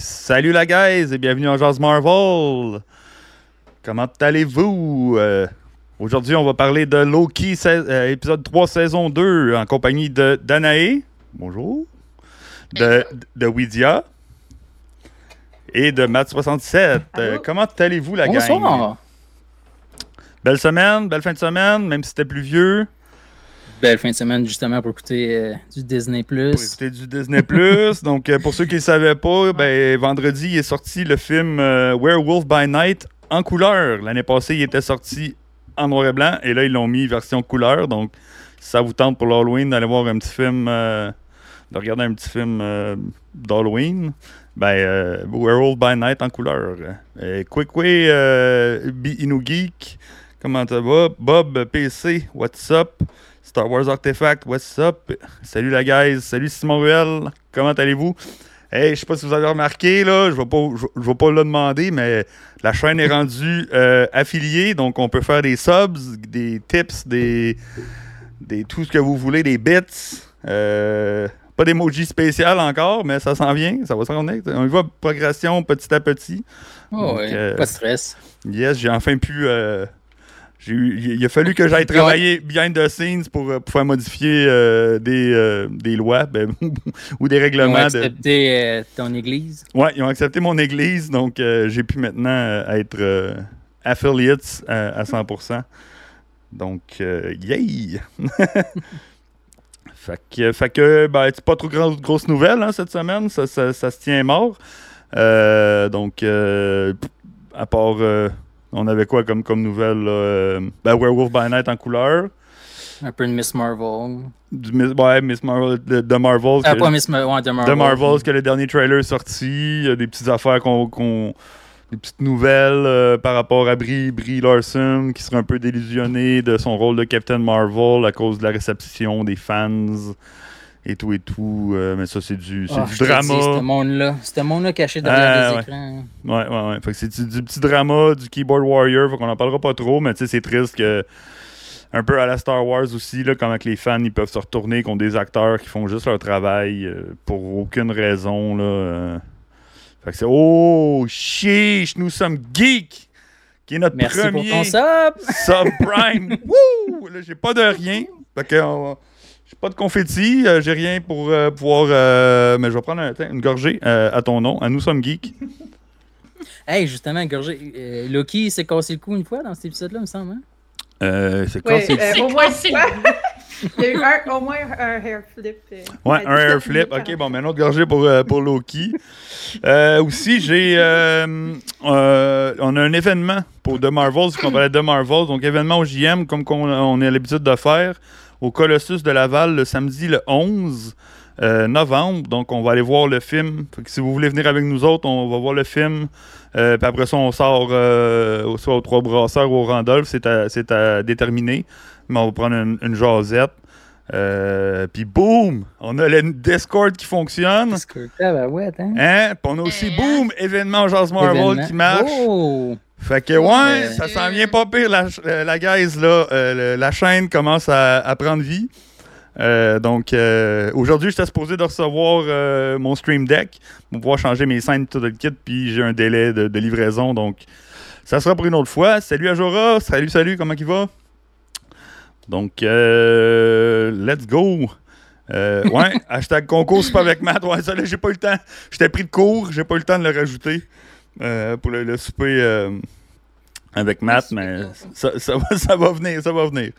Salut la guys et bienvenue en Jazz Marvel! Comment allez-vous? Euh, Aujourd'hui, on va parler de Loki, euh, épisode 3, saison 2, en compagnie de Danae. Bonjour. De, de Widia. Et de Matt67. Euh, comment allez-vous la gang? Bonsoir. Belle semaine, belle fin de semaine, même si c'était pluvieux. Belle fin de semaine justement pour écouter euh, du Disney+. pour écouter du Disney+. Donc, euh, pour ceux qui ne savaient pas, ben, vendredi, il est sorti le film euh, Werewolf by Night en couleur. L'année passée, il était sorti en noir et blanc, et là, ils l'ont mis version couleur. Donc, si ça vous tente pour l'Halloween d'aller voir un petit film, de regarder un petit film d'Halloween, ben, Werewolf by Night en couleur. Euh, quick way, euh, Be Inu Geek, comment ça va? Bob PC, what's up? Star Wars Artifact, what's up? Salut la guys, salut Simon Ruel, comment allez-vous? Hey, je sais pas si vous avez remarqué, là, je vais pas, je, je vais pas le demander, mais la chaîne est rendue euh, affiliée, donc on peut faire des subs, des tips, des, des tout ce que vous voulez, des bits. Euh, pas d'emoji spécial encore, mais ça s'en vient, ça va s'en venir. On y va progression petit à petit. Oh, Donc, ouais, euh, pas de stress. Yes, j'ai enfin pu. Eu- il a fallu que j'aille travailler behind the scenes pour, euh, pour faire modifier euh, des, euh, des lois ben, ou des Ils ont règlements. De... accepté euh, ton église? Ouais, ils ont accepté mon église, donc j'ai pu maintenant être affiliate à, à 100%. Donc, yay! fait que, fait que ben, c'est pas trop grosse, grosse nouvelle hein, cette semaine, ça, ça- ça se tient mort. Donc, à part, on avait quoi comme, comme nouvelle? là, euh, ben, Werewolf by Night en couleur. Un peu de Miss Marvel. Du, ouais, Miss Marvel, de, de Marvel. Ah, que- pas Miss Marvel, ouais, de Marvel. de Marvels, que le dernier trailer est sorti, il y a des petites affaires qu'on. des petites nouvelles euh, par rapport à Brie, Brie Larson, qui serait un peu délusionnée de son rôle de Captain Marvel à cause de la réception des fans et tout et tout. Euh, mais ça, c'est du, c'est Ah, du drama. Ce monde-là, monde-là caché derrière les ouais. écrans. Ouais, ouais, ouais. Fait que c'est du, du petit drama, du keyboard warrior. Fait qu'on en parlera pas trop, mais tu sais, c'est triste que. Un peu à la Star Wars aussi, là, comment que les fans ils peuvent se retourner contre des acteurs qui font juste leur travail euh, pour aucune raison. Là, euh. Fait que c'est Oh, chiche, nous sommes geeks! Qui est notre Merci premier pour ton sub. subprime. Wouh! Là, j'ai pas de rien. Fait que. on va- J'ai pas de confetti, euh, j'ai rien pour euh, pouvoir. euh, mais je vais prendre un- tiens, une gorgée euh, à ton nom, à Nous sommes geeks. Hey, justement, Gorgé, euh, Loki s'est cassé le cou une fois dans cet épisode-là, il me semble. Hein? Euh, c'est quoi? Oui, c'est- euh, C'est au moins ouais. Il y a eu un- au moins un hair flip. euh, Ouais, à un air 17 flip. minutes Ok, 40. bon, mais une autre gorgée pour, euh, pour Loki. Euh, aussi, j'ai. euh, euh, on a un événement pour The Marvels, qu'on parlait de The Marvels. Donc, événement au JM, comme qu'on on a l'habitude de faire, au Colossus de Laval le samedi le 11 euh, novembre. Donc, on va aller voir le film. Fait que si vous voulez venir avec nous autres, on va voir le film. Euh, puis après ça, on sort euh, soit aux Trois Brasseurs ou au Randolph. C'est à, c'est à déterminer. Mais on va prendre une, une jasette. Euh, puis boum, on a le Discord qui fonctionne. Discord. Ah, bah ouais, attends. Hein? Puis on a aussi, Hein? boum, événement Jazz Marvel Événement. qui marche. Oh! Fait que, ouais, ça s'en vient pas pire, la, euh, la guys, là. Euh, la chaîne commence à, à prendre vie. Euh, donc, euh, aujourd'hui, j'étais supposé de recevoir euh, mon Stream Deck pour pouvoir changer mes scènes tout le kit, puis j'ai un délai de, de livraison, donc ça sera pour une autre fois. Salut Ajora, salut, salut, comment il va? Donc, euh, let's go! Ouais, hashtag concours, c'est pas avec Matt. Ouais, ça là, j'ai pas eu le temps. J'étais pris de cours, j'ai pas eu le temps de le rajouter euh, pour le, le souper euh, avec Matt, mais ça, ça va, ça va venir, ça va venir.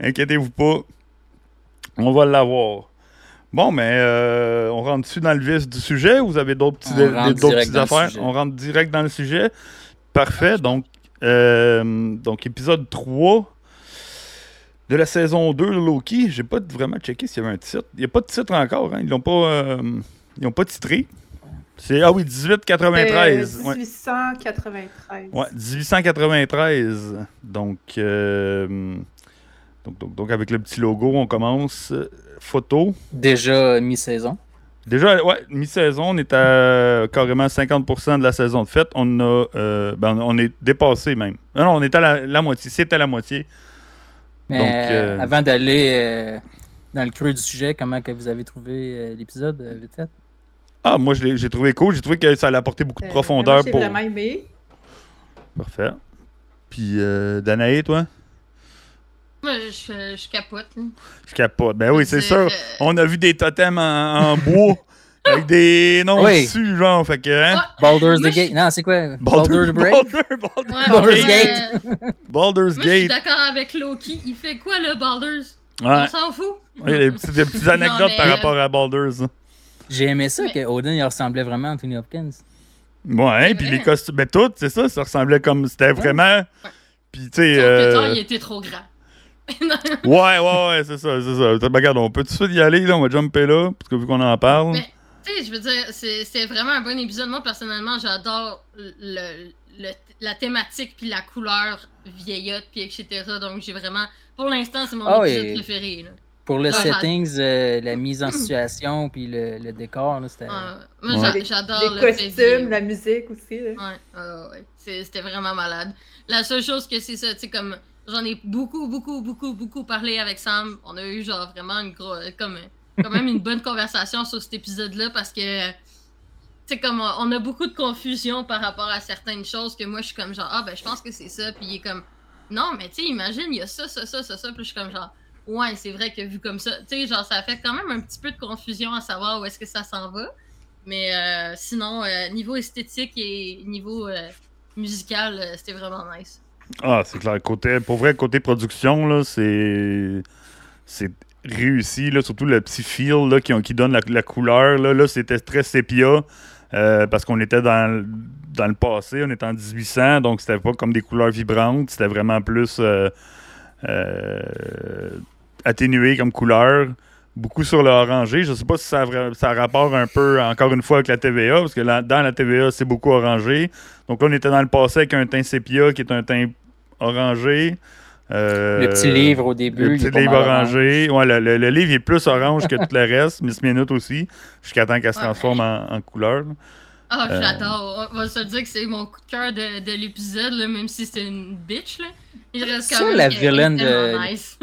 Inquiétez-vous pas. On va l'avoir. Bon, mais euh, on rentre dessus dans le vif du sujet? Ou vous avez d'autres petites affaires? On rentre direct dans le sujet. Parfait. Donc, euh, donc épisode 3 de la saison 2 de Loki. J'ai pas vraiment checké s'il y avait un titre. Il n'y a pas de titre encore. Hein. Ils l'ont pas, ils ont pas titré. C'est, ah oui, 1893. Euh, Ouais. 1893. Ouais, 1893. Donc, euh, donc, donc, donc, avec le petit logo, on commence. Photo. Déjà mi-saison. Déjà, ouais, mi-saison, on est à carrément 50% de la saison de fête. On a, euh, ben, on est dépassé même. Non, non, on est à la, la moitié. C'est à la moitié. Mais Donc, euh, avant d'aller euh, dans le creux du sujet, comment que vous avez trouvé euh, l'épisode, vite fait? Ah, moi, je l'ai- j'ai trouvé cool. J'ai trouvé que ça allait apporter beaucoup de Euh, profondeur J'ai pour. vraiment aimé. Parfait. Puis, euh, Danae, toi? Moi, je, je capote. Je capote. Ben oui, c'est sûr. euh, On a vu des totems en, en bois avec des noms Oui. dessus, genre. Fait que, hein? Baldur's Moi, the je- Gate. Non, c'est quoi? Baldur- Baldur's Break? Baldur- Baldur- Ouais, Baldur's Gate. euh, Baldur's Moi, je suis Gate. d'accord avec Loki. Il fait quoi, le Baldur's? Ouais. On s'en fout. Oui, des petites, des petites anecdotes mais, par euh, rapport à Baldur's. J'ai aimé ça Mais- que Odin il ressemblait vraiment à Anthony Hopkins. Ouais, puis les costumes. Ben, tout, c'est ça. Ça ressemblait comme. C'était vraiment. Puis, tu sais. Euh, il était trop grand. Ouais, ouais, ouais, c'est ça, c'est ça. Ben, regarde, on peut tout de suite y aller, là. On va jumper là, parce que vu qu'on en parle. Mais, tu sais, je veux dire, c'est vraiment un bon épisode. Moi, personnellement, j'adore le, le- la thématique puis la couleur vieillotte puis etc. Donc, j'ai vraiment... Pour l'instant, c'est mon Ah épisode préféré. Là. Pour le Ouais. settings, euh, la mise en situation puis le, le décor, là, c'était. Ouais, moi, Ouais. j'adore Les le costumes, la musique aussi. Ouais, ouais, ouais. C'est- C'était vraiment malade. La seule chose que c'est ça, tu sais, comme j'en ai beaucoup, beaucoup, beaucoup, beaucoup parlé avec Sam. On a eu genre vraiment une gros, comme quand même une bonne conversation sur cet épisode-là parce que tu sais comme on a beaucoup de confusion par rapport à certaines choses que moi je suis comme genre ah ben je pense que c'est ça puis il est comme non mais tu sais imagine il y a ça ça ça ça ça puis je suis comme genre ouais c'est vrai que vu comme ça tu sais genre ça fait quand même un petit peu de confusion à savoir où est-ce que ça s'en va mais euh, sinon euh, niveau esthétique et niveau euh, musical euh, c'était vraiment nice Ah, c'est clair. Côté, pour vrai, côté production, là, c'est. C'est réussi, là, surtout le petit feel là, qui, qui donne la, couleur. Là, là c'était très sépia. euh, parce qu'on était dans, dans le passé, on était en 1800, donc c'était pas comme des couleurs vibrantes, c'était vraiment plus euh, atténué comme couleur. Beaucoup sur le orangé. Je sais pas si ça ça a rapport un peu, encore une fois, avec la TVA, parce que dans la TVA, c'est beaucoup orangé. Donc là, on était dans le passé avec un teint sépia qui est un teint orangé. Euh, Le petit livre au début. Le il est petit livre orangé. Ouais, le, le- le livre est plus orange que tout le reste. Miss Minute aussi. Jusqu'à temps qu'elle se transforme en, en couleur. Ah, Euh. j'adore. On va se dire que c'est mon coup de cœur de, de l'épisode, là, même si c'est une bitch. Là. Il reste Ça, quand même la tellement de- nice.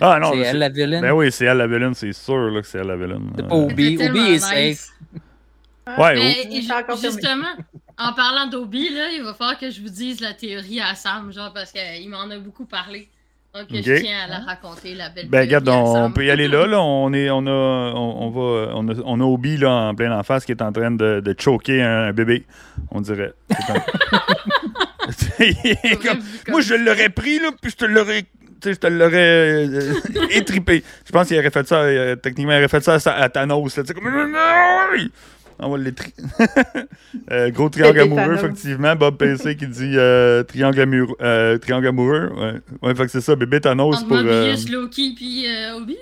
Ah non, C'est elle la villaine. Ben oui, c'est elle la villaine, c'est sûr là, que c'est elle la villaine. C'est pas Obi. Obi est safe. nice. Ouais, Mais, oh. justement, en parlant d'Obi, là, il va falloir que je vous dise la théorie à Sam, genre, parce qu'il m'en a beaucoup parlé. Donc, je tiens à la raconter, la belle Ben, regarde, on, peut y aller là. là. On, est, on, a, on, on va, on, a, on a Obi là, en plein en face qui est en train de, de choquer un, un bébé, on dirait. Comme- comme- Moi, je l'aurais pris, là, puis je te l'aurais. Tu sais, je te l'aurais euh, étripé. Je pense qu'il aurait fait ça, euh, techniquement, il aurait fait ça à, Thanos. là. Tu sais, comme. On va l'étri... Euh, gros triangle amoureux, effectivement. Bob PC qui dit euh, triangle, amoureux, euh, triangle amoureux. Ouais. ouais, fait que c'est ça, bébé Thanos pour. euh, Mobius, Loki, puis euh, Obi.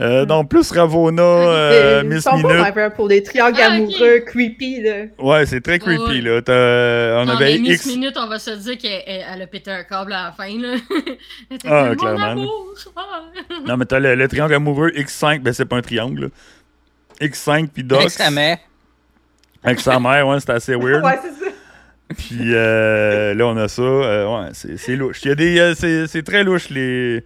euh, non, plus Ravona, euh, Ils Miss Minute. un peu pour les triangles Ah, amoureux creepy. Là. Ouais, c'est très creepy, Ouais, ouais. là. T'as- On non, avait mais Miss X. Minute, on va se dire qu'elle elle- elle a pété un câble à la fin, là. Ah, clairement. amour! Ah. Non, mais t'as le, le triangle amoureux X5, ben c'est pas un triangle, là. X5 puis Dox. Mère. Avec sa mère, ouais, c'était assez weird. Ouais, c'est ça. Puis euh, là, on a ça. euh, ouais, c'est c'est louche. Il y a des. euh, c'est c'est très louche, les.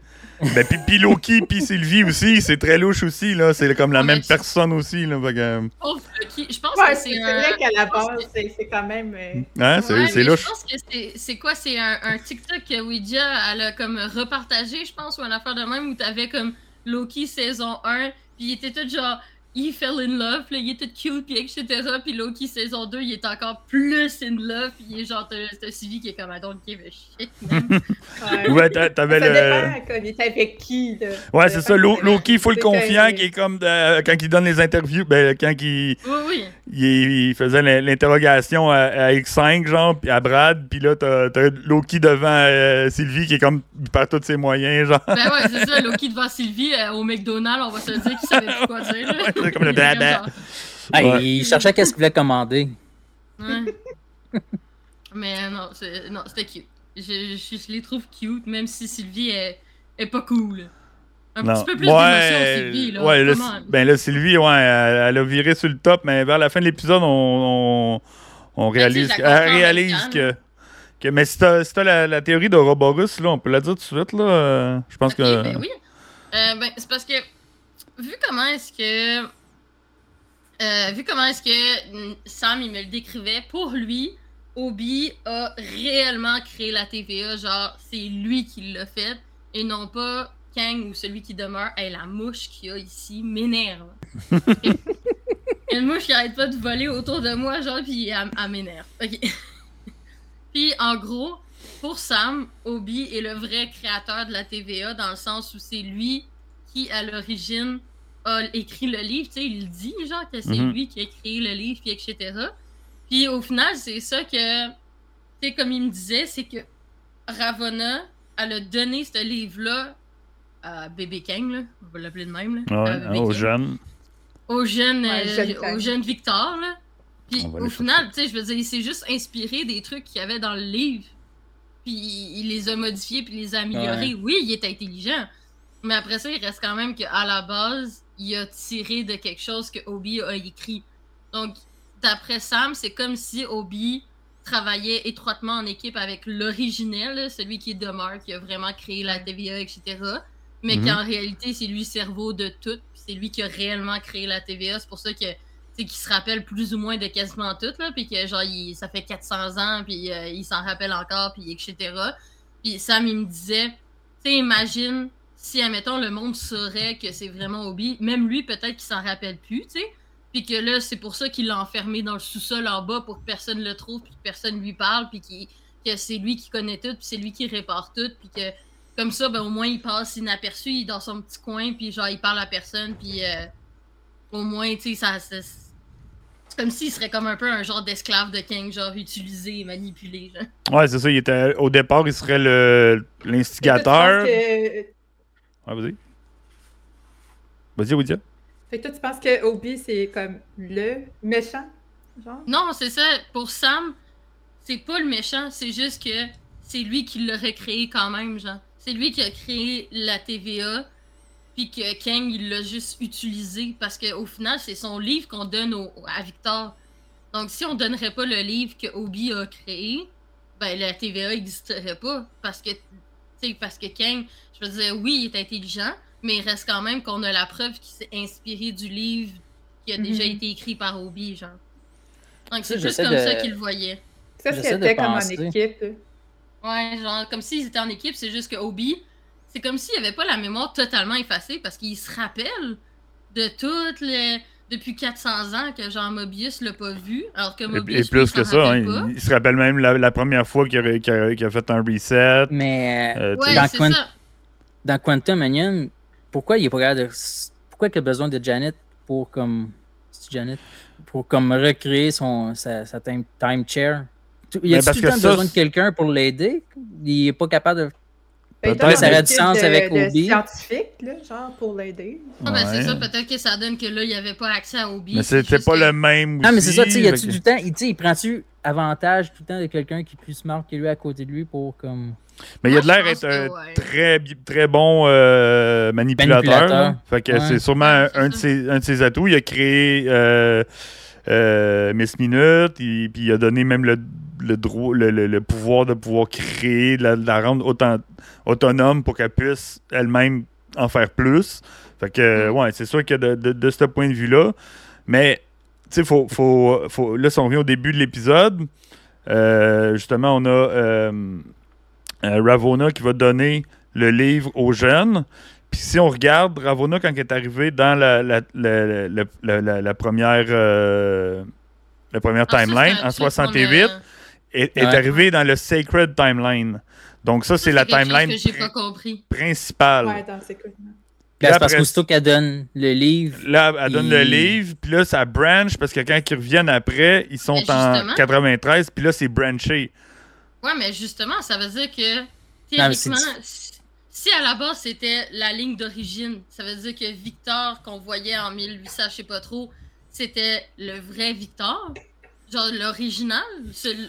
Ben, puis, puis Loki, puis Sylvie aussi, c'est très louche aussi, là. C'est comme la Ouais, même personne aussi, là. Que, Pauvre Loki. Je pense Ouais, que c'est un. vrai qu'à la base, c'est c'est quand même. euh, hein, c'est Ouais, c'est louche. Je pense que c'est- c'est quoi? C'est un, un TikTok que Ouija, elle a comme repartagé, je pense, ou une affaire de même, où t'avais comme Loki saison 1, puis il était tout genre, il fell in love, puis là, il était cute, puis etc. Puis Loki saison 2, il est encore plus in love, puis il est genre, t'as Sylvie qui est comme, I don't give a shit, ouais. Ouais, t'a- t'avais Ça le. dépend, comme il est avec qui. Là. Ouais, c'est ça. Lo- Loki, full confiant, qui est comme. de- quand il donne les interviews, ben, quand il. Oui, oui. il, il faisait l'in- l'interrogation à, à X5, genre, puis à Brad, puis là, t'as Loki devant euh, Sylvie qui est comme, perd tous ses moyens, genre. Ben ouais, c'est ça, Loki devant Sylvie euh, au McDonald's, on va se dire qu'il savait plus quoi dire. Là. comme le blabla. Ah, Ouais. Il cherchait qu'est-ce qu'il voulait commander. Ouais. Mais non, c'est- non, c'était cute. Je, je, je les trouve cute, même si Sylvie est, est pas cool. Un Non. petit peu plus d'émotion, Sylvie, là. ouais, ben là, Sylvie, ouais, elle, elle a viré sur le top, mais vers la fin de l'épisode, on, on, on réalise, Ben, sais, elle réalise que, que. Mais si t'as si la, la théorie d'Ouroboros, là, on peut la dire tout de suite, là. je pense Ok, que. ben oui. Euh, ben, c'est parce que, vu comment est-ce que euh, vu comment est-ce que Sam il me le décrivait, pour lui, Obi a réellement créé la TVA. Genre, c'est lui qui l'a fait et non pas Kang ou celui qui demeure. Hey, la mouche qu'il y a ici m'énerve. Une mouche qui arrête pas de voler autour de moi, genre, puis elle, elle m'énerve. Ok. puis en gros, pour Sam, Obi est le vrai créateur de la TVA dans le sens où c'est lui qui, à l'origine, a écrit le livre. Tu sais, il dit, genre, que c'est Mhm. lui qui a créé le livre, puis etc. Puis au final, c'est ça que, tu sais, comme il me disait, c'est que Ravonna, elle a donné ce livre-là à Bébé Kang, là. On va l'appeler de même, là. Ouais, À Bébé aux jeunes. au jeune, Ouais, euh, jeune Kang. au jeune Victor, là. Puis au final, tu sais, je veux dire, il s'est juste inspiré des trucs qu'il y avait dans le livre. Puis il les a modifiés, puis les a améliorés. Oui, il est intelligent. Mais après ça, il reste quand même qu'à la base, il a tiré de quelque chose que Obi a écrit. Donc, d'après Sam, c'est comme si Obi travaillait étroitement en équipe avec l'originel, celui qui demeure, qui a vraiment créé la TVA, etc. Mais Mhm. qu'en réalité, c'est lui le cerveau de tout, puis c'est lui qui a réellement créé la TVA. C'est pour ça que tu sais, qu'il se rappelle plus ou moins de quasiment tout, là, puis que genre, il- ça fait 400 ans, puis euh, il s'en rappelle encore, puis etc. Puis Sam, il me disait, tu sais, imagine si, admettons, le monde saurait que c'est vraiment Obi, même lui, peut-être qu'il s'en rappelle plus, tu sais. Puis que là, c'est pour ça qu'il l'a enfermé dans le sous-sol en bas pour que personne le trouve, puis que personne lui parle, puis qu'il- que c'est lui qui connaît tout, puis c'est lui qui répare tout, puis que comme ça, ben, au moins, il passe inaperçu, il est dans son petit coin, puis genre, il parle à personne, puis euh, au moins, tu sais, ça. ça- C'est comme s'il serait comme un peu un genre d'esclave de King, genre utilisé et manipulé. Genre. Ouais, c'est ça. Il était, au départ, il serait le l'instigateur. Fait Ouais, vas-y. Vas-y, Widia. que toi, tu penses que Obi, c'est comme le méchant? Genre? Non, c'est ça. Pour Sam, c'est pas le méchant, c'est juste que c'est lui qui l'aurait créé quand même, genre. C'est lui qui a créé la TVA, puis que Kang, il l'a juste utilisé, parce qu'au final, c'est son livre qu'on donne au- à Victor. Donc, si on donnerait pas le livre que Obi a créé, ben la TVA n'existerait pas, parce que, tu sais, parce que Kang, je veux dire, oui, il est intelligent, mais il reste quand même qu'on a la preuve qu'il s'est inspiré du livre qui a déjà Mhm. été écrit par Obi, genre. Donc, c'est j'essaie comme de- ça qu'il le voyait. Ça, c'était comme en équipe. Ouais, genre, comme s'ils étaient en équipe, c'est juste que Obi, c'est comme s'il avait pas la mémoire totalement effacée parce qu'il se rappelle de toutes les. Depuis 400 ans que Jean Mobius l'a pas vu, alors que Et, Mobius. et plus lui, que ça, hein, pas. il, il se rappelle même la, la première fois qu'il a, fait un reset. Mais euh, Ouais, dans ça. Dans Quantum Onion, pourquoi il est pas capable de. Pourquoi il a besoin de Janet pour comme. Janet? Pour comme recréer son, sa, sa time, time chair? Il y a Ben, parce tout le temps ça, besoin de quelqu'un pour l'aider? Il est pas capable de. Ben, Peut-être, ça aurait du sens de- avec de Obi. scientifique, là, genre, pour l'aider. Ah, ben, c'est ça, peut-être que ça donne que là, il n'y avait pas accès à Obi. Mais c'était pas que- le même Ah, mais c'est ça, tu sais, il y a aussi, du temps? Il, il prend-tu avantage tout le temps de quelqu'un qui est plus smart que lui à côté de lui pour comme. Mais il a de Moi, l'air pense un que ouais. très, bi- très bon euh, manipulateur. Fait que Ouais. c'est sûrement Ouais, un, de ses, un de ses atouts. Il a créé euh, euh, Miss Minute, et, puis il a donné même le, le, droit, le, le- le pouvoir de pouvoir créer, de la, de la rendre autant, autonome pour qu'elle puisse elle-même en faire plus. Fait que, Mm. ouais, c'est sûr que de, de, de ce point de vue-là, mais, tu sais, faut, faut, faut, là, si on revient au début de l'épisode, euh, justement, on a euh, euh, Ravona qui va donner le livre aux jeunes. Puis si on regarde Ravona quand elle est arrivée dans la, la, la, la- la- la- la première, euh, la première ça, timeline en truc qu'on a- 68, est, est Ouais. arrivée dans le Sacred Timeline. Donc ça, c'est la timeline compris. principale. Ouais, Puis là, c'est parce qu'aussitôt qu'elle donne le livre. Là, elle donne le livre, puis là, ça branch, parce que quand ils reviennent après, ils sont en justement. 93, puis là, c'est branché. Ouais, mais justement, ça veut dire que théoriquement, si- si à la base c'était la ligne d'origine, ça veut dire que Victor qu'on voyait en 1800, je sais pas trop, c'était le vrai Victor, genre l'original,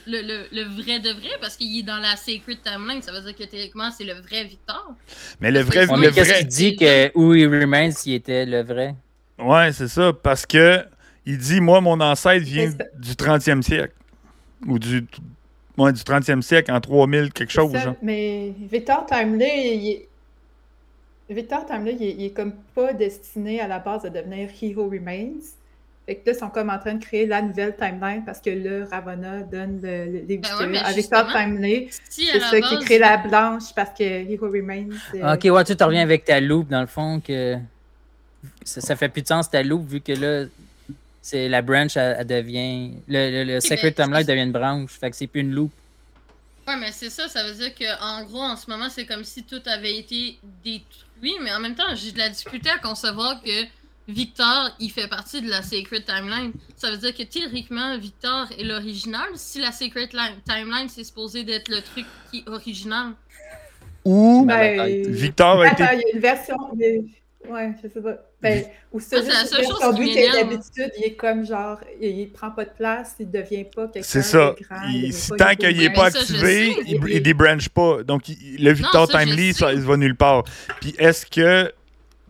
le, le- le vrai de vrai, parce qu'il est dans la Sacred Timeline, ça veut dire que théoriquement c'est le vrai Victor. Mais le vrai... Ouais, le mais qu'est-ce vrai... qu'il dit que où il remains s'il était le vrai? Ouais, c'est ça, parce que il dit, moi, mon ancêtre vient du 30e siècle. Ou du, ouais, du 30e siècle, en 3000 quelque chose. C'est ça, genre. Mais Victor Timely, il est... Victor Timely, il est, il est comme pas destiné à la base à devenir He Who Remains. Fait que là, ils sont comme en train de créer la nouvelle timeline parce que là, Ravonna donne le, le- les Ben ouais, à Victor Timely. Si C'est ça qui crée la blanche parce que Hero Remains. euh, Ah, Ok, ouais, tu te reviens avec ta loupe, dans le fond, que ça, ça fait plus de sens ta loupe, vu que là, c'est la branch, elle, elle devient. Le, le, le Sacred ben, Timeline devient une branche, fait que c'est plus une loupe. Ouais, mais c'est ça, ça veut dire que en gros, en ce moment, c'est comme si tout avait été détruit, mais en même temps, j'ai de la difficulté à concevoir que Victor, il fait partie de la Sacred Timeline. Ça veut dire que théoriquement, Victor est l'original. Si la Sacred Li- Timeline, c'est supposé d'être le truc qui est original. Ou Ben, Victor a été. Attends, il y a une version. mais- Ouais, je sais pas. Ben, ou c'est Ça, c'est la juste seule chose qui lui qui d'habitude, il est comme genre, il, prend pas de place, il devient pas quelqu'un C'est ça. de grand. Il- pas tant qu'il n'est Remains. pas ça, activé, il, il débranche pas. Donc, il- le Victor Timely, ça, il va nulle part. Puis, est-ce que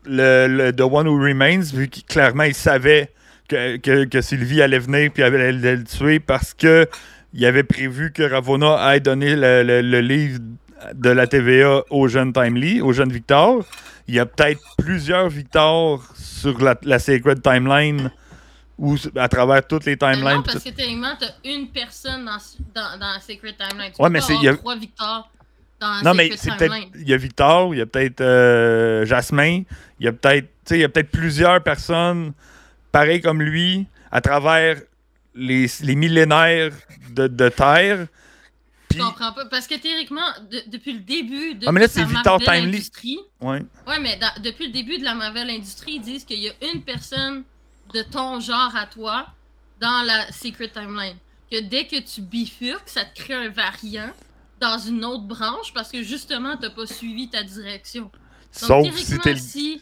le, le The One Who Remains, vu qu'il clairement, il savait que, que, que Sylvie allait venir puis allait, allait le tuer parce que il avait prévu que Ravonna allait donner le, le- le livre de la TVA au jeune Timely, au jeune Victor. Il y a peut-être plusieurs Victor sur la, la Sacred Timeline ou à travers toutes les timelines. non, parce que théoriquement, t'as une personne dans, dans, dans la Sacred Timeline. Tu Ouais, mais c'est- il y a- trois Victor dans la Non, mais Sacred c'est peut-être. Timeline. Il y a Victor, il y a peut-être euh, Jasmin, il y a peut-être. Il y a peut-être plusieurs personnes pareilles comme lui à travers les, les millénaires de, de Terre. Je Puis. comprends pas. Parce que théoriquement, de- depuis le début de Ah, mais là, la Victor Marvel Timely. Industrie, Ouais. Ouais, mais dans- depuis le début de la Marvel Industrie, ils disent qu'il y a une personne de ton genre à toi dans la Secret Timeline. Que dès que tu bifurques, ça te crée un variant dans une autre branche parce que justement, t'as pas suivi ta direction. Donc, Sauf si t'es si...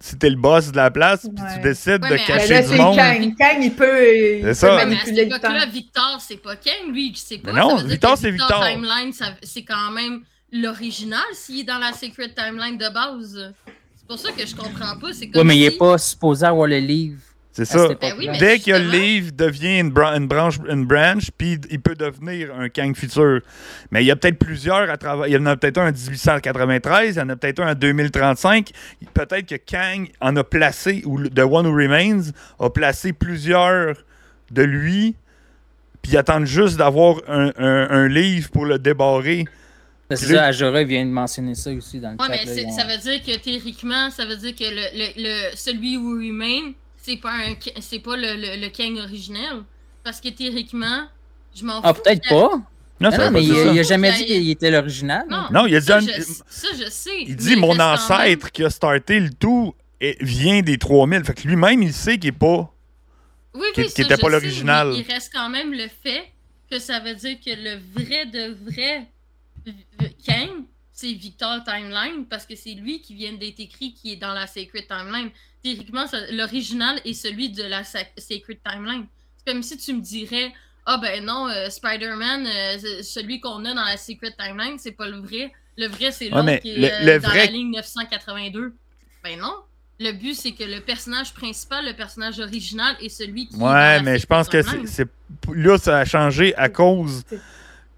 si, t'es le boss de la place, puis Ouais. tu décides Ouais, de cacher là, du c'est monde. Kang. Kang, il peut, il peut ça. Mais à cette le époque-là. Victor, c'est pas Ken, lui, qui sait pas. Mais non, Ça veut dire Victor, c'est Victor. Timeline, ça- c'est quand même l'original s'il est dans la Secret Timeline de base. C'est pour ça que je comprends pas. C'est comme Ouais, mais il est pas supposé avoir le livre. C'est ça. Ben oui, Dès que le livre devient une, bran- une branche, une branche, puis il peut devenir un Kang futur. Mais il y a peut-être plusieurs à travers. Il y en a peut-être un en 1893, il y en a peut-être un en 2035. Peut-être que Kang en a placé, ou The One Who Remains a placé plusieurs de lui, puis ils attendent juste d'avoir un, un- un livre pour le débarrer. C'est ça, Ajora vient de mentionner ça aussi dans le Ouais, chat. mais là, c'est- ils ont- ça veut dire que théoriquement, ça veut dire que le, le, le- celui où Remain, c'est pas un c'est pas le, le, le Kang originel. Parce que théoriquement, je m'en fous. Ah, peut-être y a- pas. Non, Non, ça non, veut mais pas il, il a jamais dit qu'il était l'original. Non, Non, il a dit ça, un- je, ça, je sais. Il mais dit Mon ancêtre qui a starté le tout vient des 3000. Fait que lui-même, il sait qu'il est pas. Oui, qui- oui, qui ça, était je pas sais, l'original. mais Il reste quand même le fait que ça veut dire que le vrai de vrai v- Kang, c'est Victor Timeline, parce que c'est lui qui vient d'être écrit qui est dans la Sacred Timeline. Théoriquement, l'original est celui de la Sac- Sacred Timeline. C'est comme si tu me dirais Ah ben non, euh, Spider-Man, euh, c'est- celui qu'on a dans la Secret Timeline, c'est pas le vrai. Le vrai, c'est Ouais, l'autre mais qui est le- euh, le dans vrai- la ligne 982. Ben non. Le but, c'est que le personnage principal, le personnage original, est celui qui. est dans Ouais, la mais je pense que c'est- Là, ça a changé à cause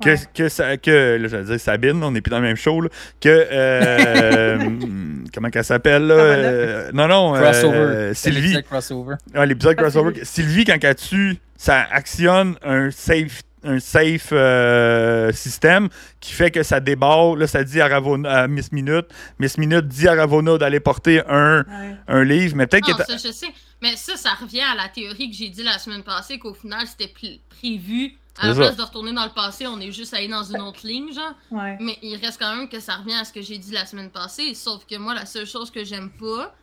que, Ouais. que, ça, que là, j'allais dire Sabine, on n'est plus dans le même show, là, que. euh, comment qu'elle s'appelle, là euh, Non, non, Crossover. euh, Sylvie. l'épisode crossover. Ah, l'épisode crossover. Sylvie. Quand elle tue, ça actionne un safe, un safe euh, système qui fait que ça débarre. Là, ça dit à, Ravonna, à Miss Minute. Miss Minute dit à Ravonna d'aller porter un, Ouais. un livre, mais peut-être que. ça, je sais. Mais ça, ça revient à la théorie que j'ai dit la semaine passée, qu'au final, c'était pl- prévu. À la place de retourner dans le passé, on est juste allé dans une autre ligne, genre. Ouais. Mais il reste quand même que ça revient à ce que j'ai dit la semaine passée. Sauf que moi, la seule chose que j'aime pas,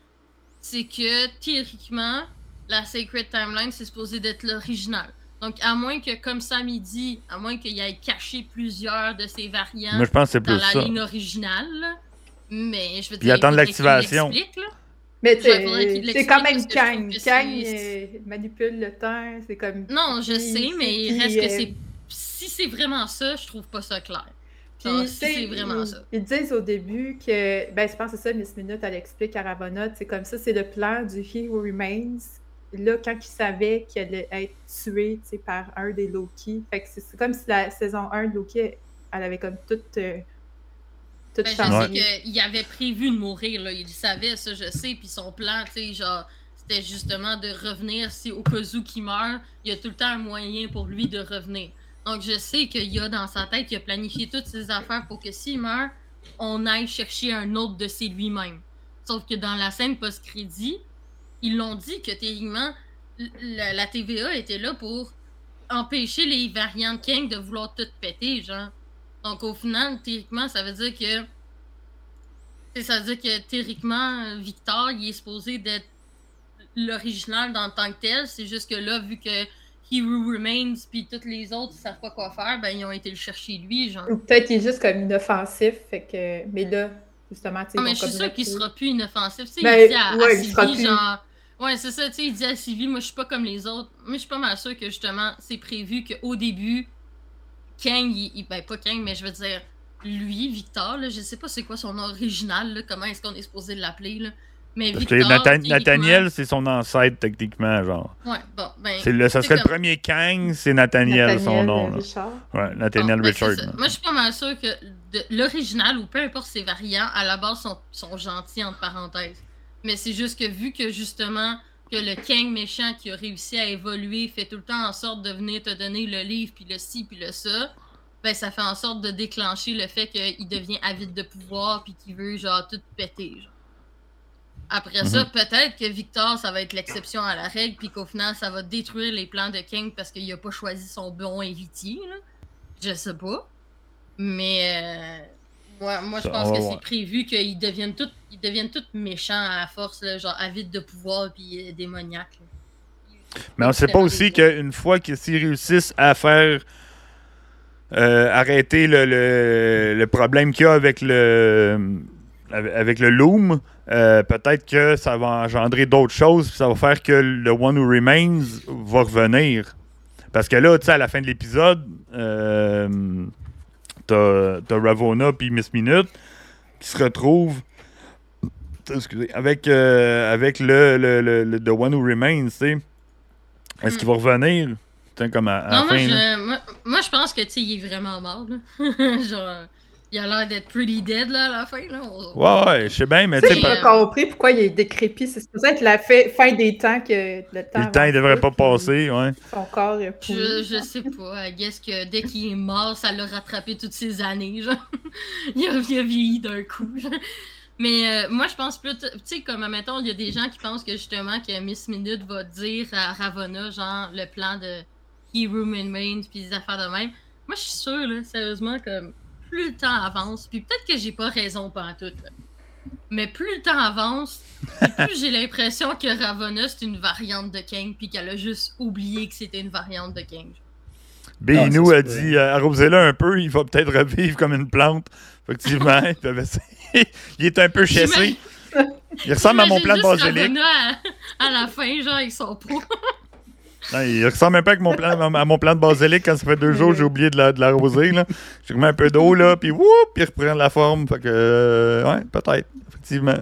c'est que théoriquement, la Sacred Timeline, c'est supposé d'être l'original. Donc, à moins que, comme Sam il dit, à moins qu'il ait caché plusieurs de ces variants Moi, je pense que c'est dans plus la ça. ligne originale, mais je veux dire, il qu'il l'activation. Mais c'est quand même Kang. Kang euh, manipule le temps. C'est comme. Non, je sais, mais il reste que c'est. Si c'est vraiment ça, je trouve pas ça clair. Puis, si c'est vraiment ils, ça. ils disent au début que, ben, je pense que c'est ça, Miss Minute, elle explique à Ravonna, c'est comme ça, c'est le plan du He Who Remains. Là, quand il savait qu'il allait être tué, tu sais, par un des Loki. Fait que c'est c'est comme si la saison 1 de Loki, elle avait comme toute, euh, toute Ben, je sais qu'il avait prévu de mourir, là. Il savait, ça, je sais. Puis son plan, tu sais, genre, c'était justement de revenir. Si Okazuki meurt, il y a tout le temps un moyen pour lui de revenir. Donc, je sais qu'il y a dans sa tête, il a planifié toutes ses affaires pour que s'il meurt, on aille chercher un autre de ses lui-même. Sauf que dans la scène post-crédit, ils l'ont dit que théoriquement, la, la TVA était là pour empêcher les variants de King de vouloir tout péter, genre. Donc au final, théoriquement, ça veut dire que. Ça veut dire que théoriquement, Victor, il est supposé d'être l'original dans le tant que tel. C'est juste que là, vu que He Who Remains puis tous les autres ils savent pas quoi faire, ben ils ont été le chercher lui, genre. Ou peut-être qu'il est juste comme inoffensif, fait que. Mais là, justement, tu sais. Mais je suis sûre qu'il sera plus inoffensif. Tu sais, Ben, il dit à, ouais, il Sylvie, plus. genre. Ouais, c'est ça, tu sais, il dit à Sylvie, moi je suis pas comme les autres. Moi je suis pas mal sûre que justement, c'est prévu qu'au début, Kang, il, il- ben pas Kang, mais je veux dire, lui, Victor, là, je sais pas c'est quoi son nom original, là, comment est-ce qu'on est supposé l'appeler, là. Mais Parce que Victor, Nathan- Nathaniel, c'est son ancêtre, techniquement, genre. Ouais, bon, ben. C'est le, ça c'est serait le premier Kang, c'est Nathaniel, son nom. là. Richard. Ouais, Nathaniel Bon, ben, Richard. Moi, je suis pas mal sûre que de- l'original, ou peu importe ses variants, à la base, sont, sont gentils, entre parenthèses. Mais c'est juste que vu que, justement, que le Kang méchant qui a réussi à évoluer fait tout le temps en sorte de venir te donner le livre, puis le ci, puis le ça, ben ça fait en sorte de déclencher le fait qu'il devient avide de pouvoir, puis qu'il veut, genre, tout péter, genre. Après ça, Mhm. peut-être que Victor, ça va être l'exception à la règle, puis qu'au final, ça va détruire les plans de King parce qu'il a pas choisi son bon héritier, là. Je sais pas. Mais euh, moi, moi je pense que voir. c'est prévu qu'ils deviennent tous ils deviennent tous méchants à force, là, genre avides de pouvoir puis euh, démoniaques. là. Mais on sait pas aussi qu'une fois que s'ils réussissent à faire euh, arrêter le, le- le problème qu'il y a avec le avec le Loom, euh, peut-être que ça va engendrer d'autres choses, puis ça va faire que le One Who Remains va revenir. Parce que là, tu sais, à la fin de l'épisode, euh, t'as t'as Ravona puis Miss Minute qui se retrouvent excusez, avec, euh, avec le, le, le, le- The One Who Remains, tu sais. Est-ce qu'il va revenir? Comme à, à Hmm. Non, moi, fin, je, moi, moi, je pense que tu il est vraiment mort. Là. genre, il a l'air d'être pretty dead là, à la fin. Là. Ouais, ouais, je sais bien, mais Tu sais, j'ai pas compris pourquoi il est décrépit. C'est supposé être la fin des temps que le temps. le temps, il devrait pas passer, ouais. Son corps, il a Je, je sais pas. I guess que dès qu'il est mort, ça l'a rattrapé toutes ces années. Genre. il, a, il a vieilli d'un coup. genre. Mais euh, moi, je pense plus. Tu sais, comme, mettons, il y a des gens qui pensent que justement que Miss Minute va dire à Ravonna, genre, le plan de Hero Remains puis des affaires de même. Moi, je suis sûre, là, sérieusement, comme plus le temps avance, puis peut-être que j'ai pas raison pendant tout. là. Mais plus le temps avance, plus j'ai l'impression que Ravonna, c'est une variante de King, puis qu'elle a juste oublié que c'était une variante de King. B, Ah, il nous ça a dit, euh, arrosez-le un peu, il va peut-être revivre comme une plante. Effectivement, ben, il est un peu chassé. Il ressemble à mon plan de. Ravonna à, à la fin, genre, avec son pot. Non, il ressemble un peu avec mon plan, à mon plan de basilic quand ça fait deux jours j'ai oublié de la- de l'arroser. là. J'ai remis un peu d'eau, là, puis whoop, il reprend la forme. Fait que, euh, ouais, peut-être, effectivement.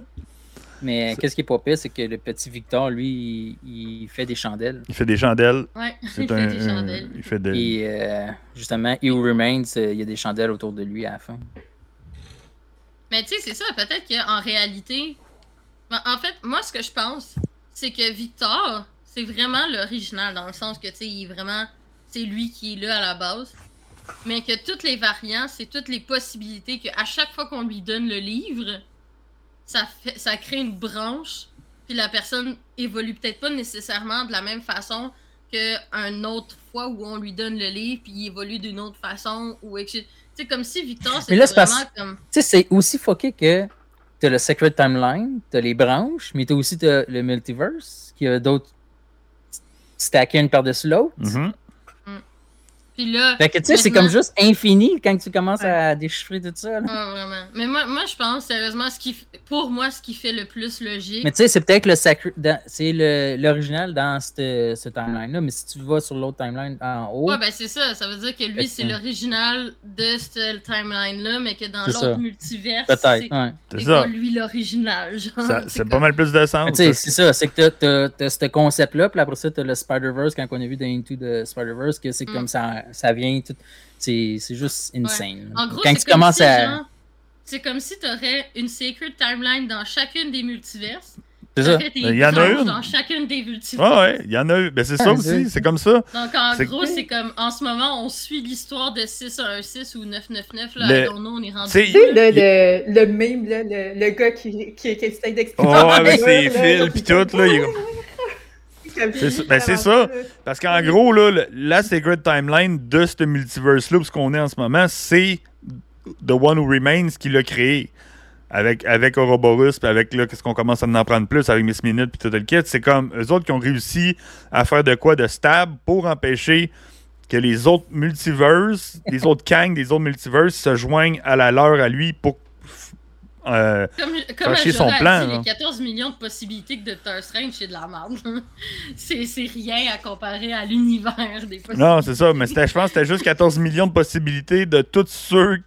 Mais qu'est-ce qui est pas pire, c'est que le petit Victor, lui, il, il fait des chandelles. Il fait des chandelles. Ouais, il C'est fait un, des un- chandelles. il fait des. Et euh, justement, He Remains, euh, il y a des chandelles autour de lui à la fin. Mais tu sais, c'est ça, peut-être qu'en réalité. Ben, En fait, moi, ce que je pense, c'est que Victor, c'est vraiment l'original, dans le sens que, tu sais, il est vraiment. C'est lui qui est là à la base. Mais que toutes les variants, c'est toutes les possibilités qu'à chaque fois qu'on lui donne le livre, ça, fait, ça crée une branche, puis la personne évolue peut-être pas nécessairement de la même façon qu'une autre fois où on lui donne le livre, puis il évolue d'une autre façon, ou etc. Sais, comme si Victor, c'est parce- vraiment comme. Tu sais, c'est aussi fucké que t'as le Secret Timeline, t'as les branches, mais t'as aussi le Multiverse, qui a d'autres stackés une par-dessus l'autre. Mhm. Puis là, Fait que tu sais, c'est comme juste infini quand tu commences Ouais. à déchiffrer tout ça. là. Ouais, vraiment. Mais moi, moi je pense sérieusement, ce qui, pour moi, ce qui fait le plus logique. Mais tu sais, c'est peut-être le sacré. C'est le- l'original dans cette, ce timeline-là, mais si tu vas sur l'autre timeline en haut, Ouais, ben c'est ça. Ça veut dire que lui, c'est l'original de cette timeline-là, mais que dans l'autre multivers, peut-être. c'est ouais. Ça. lui l'original. C'est pas mal plus de sens. tu c'est ça, c'est que t'as- t'as t'as ce concept-là, puis après ça, t'as le Spider-Verse, quand on a vu dans Into the Spider-Verse, que c'est Mm. comme ça, ça vient tout. C'est c'est juste insane. En gros, quand c'est tu comme commences si, à. C'est comme si tu aurais une sacred timeline dans chacune des multiverses. Puis C'est Ça Il y en a une. dans chacune des multivers. Ouais, ouais, il y en a eu. Ben, c'est ça Ah, aussi, c'est- comme ça. Donc, en gros, c'est comme, en ce moment, on suit l'histoire de 616 ou 999, là, Le- know, on est rendu... C'est- Tu sais, le, le, le meme, là, le, le gars qui, qui, qui essaie d'expliquer. Oh, avec là, ses fils pis tout, là. il est comme- comme- C'est ça. Ben, c'est ça. Parce qu'en gros, là, le- la Sacred Timeline de ce multiverse-là, où ce qu'on est en ce moment, c'est The One Who Remains qui l'a créé. Avec, avec Ouroboros, puis avec là, qu'est-ce qu'on commence à en prendre plus avec Miss Minute, puis tout le kit. C'est comme eux autres qui ont réussi à faire de quoi de stable pour empêcher que les autres multiverses, les autres Kang des autres multiverses se joignent à la leur à lui pour. Euh, Comme, comme son plan, dit, les 14 millions de possibilités que Doctor Strange, c'est de la merde. c'est c'est rien à comparer à l'univers des possibilités. Non, c'est ça, mais c'était- je pense que c'était juste 14 millions de possibilités de tous ceux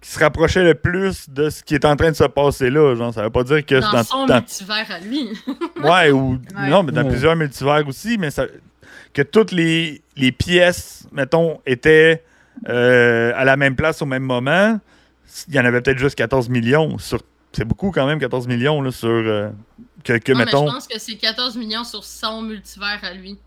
qui se rapprochaient le plus de ce qui est en train de se passer là. Genre, ça veut pas dire que Dans, dans, son dans- multivers à lui. ouais, ou Ouais. non, mais dans Ouais. plusieurs multivers aussi, mais ça, que toutes les, les pièces, mettons, étaient euh, à la même place au même moment. Il y en avait peut-être juste 14 millions sur. C'est beaucoup quand même, 14 millions là, sur. euh, que, que Non, mais mettons. je pense que c'est 14 millions sur son multivers à lui.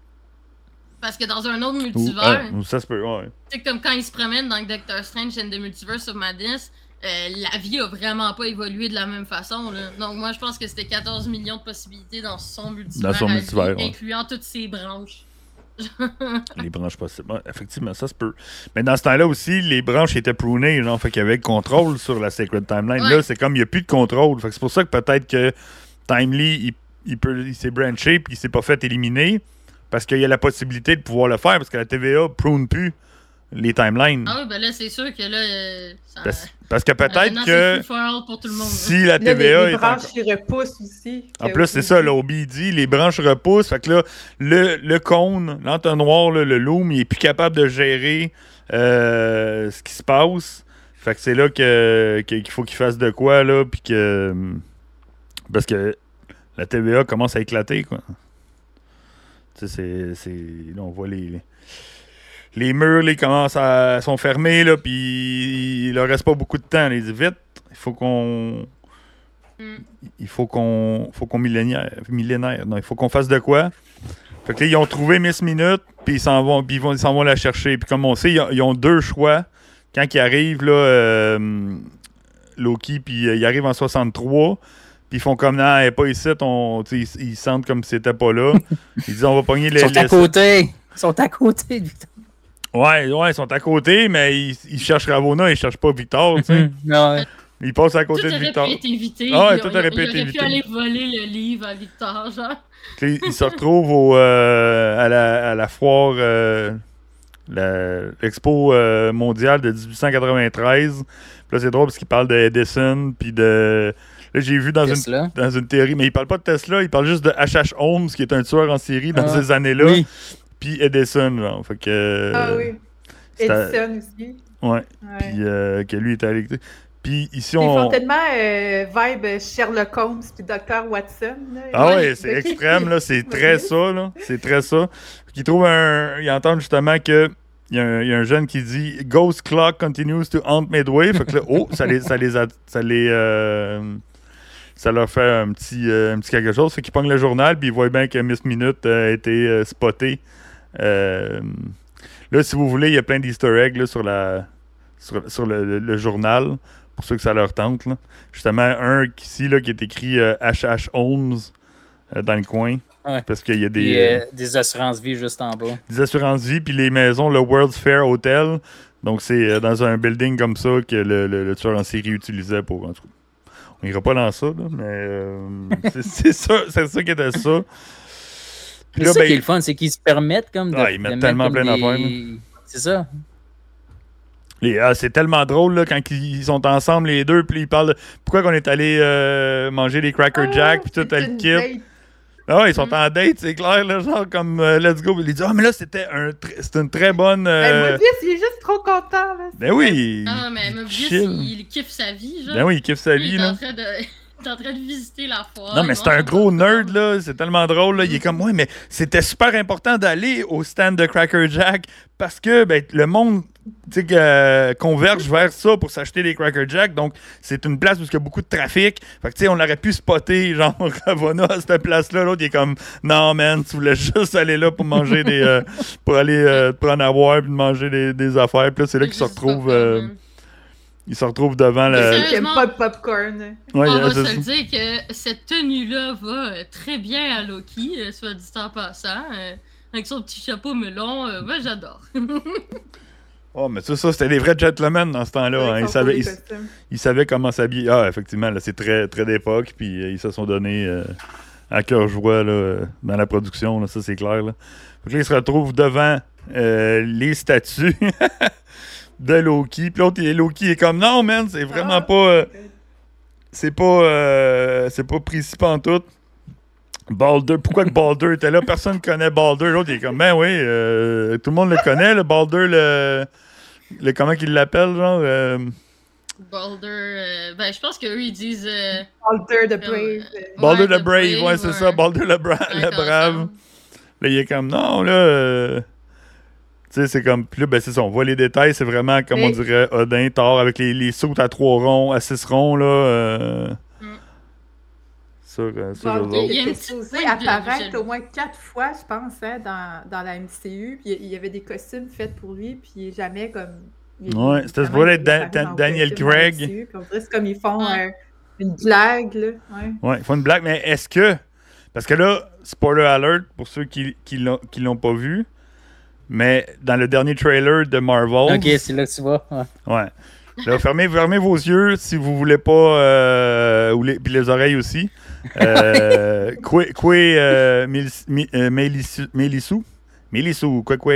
Parce que dans un autre ou- multivers, ouais, ça se peut, ouais. c'est comme quand il se promène dans Doctor Strange and the Multiverse of Madness, euh, la vie a vraiment pas évolué de la même façon. Là. Donc moi je pense que c'était 14 millions de possibilités dans son multivers, Dans son ouais. incluant toutes ses branches. Les branches possibles. Ouais, effectivement, ça se peut. Mais dans ce temps-là aussi, les branches étaient prunées, genre, fait qu'il y avait le contrôle sur la Sacred Timeline. Ouais. Là, c'est comme il n'y a plus de contrôle. Fait que c'est pour ça que peut-être que Timely, il, il, peut- il s'est branché puis il s'est pas fait éliminer. Parce qu'il y a la possibilité de pouvoir le faire, parce que la TVA prune plus les timelines. Ah oui, ben là c'est sûr que là, euh, ça, Parce, parce que peut-être que pour tout le monde. là. si la Là, les, TVA les est branches encore- qui repoussent aussi. En plus, c'est ça, l'Obi dit, les branches repoussent. Fait que là, le, le cône, l'entonnoir, là, le loom, il est plus capable de gérer euh, ce qui se passe. Fait que c'est là que, que- qu'il faut qu'il fasse de quoi, là, puis que... Parce que la TVA commence à éclater, quoi. Tu sais, c'est... c'est- Là, on voit les... les- Les murs, là, ils commencent à... sont fermés, là, puis il leur reste pas beaucoup de temps. Ils disent, vite, il faut qu'on il faut qu'on faut qu'on millénaire, millénaire. Non, il faut qu'on fasse de quoi. Fait que là, ils ont trouvé Miss Minute, puis ils s'en vont, puis ils s'en vont la chercher. Puis comme on sait, ils ont, ils ont deux choix. Quand ils arrivent, là, euh, Loki, puis euh, ils arrivent en 63, puis ils font comme, non, elle est pas ici, on, ils, ils sentent comme si c'était pas là. Ils disent, on va pogner les... Ils sont à côté. Ils sont à côté, Victor. Ouais, ouais, ils sont à côté, mais ils, ils cherchent Ravona, ils cherchent pas Victor, tu sais. Ouais. Ils passent à Tout côté de aurait Victor. pu être évité. Ah ouais, Il- tout il- aurait pu il être aurait évité. pu aller voler le livre à Victor, genre. Ils se retrouvent au, euh, à, la, à la foire, euh, l'expo euh, mondiale de 1893. Puis là, c'est drôle parce qu'ils parlent de Edison, puis de... Là, j'ai vu dans une, dans une théorie, mais ils parlent pas de Tesla, ils parlent juste de H.H. Holmes, qui est un tueur en série dans Ah, ces années-là, Oui. Puis Edison, genre. Fait que... Ah oui. Edison aussi. Ouais, puis euh, que lui était électrique. Puis ici, Ils font on... tellement euh, vibe Sherlock Holmes puis Dr. Watson. là. Ah Ouais. c'est extrême, là. C'est très ça, là. C'est très ça. Ils trouvent un. Ils entendent justement que. Il y, a un, il y a un jeune qui dit Ghost Clock continues to haunt Midway. Fait que là, oh, ça les. Ça les, a- ça les euh, ça leur fait un petit, euh, un petit quelque chose. Fait qu'ils pognent le journal, puis ils voient bien que Miss Minute a été euh, spotée. Euh, là, si vous voulez, il y a plein d'easter eggs là, sur, la, sur, sur le, le- le journal, pour ceux que ça leur tente. là. Justement, un ici là, qui est écrit euh, HH Holmes euh, dans le coin. Ouais. Parce qu'il y a des, Puis, euh, euh, des assurances-vie juste en bas. des assurances vie, puis les maisons, le World's Fair Hotel. Donc, c'est euh, dans un building comme ça que le, le- le tueur en série utilisait pour. En tout cas, on ira pas dans ça, là, mais euh, c'est- ça, c'est ça qui était ça. C'est ça ben, qui est le fun, c'est qu'ils se permettent comme de. Ouais, ils de mettent tellement plein des- d'affaires, C'est ça. les- ah, c'est tellement drôle là, quand ils sont ensemble, les deux, puis ils parlent de pourquoi qu'on est allé euh, manger les Cracker Ah, Jack, puis tout le kit. Ah ouais, ils sont Mm. en date, c'est clair, là, genre comme euh, let's go. Il dit Ah, mais là, c'était un tr- une très bonne. Ben, euh, Mobius, il est juste trop content. Là. Ben oui! Ah, mais Mobius, il, il kiffe sa vie, genre. Ben oui, il kiffe sa Lui, vie, il est en là. train de... en train de visiter la foire. Non, mais c'est un gros nerd, là. C'est tellement drôle, là. Il est comme, ouais, mais c'était super important d'aller au stand de Cracker Jack parce que, ben, le monde que- convergent vers ça pour s'acheter des Cracker Jack. Donc, c'est une place où il y a beaucoup de trafic. Fait que, tu sais, on aurait pu spotter, genre, Ravonna à cette place-là. L'autre, il est comme, non, man, tu voulais juste aller là pour manger des. euh, pour aller euh, prendre à boire puis manger des, des affaires. Puis là, c'est là qu'il se pas retrouve. fun, euh, man. Il se retrouve devant le. Sérieusement? pas de popcorn. Ouais, On euh, va se le dire que cette tenue-là va euh, très bien à Loki, euh, soit dit en passant. avec son petit chapeau melon, euh, moi j'adore. Oh, mais ça, ça c'était des vrais gentlemen dans ce temps-là. hein. Ils, savaient, ils, ils comment s'habiller. Ah, effectivement, là, c'est très, très d'époque. Puis euh, ils se sont donnés euh, à cœur joie là, dans la production. Là, ça, c'est clair. Là. Que là, ils se retrouvent devant euh, les statues de Loki. Puis l'autre, il- Loki est comme non, man, c'est vraiment Ah. pas. euh, c'est pas. euh, c'est pas précis tout. Baldur, pourquoi que Baldur était là? Personne connaît Baldur. L'autre, il est comme, ben oui, euh, tout le monde le connaît, le Baldur, le. le comment qu'il l'appelle, genre? euh, Baldur, euh, ben je pense qu'eux ils disent. euh, Baldur the euh, Brave. Baldur ouais, the Brave, ouais, c'est ça, Baldur le, bra- Ouais, le Brave. Là, il est comme, non, là. Sais, c'est comme. Puis là, ben, c'est ça, on voit les détails, c'est vraiment, comme on dirait, Odin, Thor, avec les, les sautes à trois ronds, à six ronds, là. euh, Mm. Sur, euh, sur. Il y a une était supposé de au moins quatre fois, je pense, hein, dans, dans la MCU. Puis il y avait des costumes faits pour lui, puis jamais comme. il Ouais, c'était supposé être Daniel Craig. MCU, puis on dirait que c'est comme ils font Ouais. euh, une blague, là. Ouais. Ouais, ils font une blague, mais est-ce que. Parce que là, spoiler alert pour ceux qui, qui l'ont qui l'ont pas vu, mais dans le dernier trailer de Marvel. Ok, c'est là que tu vois. Ouais. Ouais. Là, fermez, fermez vos yeux si vous voulez pas. Euh, ou les, puis les oreilles aussi. Euh, Kwe, Kwe, Mélissou. Mélissou, quoi, quoi.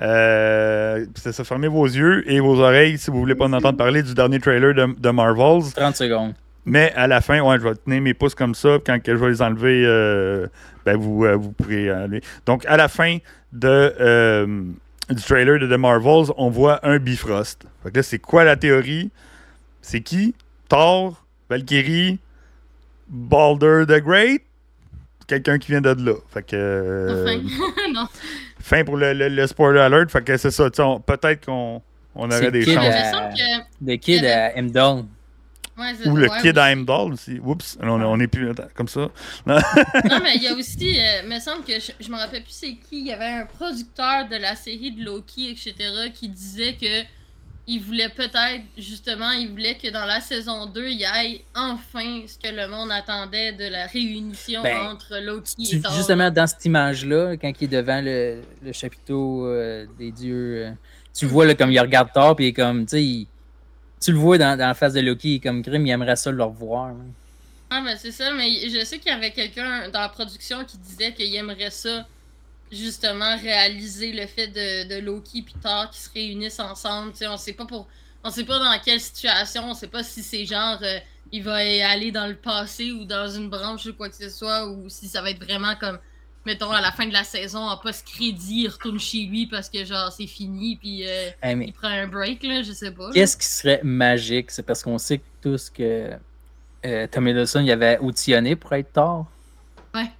Euh, c'est ça, fermez vos yeux et vos oreilles si vous voulez pas en entendre parler du dernier trailer de, de Marvels. 30 secondes. Mais à la fin, ouais, je vais tenir mes pouces comme ça. Quand je vais les enlever, euh, ben vous, euh, vous pourrez aller. Donc, à la fin de, euh, du trailer de The Marvels, on voit un Bifrost. Fait que là, c'est quoi la théorie? C'est qui? Thor, Valkyrie, Baldur the Great? Quelqu'un qui vient de là. Fait que. euh, Enfin. non. fin pour le, le- le spoiler alert. Fait que c'est ça. Peut-être qu'on on aurait des Kid, chances. Euh. Le kid à Heimdall. Ouais, Ou le ouais, Kid aussi. Heimdall aussi. Oups, on, on est plus attends, comme ça. Non, mais il y a aussi, euh, il me semble que je, je me rappelle plus c'est qui, il y avait un producteur de la série de Loki, etc., qui disait que il voulait peut-être, justement, il voulait que dans la saison 2, il y ait enfin ce que le monde attendait de la réunition Ben, entre Loki Tu- et Thor. justement, dans cette image-là, quand il est devant le, le chapiteau euh, des dieux, euh, tu vois là, comme il regarde Thor, puis il est comme, tu sais, il- tu le vois dans, dans la face de Loki, comme Grim, il aimerait ça le revoir. Ah, mais c'est ça, mais je sais qu'il y avait quelqu'un dans la production qui disait qu'il aimerait ça, justement, réaliser le fait de, de Loki et Thor qui se réunissent ensemble. On sait pas pour. On sait pas dans quelle situation, on sait pas si c'est genre euh, il va aller dans le passé ou dans une branche ou quoi que ce soit, ou si ça va être vraiment comme mettons à la fin de la saison en post-crédit, il retourne chez lui parce que genre c'est fini puis euh, mais il prend un break là, je sais pas. Qu'est-ce qui serait magique? C'est parce qu'on sait tous que euh, Tom Hiddleston il avait auditionné pour être Thor. Ouais.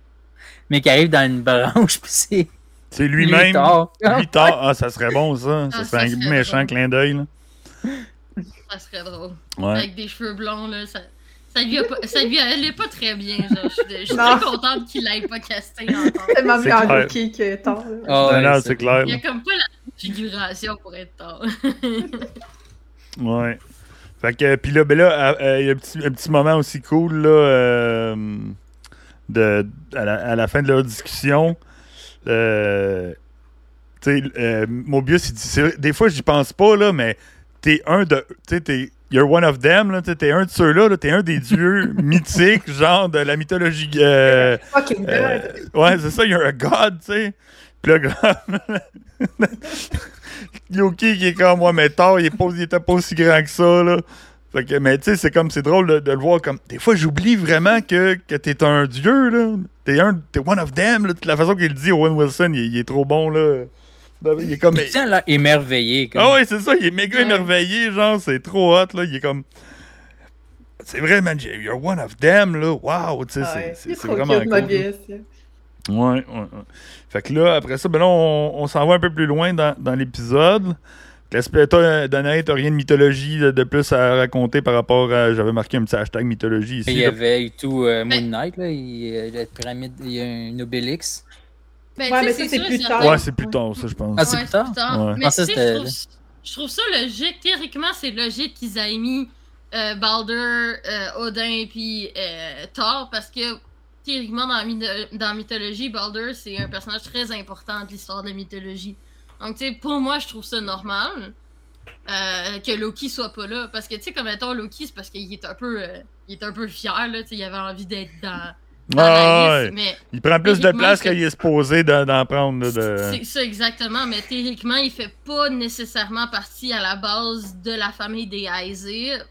Mais qui arrive dans une branche, puis c'est C'est lui lui-même. Lui, Thor. Ah, ça serait bon, ça. Ça Ah, serait ça un serait méchant drôle. clin d'œil. là. Ça serait drôle. Ouais. avec des cheveux blonds, là, ça, ça lui, a pas, ça lui allait pas très bien, genre, je suis, très contente qu'il l'ait pas casté encore. C'est clair. Loki que Thor. là. Ah ouais, non, c'est- clair. Il y là. a comme pas la figuration pour être tard. Ouais. Fait que, puis là, ben là, à- à- il y a un petit, un petit moment aussi cool, là, euh, de, à, la, à la fin de leur discussion. Euh, tu sais, euh, Mobius, il dit, des fois, j'y pense pas, là, mais t'es un de, tu sais, t'es, you're one of them, là, t'es un de ceux-là, là, t'es un des dieux mythiques, genre de la mythologie. euh, Fucking god. euh, ouais, c'est ça, you're a god, tu sais. Puis là, grave. Yoki qui est comme moi, mais Thor, il, est pas, il était pas aussi grand que ça, là. Fait que, mais tu sais, c'est comme, c'est drôle de, de le voir comme. Des fois, j'oublie vraiment que, que t'es un dieu, là. T'es un, t'es one of them, là. La façon qu'il dit, Owen Wilson, il, il est trop bon, là. Il est comme. Il là émerveillé. Comme... Ah ouais, c'est ça, il est méga Ouais. émerveillé, genre, c'est trop hot, là. Il est comme. C'est vrai, man, you're one of them, là. Wow, tu sais, Ouais, c'est- vraiment cool. Ouais, ouais, ouais. Fait que là, après ça, ben là, on, on s'en va un peu plus loin dans, dans l'épisode. L'aspect, toi, Danae, t'as rien de mythologie de, de plus à raconter par rapport à. J'avais marqué un petit hashtag mythologie ici. Il y là. avait tout euh, Moon Knight, là. Il y a la pyramide, il y a un Obélix. Ben, Ouais, mais ça, c'est plus tard. Ouais, c'est plus tard, ça, je pense. Ah, c'est Ouais, plus tard? Ouais. Mais Ah, ça, je, trouve, je trouve ça logique. Théoriquement, c'est logique qu'ils aient mis euh, Baldur, euh, Odin puis euh, Thor parce que théoriquement, dans la, mytho- dans la mythologie, Baldur, c'est un personnage très important de l'histoire de la mythologie. Donc, tu sais, pour moi, je trouve ça normal euh, que Loki soit pas là. Parce que, tu sais, comme étant Loki, c'est parce qu'il est un peu euh, il est un peu fier, là. Tu sais, il avait envie d'être dans, Ouais, la ouais. liste. Mais Il prend plus de place qu'il est supposé d'en prendre. de... C'est ça exactement, mais théoriquement, il fait pas nécessairement partie à la base de la famille des Aesir,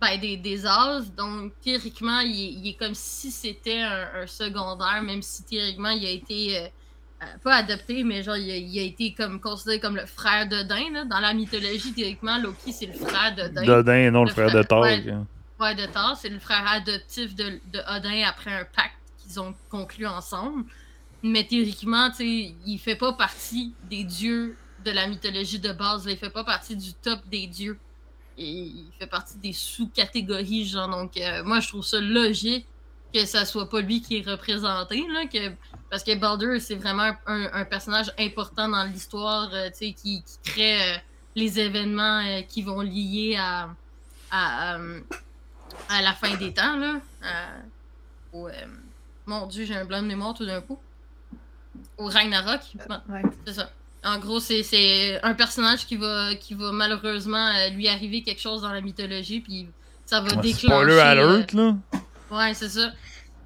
ben des, des As, donc théoriquement, il, est- il est comme si c'était un, un secondaire, même si théoriquement, il a été, euh, euh, pas adopté, mais genre, il a, il a été comme considéré comme le frère d'Odin, là. Dans la mythologie, théoriquement, Loki, c'est le frère d'Odin. Dodin et non le Le frère de Thor. ouais. De Thor, c'est le frère adoptif de, Odin après un pacte qu'ils ont conclu ensemble. Mais théoriquement, tu sais, il fait pas partie des dieux de la mythologie de base. Il fait pas partie du top des dieux. Et il fait partie des sous-catégories, genre. Donc, euh, moi, je trouve ça logique que ça soit pas lui qui est représenté, là. Que, parce que Baldur, c'est vraiment un, personnage important dans l'histoire, euh, tu sais, qui, crée euh, les événements qui vont lier à. À la fin des temps, là. euh, au, euh, mon dieu, j'ai un blanc de mémoire tout d'un coup. Au Ragnarok. Bon, Ouais. c'est ça. En gros, c'est- c'est un personnage qui va, qui va malheureusement euh, lui arriver quelque chose dans la mythologie, puis ça va Ouais, déclencher. Euh, alert, là. Ouais, c'est ça.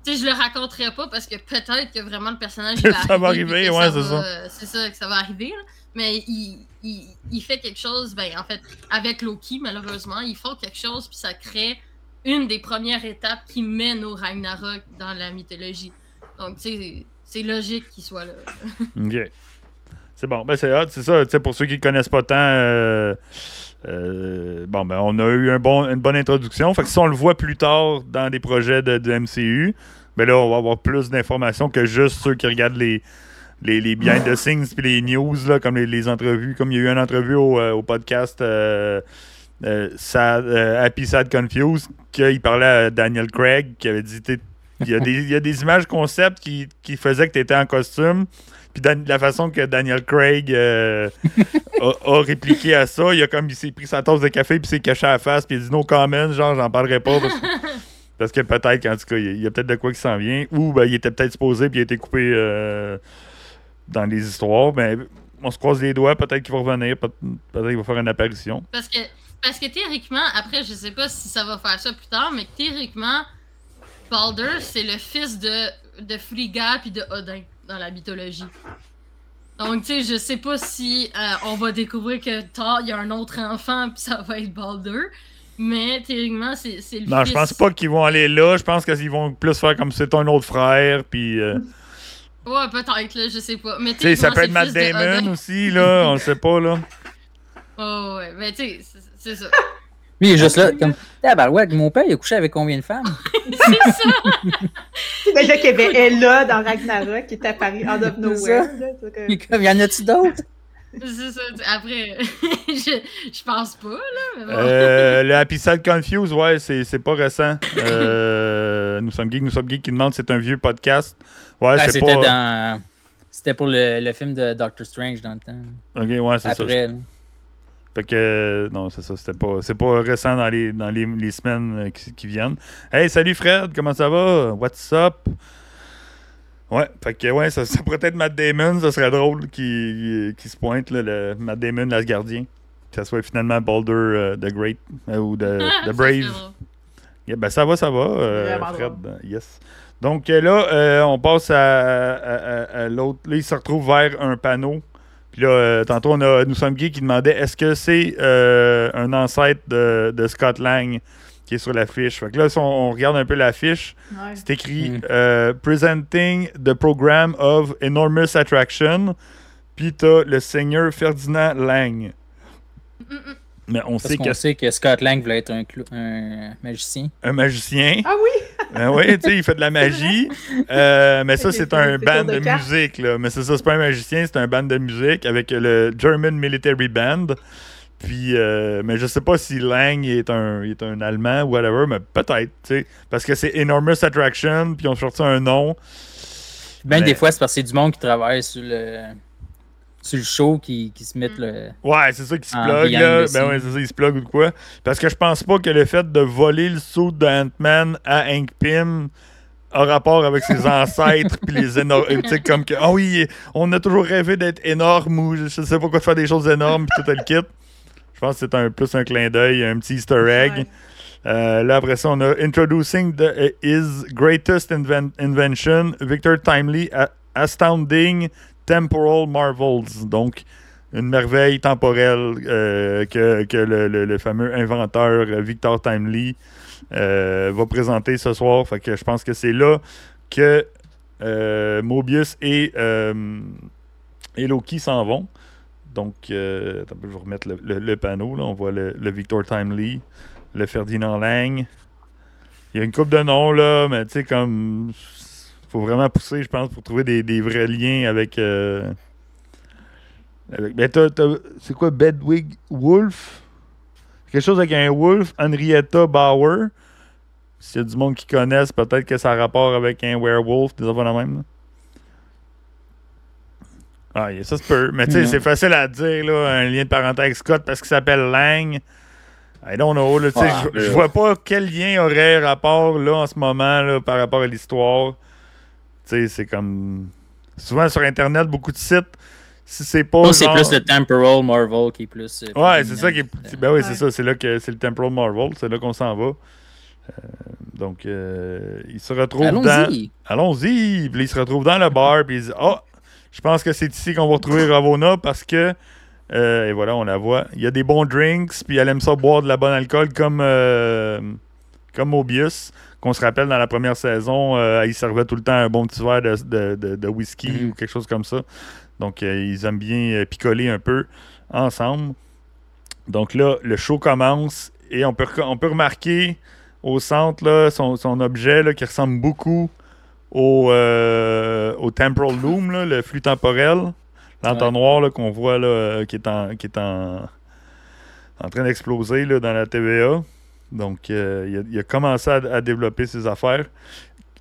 Tu sais, je le raconterai pas parce que peut-être que vraiment le personnage ça va arriver, ouais, c'est ça. euh, C'est ça, que ça va arriver. là. Mais il, il, il fait quelque chose, ben en fait, avec Loki, malheureusement, ils font quelque chose puis ça crée une des premières étapes qui mène au Ragnarok dans la mythologie. Donc, tu sais, c'est logique qu'il soit là. Ok. C'est bon, ben c'est c'est ça. Pour ceux qui ne connaissent pas tant, euh, euh, bon, ben on a eu un bon, une bonne introduction. Fait que si on le voit plus tard dans des projets de, MCU, ben là, on va avoir plus d'informations que juste ceux qui regardent les, les, les behind the scenes puis les news, là, comme les, les entrevues. Comme il y a eu une entrevue au, euh, au podcast euh, euh, Sad- euh, Happy Sad Confused, qu'il parlait à Daniel Craig, qui avait dit il y, a des, il y a des images concept qui, qui faisaient que tu étais en costume. Puis Dan- la façon que Daniel Craig euh, a, a répliqué à ça, il a comme il s'est pris sa tasse de café puis s'est caché à la face puis il a dit no comment, genre j'en parlerai pas parce, parce que peut-être qu'en tout cas il y a- peut-être de quoi qui s'en vient ou ben, il était peut-être supposé puis il a été coupé euh, dans les histoires, mais on se croise les doigts, peut-être qu'il va revenir, peut- peut-être qu'il va faire une apparition. Parce que, parce que théoriquement, après, je sais pas si ça va faire ça plus tard, mais théoriquement, Baldur, c'est le fils de, de Frigga puis de Odin dans la mythologie. Donc, tu sais, je sais pas si euh, on va découvrir que Thor, il y a un autre enfant puis ça va être Baldur, mais théoriquement, c'est c'est le Non, fils. je pense pas qu'ils vont aller là, je pense qu'ils vont plus faire comme si c'était un autre frère puis euh, Ouais, peut-être, là, je sais pas. Mais tu sais ça peut être Matt Damon aussi là, on le sait pas là. Ouais, ouais, mais tu sais, c'est- ça. Lui, il est juste là, comme, tabarouette, mon père, il a couché avec combien de femmes? C'est ça! Déjà qu'il y avait Ella dans Ragnarok qui est apparue out of nowhere. Il comme, y en a-tu d'autres? C'est ça. Après, je, je pense pas, là. Mais bon. Euh, le Happy Sad Confused, ouais, c'est c'est pas récent. Euh, nous sommes geeks, nous sommes geeks qui demande c'est un vieux podcast. Ouais, Ah, c'est c'était pas. dans. C'était pour le, le film de Doctor Strange dans le temps. Ok, ouais, c'est ça. Après. Fait que non, c'est ça, c'était pas. C'est pas récent dans les, dans les, les semaines euh, qui, qui viennent. Hey, salut Fred, comment ça va? What's up? Ouais, fait que ouais, ça, ça pourrait être Matt Damon, ça serait drôle qu'il qui se pointe, là, le Matt Damon, l'Asgardien. Que ça soit finalement Baldur euh, the Great euh, ou the serait Brave. Yeah, ben ça va, ça va, euh, Fred. Yes. Donc là, euh, on passe à, à- à- à l'autre. Là, il se retrouve vers un panneau. Puis là, euh, tantôt, on a Nous sommes gays qui demandait est-ce que c'est euh, un ancêtre de, de Scott Lang qui est sur l'affiche? Fait que là, si on, on regarde un peu l'affiche, Ouais. c'est écrit Mm. euh, Presenting the Program of Enormous Attraction. Puis t'as le seigneur Ferdinand Lang. Mm, mm. Mais on Parce sait qu'on que sait que Scott Lang voulait être un, clou- un magicien. un magicien. Ah oui! Ben oui, tu sais, il fait de la magie. Euh, mais ça, c'est un band de, musique, là. Mais c'est ça, c'est pas un magicien, c'est un band de musique avec le German Military Band. Puis, euh, mais je sais pas si Lang est un, est un Allemand ou whatever, mais peut-être, tu sais. Parce que c'est Enormous Attraction, puis ils ont sorti un nom. Ben, Mais- des fois, c'est parce que c'est du monde qui travaille sur le, sur le show qui, qui se met le. Ouais, c'est ça qui se plug, là. the Ben ouais, c'est ça, il se plug ou de quoi. Parce que je pense pas que le fait de voler le saut de Ant-Man à Hank Pym a rapport avec ses ancêtres, puis les énormes. Tu sais, comme que, ah oui, on a toujours rêvé d'être énorme ou je sais pas quoi de faire des choses énormes, puis tout le kit. Je pense que c'est un, plus un clin d'œil, un petit easter egg. Ouais. Euh, là, après ça, on a Introducing the, uh, His Greatest Inven- Invention, Victor Timely, Astounding Temporal Marvels. Donc, une merveille temporelle euh, que, que le, le- fameux inventeur euh, Victor Timely euh, va présenter ce soir. Fait que je pense que c'est là que Mobius et, et Loki s'en vont. Donc, je vais remettre le, le- panneau. Là. On voit le, le Victor Timely, le Ferdinand Lang. Il y a une coupe de noms, là, mais tu sais, comme. Faut vraiment pousser, je pense, pour trouver des, des vrais liens avec. euh, avec ben, c'est quoi, Bedwig Wolf Quelque chose avec un Wolf, Henrietta Bauer. S'il y a du monde qui connaissent, peut-être que ça a rapport avec un werewolf, des affaires de même. Là. Ah, ça se peut. Mais tu sais, Non. c'est facile à dire, là, un lien de parenté avec Scott parce qu'il s'appelle Lang. I don't know. Là, Ah, je, je vois pas quel lien aurait rapport là, en ce moment là, par rapport à l'histoire. Tu sais, c'est comme. Souvent sur Internet, beaucoup de sites. Si c'est pas. Non, c'est plus le Temporal Marvel qui est plus. euh, Ouais, c'est ça qui est. Ben oui, c'est Ouais. ça. C'est là que c'est le Temporal Marvel. C'est là qu'on s'en va. Euh, donc, euh, il se retrouve dans. Allons-y. Allons-y. Puis il se retrouve dans le bar. Puis il dit Ah, je pense que c'est ici qu'on va retrouver Ravona parce que. euh, et voilà, on la voit. Il y a des bons drinks. Puis elle aime ça boire de la bonne alcool comme. euh, comme Mobius. Qu'on se rappelle dans la première saison, euh, il servait tout le temps un bon petit verre de, de- de- de whisky Mhm. ou quelque chose comme ça. Donc, euh, ils aiment bien euh, picoler un peu ensemble. Donc là, le show commence et on peut, rec- on peut remarquer au centre là, son, son objet là, qui ressemble beaucoup au, euh, au Temporal Loom, là, le flux temporel. L'entonnoir qu'on voit qui est en, qui est en, en train d'exploser dans la TVA. Donc, euh, il, a, il a commencé à, à développer ses affaires.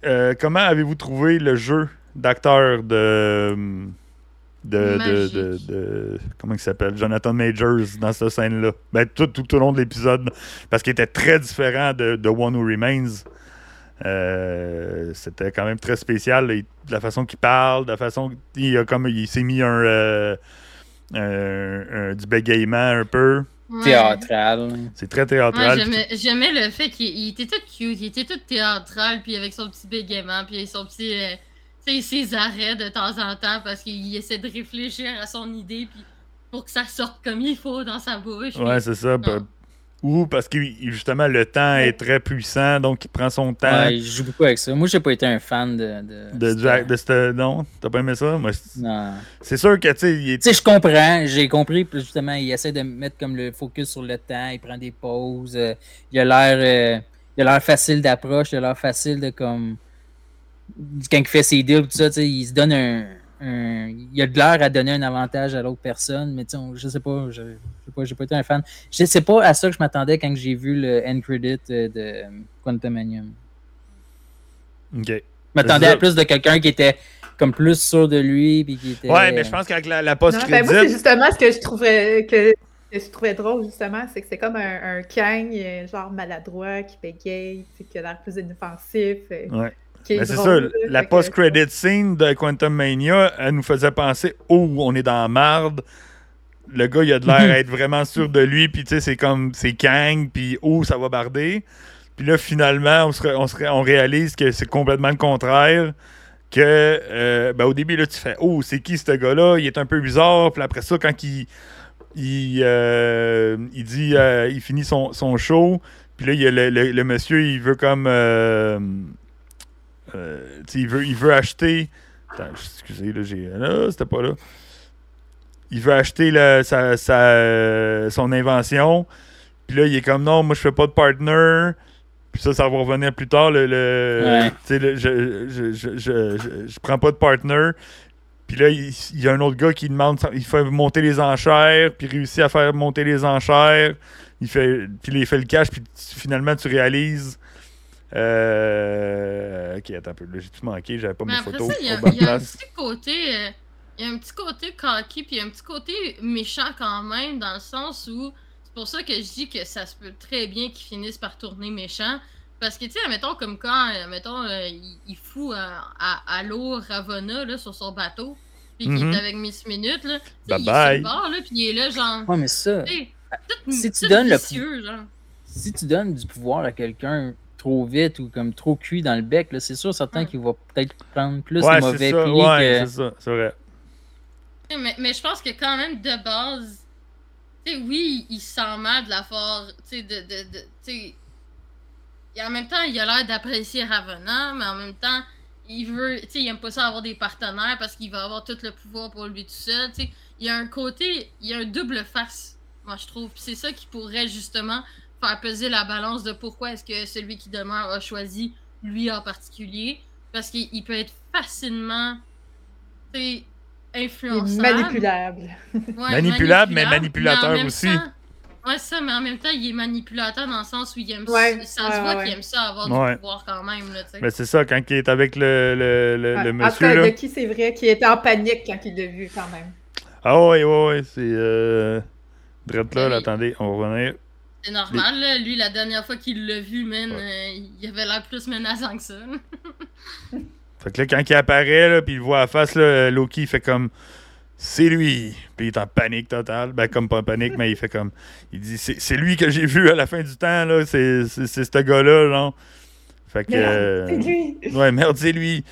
Euh, comment avez-vous trouvé le jeu d'acteur de, de, de, de- de- Comment il s'appelle? Jonathan Majors dans cette scène-là. Ben, tout, tout au long de l'épisode. Parce qu'il était très différent de, One Who Remains. Euh, C'était quand même très spécial. de la façon qu'il parle, de la façon. Il, a comme, il s'est mis un, un- un- du bégaiement un peu. Ouais. Théâtral. C'est très théâtral. j'aimais- j'aimais le fait qu'il il était tout cute, il était tout théâtral, puis avec son petit bégaiement, puis son petit. euh, tu sais, ses arrêts de temps en temps parce qu'il essaie de réfléchir à son idée, puis pour que ça sorte comme il faut dans sa bouche. Ouais, c'est ça. Ah. Ou parce que justement le temps est très puissant, donc il prend son temps. Ouais, je joue beaucoup avec ça. Moi, j'ai pas été un fan de. de, De, Jack, de cette- non, t'as pas aimé ça? Moi, c'est- Non. c'est sûr que, tu sais, est- Tu sais, je comprends, j'ai compris, justement, il essaie de mettre comme le focus sur le temps, il prend des pauses, euh, il a l'air euh, il a l'air facile d'approche, il a l'air facile de comme quand il fait ses deals, tout ça, tu sais, il se donne un, un- il a de l'air à donner un avantage à l'autre personne, mais tu sais, on- je sais pas, je, je sais pas, j'ai pas été un fan. Je sais pas à ça que je m'attendais quand j'ai vu le end credit euh, de Quantumanium. OK. Je m'attendais à plus de quelqu'un qui était comme plus sûr de lui, puis qui était Ouais, mais je pense qu'avec la, la Non, ben, moi, c'est justement ce que je trouvais que, que je trouvais drôle, justement, c'est que c'est comme un, un Kang, euh, genre maladroit, qui bégaye, tu sais, qui a l'air plus inoffensif. euh, Ouais. Mais c'est ça, la post-credit scene de Quantum Mania, elle nous faisait penser, oh, on est dans la marde. Le gars, il a de l'air à être vraiment sûr de lui, puis tu sais, c'est comme, c'est Kang, puis oh, ça va barder. Puis là, finalement, on, se on, se on réalise que c'est complètement le contraire. Que, euh, ben, au début, là, tu fais, oh, c'est qui ce gars-là? Il est un peu bizarre. Puis après ça, quand il, il, euh, il dit, euh, il finit son, son show, puis là, il y a le, le- le monsieur, il veut comme. Euh, il, veut, il veut acheter. Attends, excusez, là, j'ai. Là, c'était pas là. Il veut acheter le- sa, sa, euh, son invention. Puis là, il est comme non, moi je fais pas de partner. Puis ça, ça va revenir plus tard. Le, le- Ouais. le- je, je, je, je, je- je prends pas de partner. Puis là, il, il y a un autre gars qui demande, il fait monter les enchères, puis réussit à faire monter les enchères. Il fait, puis il fait le cash, puis finalement, tu réalises. Euh, ok, attends un peu. Là, j'ai tout manqué, j'avais pas Mais mes après photos il y a, y a un petit côté. euh, il y a un petit côté cocky, puis il y a un petit côté méchant quand même, dans le sens où. C'est pour ça que je dis que ça se peut très bien qu'ils finissent par tourner méchant. Parce que, tu sais, mettons, comme quand, euh, mettons, euh, il, il fout à, à l'eau Ravonna, là, sur son bateau, puis qu'il Mhm. est avec Miss Minute, là. tu sais, Bye il bye. est sur le bord, là, puis il est là, genre. Ouais, mais ça, tout- Si tu tout donnes le genre. si tu donnes du pouvoir à quelqu'un trop vite ou comme trop cuit dans le bec, là, c'est sûr certain qu'il va peut-être prendre plus Ouais, c'est mauvais ça, pieds ouais, que. c'est ça, c'est vrai. Mais, mais je pense que quand même, de base, tu sais, oui, il se sent mal de la faire, tu sais, de, de, de tu sais, et en même temps, il a l'air d'apprécier Ravonna, mais en même temps, il veut, tu sais, il aime pas ça avoir des partenaires parce qu'il va avoir tout le pouvoir pour lui tout seul, tu sais. Il y a un côté, il y a un double face, moi je trouve, Puis c'est ça qui pourrait justement faire peser la balance de pourquoi est-ce que celui qui demeure a choisi lui en particulier, parce qu'il il peut être facilement, influençable. manipulable. Ouais, Manipulable, mais en manipulateur aussi. temps- ouais, ça, mais en même temps, il est manipulateur dans le sens où il aime Ouais, ça. Ouais, se voit ouais, qu'il aime ça avoir Ouais. du pouvoir quand même, là. Mais c'est ça, quand il est avec le, le, le, Ouais. le En tout monsieur, cas, là. Lucky, c'est vrai qu'il était en panique quand il l'a vu, quand même. Ah ouais, ouais, ouais, c'est... Euh... Drette là, Ben, là, attendez, on va revenir. C'est normal, là. Lui, la dernière fois qu'il l'a vu, man, euh, il avait l'air plus menaçant que ça. Fait que là, quand il apparaît, là, puis il le voit à la face, là, Loki, il fait comme... C'est lui! Puis il est en panique totale. Ben, comme pas en panique, mais il fait comme... Il dit, c'est c'est lui que j'ai vu à la fin du temps, là. C'est c'est- c'est ce gars-là, genre. Fait que... Merde, euh, c'est lui! Ouais, merde, c'est lui.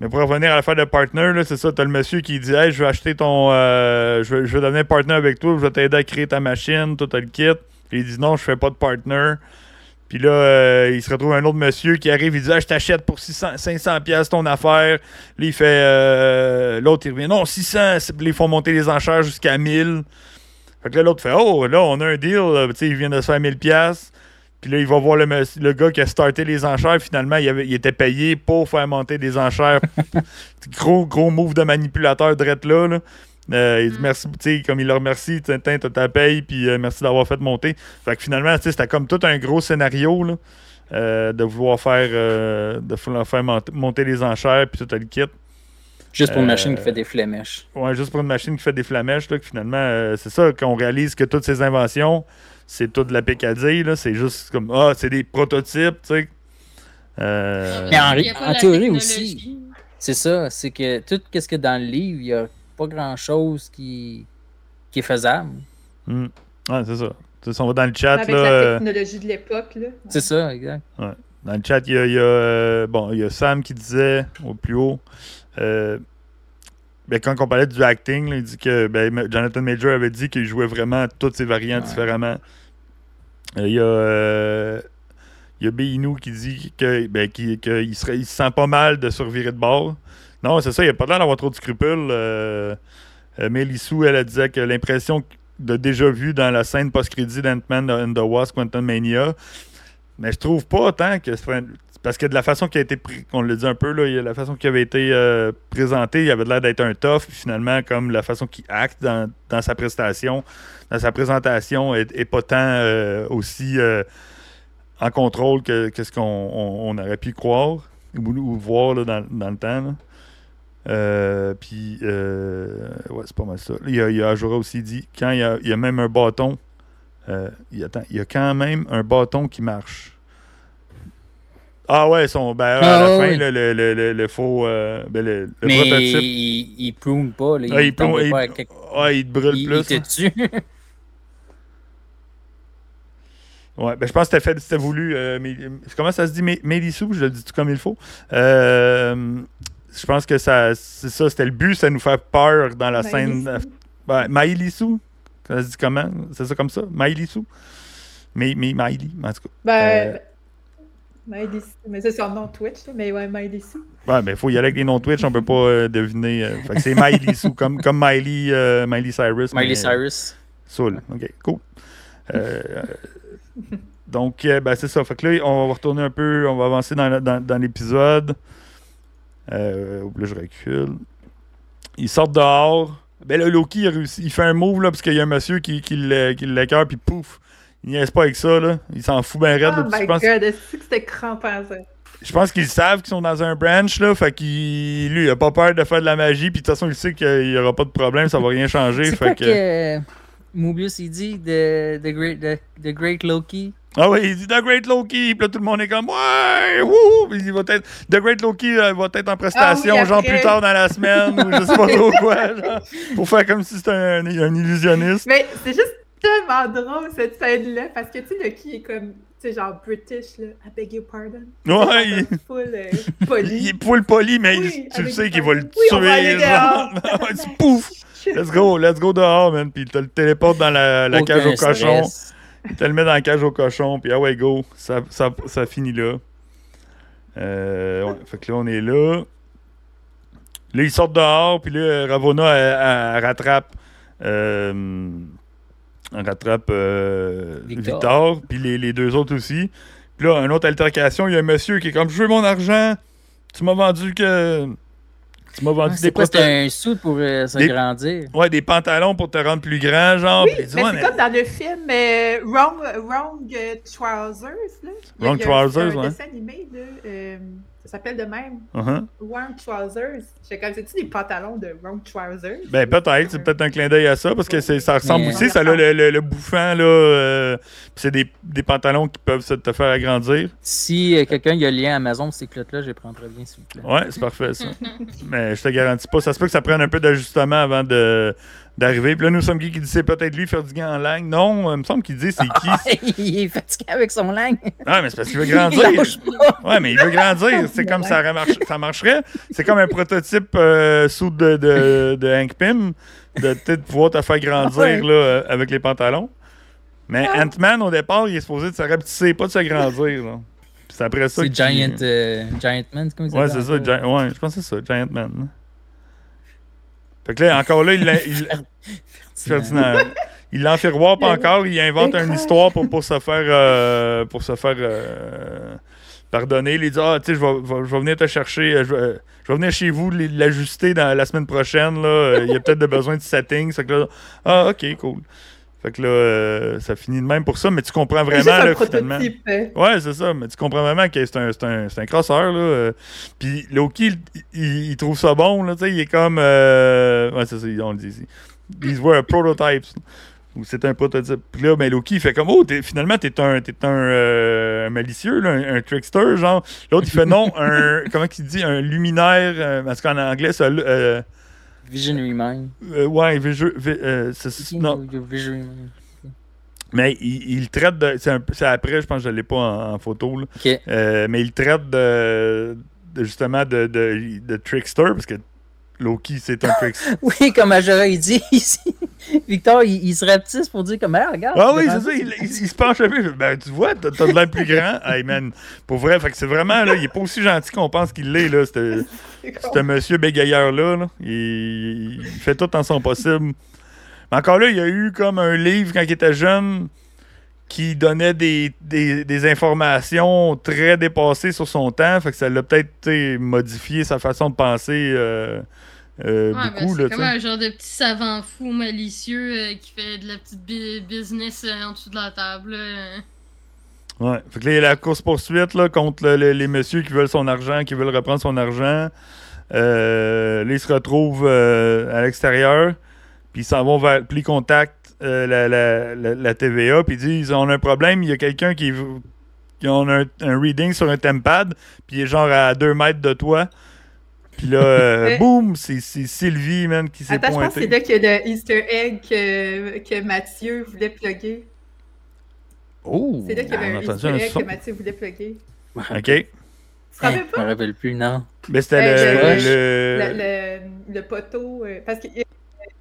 Mais pour revenir à l'affaire de partner, c'est ça, t'as le monsieur qui dit Hey, je vais acheter ton. euh, je, vais, je vais devenir partner avec toi, je vais t'aider à créer ta machine, tout le kit. Il dit non, je fais pas de partner. Puis là, euh, il se retrouve un autre monsieur qui arrive, il dit ah, je t'achète pour 600, 500 pièces ton affaire. Là, il fait. euh, l'autre, il revient non, 600. C'est- Puis là, ils font monter les enchères jusqu'à 1000. Fait que là, l'autre fait oh, là, on a un deal. Tu sais, il vient de se faire 1000 pièces. Puis là, il va voir le, le gars qui a starté les enchères. Finalement, il, avait- il était payé pour faire monter des enchères. gros, gros move de manipulateur drette là. là. Euh, il dit Mm. merci, tu sais, comme il le remercie, t'as ta paye, puis euh, merci d'avoir fait monter. Fait que finalement, tu sais, c'était comme tout un gros scénario, là, euh, de vouloir faire, euh, de vouloir faire mont- monter les enchères, puis tout le kit. Juste pour une machine qui fait des flémèches. Ouais, juste pour une machine qui fait des flamèches, là, que finalement, euh, c'est ça, qu'on réalise que toutes ces inventions, c'est tout de la picadille, là, c'est juste comme, ah, c'est des prototypes, tu sais. Euh, Mais en- en théorie aussi. C'est ça, c'est que tout ce que dans le livre, il n'y a pas grand chose qui, qui est faisable. hmm. Ouais, c'est ça. Tu sais, si on va dans le chat, Avec là, la euh, technologie de l'époque, là. C'est ça, exact. dans le chat, il y a, il y a, euh, bon, il y a Sam qui disait, au plus haut, euh, ben, quand on parlait du acting, là, il dit que ben, Jonathan Major avait dit qu'il jouait vraiment toutes ses variantes Ouais. différemment. Euh, Il y a, euh, il y a Beinou qui dit que, ben, qu'il qu'il serait, il se sent pas mal de survirer de bord. Non, c'est ça, il a pas l'air d'avoir trop de scrupules. Euh, Mélissou, elle, elle disait que l'impression de déjà vu dans la scène post-crédit d'Ant-Man and the Wasp Quantum Mania. Mais je trouve pas tant que parce que de la façon qui a été on le dit un peu là, la façon qui avait été euh, présenté, il avait l'air d'être un tough, puis finalement comme la façon qu'il acte dans, sa prestation, dans sa présentation est, pas tant euh, aussi euh, en contrôle que, ce qu'on on- on aurait pu croire ou, voir dans, le temps. Euh, puis, ouais, c'est pas mal ça. Il y a, il aussi dit, quand il y a, même un bâton, il y a quand même un bâton qui marche. Ah ouais, son, ben, à Ah, la ouais, fin, là, le, le, le, le faux, euh, ben, le, le Mais prototype, il, il prune pas. Là, Ah, il il prune- il- pas à quelque- ah, il te brûle il, plus. il hein. te tue. Ouais, ben je pense que c'était fait, c'était voulu. euh, mais, comment ça se dit, Mé- Mélissou, je le dis tout comme il faut. Euh, je pense que ça, c'est ça, c'était le but, c'est de nous faire peur dans la scène. Maïlissou. Ben, Maïlissou, ça se dit comment? C'est ça comme ça? Maïlissou? Mais, mais Maïli, en tout cas. Ben, Miley Sue. Mais c'est son nom Twitch, mais ouais, Miley Sue. Ouais, mais il faut y aller avec les noms Twitch, on peut pas euh, deviner. euh, fait que c'est Maïlissou, comme, comme Miley, euh, Miley Cyrus. Miley mais, Cyrus. Soul. OK, cool. Euh, donc, euh, ben, c'est ça. Fait que là, on va retourner un peu, on va avancer dans, la- dans, dans l'épisode. Euh, là, je recule. Ils sortent dehors. Ben là, Loki, il, fait un move, là, parce qu'il y a un monsieur qui, qui, le- qui l'écœure, puis pouf. Il niaise pas avec ça, là. Il s'en fout bien raide, là, Oh puis my je pense, god, est-ce que c'était crampant ça? je pense qu'ils savent qu'ils sont dans un branch, là. Fait qu'il, lui, il a pas peur de faire de la magie, puis de toute façon, il sait qu'il y aura pas de problème, ça va rien changer. C'est fait quoi que... que euh, Mobius il dit de The Great, the, the great Loki? Ah oui, il dit The Great Loki, puis là tout le monde est comme Ouais, wouh! Il va être The Great Loki euh, va être en prestation, Ah oui, genre plus tard dans la semaine, ou je sais pas trop quoi, genre, pour faire comme si c'était un, un illusionniste. Mais c'est juste tellement drôle cette scène-là parce que tu sais, Lucky est comme, tu sais, genre British, là. I beg your pardon. Ouais, Il il, est full euh, il poli. est full poli, mais Oui, tu sais qu'il va le Oui, on va aller tuer. Pouf! Let's go, let's go dehors, man. Puis il te le téléporte dans la, la cage au cochon. Il te le met dans la cage au cochon, puis ah ouais, go. Ça, ça, ça finit là. Euh, ouais, fait que là, on est là. Là, ils sortent dehors, puis là, Ravona, elle, elle rattrape. euh, elle rattrape euh, Victor. Victor, puis les, les deux autres aussi. Puis là, une autre altercation, il y a un monsieur qui est comme Je veux mon argent. Tu m'as vendu que. Tu m'as vendu Ah, des C'est quoi, c'était un sou pour euh, s'agrandir? Ouais, des pantalons pour te rendre plus grand, genre. Oui, mais c'est mais- comme dans le film euh, Wrong, Wrong euh, Trousers, là. Il y a- Wrong il y a un- Trousers, un ouais. dessin animé, là. Ça s'appelle de même. Uh-huh. Wrong Trousers. J'étais comme, c'est-tu des pantalons de Wrong Trousers? Ben peut-être, c'est peut-être un clin d'œil à ça, parce que c'est- ça ressemble Mais- aussi, ça a le, le, le bouffant, là, euh, pis c'est des, des pantalons qui peuvent se- te faire agrandir. Si euh, quelqu'un y a le lien Amazon pour ces clottes-là, je les prendrais bien, s'il vous plaît. Ouais, c'est parfait ça. Mais je te garantis pas, ça se peut que ça prenne un peu d'ajustement avant de d'arriver. Puis là, nous sommes qui qui dit c'est peut-être lui faire du gant en langue? Non, il me semble qu'il dit c'est qui? il est fatigué avec son langue. Ah, mais c'est parce qu'il veut Il grandir. lâche pas. Ouais, mais il veut grandir. C'est comme ça, remarche- ça marcherait. C'est comme un prototype euh, sous de, de, de Hank Pym, de peut-être pouvoir te faire grandir Ouais. là, euh, avec les pantalons. Mais Ant-Man, au départ, il est supposé de se rapetisser, pas de se grandir. là. Puis c'est après ça C'est Giant, euh, Giant Man, c'est comme ça Ouais, c'est ça. Gi- Ouais, je pense que c'est ça, Giant Man. là. Fait que là, encore là, il, l'a- il, Ferdinand. Il l'enferroire pas encore, il invente une histoire pour, pour se faire euh, pour se faire euh, pardonner. Il dit Ah, tu sais, je vais, venir te chercher, euh, je vais, venir chez vous l'ajuster dans la semaine prochaine. Là. Il y a peut-être de besoin de que là, ah, ok, cool. Fait que là, euh, ça finit de même pour ça, mais tu comprends C'est juste vraiment un là, finalement. prototype. euh. Ouais, c'est ça, mais tu comprends vraiment que c'est un, c'est un, c'est un crosseur, là. euh. Puis Loki, il, il- il trouve ça bon, là, tu sais, il est comme... euh, Ouais, c'est ça, on le dit ici. These were prototypes. Ou c'est un prototype. Puis là, ben, Loki, il fait comme, oh, finalement, t'es un, t'es un, euh, un malicieux, là, un, un trickster, genre. L'autre, il fait non, un... Comment qu'il dit? Un luminaire, parce qu'en anglais, ça... Visionary Mind. euh, ouais, visu- vi- euh, c'est- non, Visionary Mind. mais il, il traite de... C'est un peu- c'est après, je pense que je l'ai pas en, en photo, là. Euh, mais il traite de, de justement de, de, de trickster parce que Loki c'est un trickster. Oui, comme j'aurais dit ici. Victor, il, il se rapetisse pour dire comme, ah, regarde. ah oui, c'est ça, il, il- il se penche un peu. Ben tu vois, t'as t'as de l'air plus grand. Hey man, pour vrai, fait que c'est vraiment là, il est pas aussi gentil qu'on pense qu'il l'est là. Ce monsieur bégayeur là, là. Il, il fait tout en son possible. Mais encore là, il y a eu comme un livre quand il était jeune qui donnait des, des, des informations très dépassées sur son temps. Fait que ça l'a peut-être modifié sa façon de penser euh, euh, Ouais, ben, beaucoup. c'est comme un genre de petit savant fou malicieux euh, qui fait de la petite business euh, en dessous de la table. là. Ouais. Fait que là, la course-poursuite là, contre le- le- les messieurs qui veulent son argent, qui veulent reprendre son argent. Euh, là, ils se retrouvent euh, à l'extérieur. Puis ils s'en vont vers. Puis ils contactent euh, la, la- la- la TVA. Puis ils disent on a un problème, il y a quelqu'un qui. qui a un, un reading sur un tempad. Puis il est genre à 2 mètres de toi. Puis là, euh, boum, c'est Sylvie, man, qui s'est Attends, je pense que c'est pointée. là qu'il y a le Easter egg que, que Mathieu voulait plugger. Oh! C'est là qu'il y avait un Easter un egg son? que Mathieu voulait plugger. OK. Je me pas? rappelle plus, non. Mais c'était le, le- le- Le, le, le poteau. euh, parce qu'il y a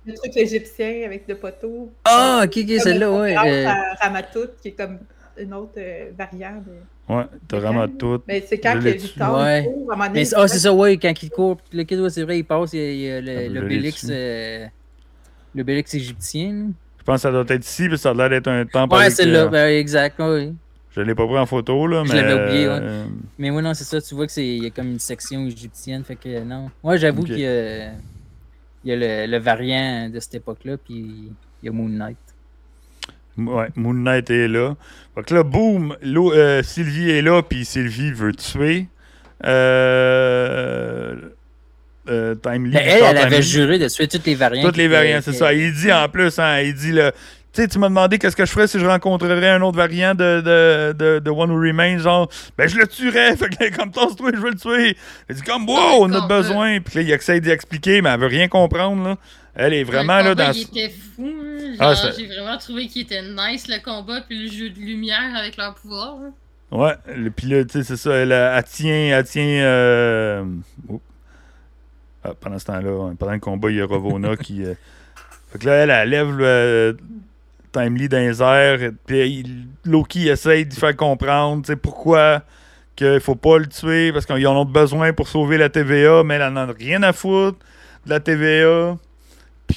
le truc égyptien avec le poteau. Ah, ok, ok, Comme celle-là, ouais. euh, à Ramatout, qui est comme une autre euh, variante. Ouais, t'as vraiment tout. Mais c'est quand Je que l'ai Victor Ouais. il court, à un moment donné, Mais il ah, c'est ça, ouais, quand il court, le kid, ouais, c'est vrai, il passe, il y a, il y a Ah, le- je dessus. euh, L'obélix égyptien. Je pense que ça doit être ici, puis ça a l'air d'être un temple. Ouais, c'est là, euh, ben, exact, oui. Je l'ai pas pris en photo, là, Je mais. l'avais oublié, ouais. euh, Mais oui, non, c'est ça, tu vois que c'est il y a comme une section égyptienne, fait que non. Moi, j'avoue Ok. que euh, il y a le, le variant de cette époque-là, puis il y a Moon Knight. Ouais, Moon Knight est là. Fait que là, boum, l'eau- euh, Sylvie est là, puis Sylvie veut tuer. Euh, euh, Timely. Mais elle, elle avait juré de tuer toutes les variantes. Toutes les étaient- c'est ça. Il dit en plus, hein, il dit le. Tu sais, tu m'as demandé qu'est-ce que je ferais si je rencontrerais un autre variant de, de, de, de One Who Remains, genre, ben je le tuerais, fait que comme toi, toi, je veux le tuer. Il dit comme, wow, on a besoin. Puis là, il essaie d'expliquer, mais elle veut rien comprendre, là. Elle est vraiment, le là, combat, dans. Il était fou. Ah, j'ai vraiment trouvé qu'il était nice le combat puis le jeu de lumière avec leur pouvoir. hein. Ouais, le- puis là, tu sais, c'est ça, elle, elle tient, elle tient, euh, oh. Ah, pendant ce temps-là, pendant le combat, il y a Ravona qui, euh, fait que là, elle, elle lève le Timely dans les airs, puis Loki essaye de lui faire comprendre, pourquoi qu'il faut pas le tuer, parce qu'ils en ont besoin pour sauver la TVA, mais elle en a rien à foutre de la TVA.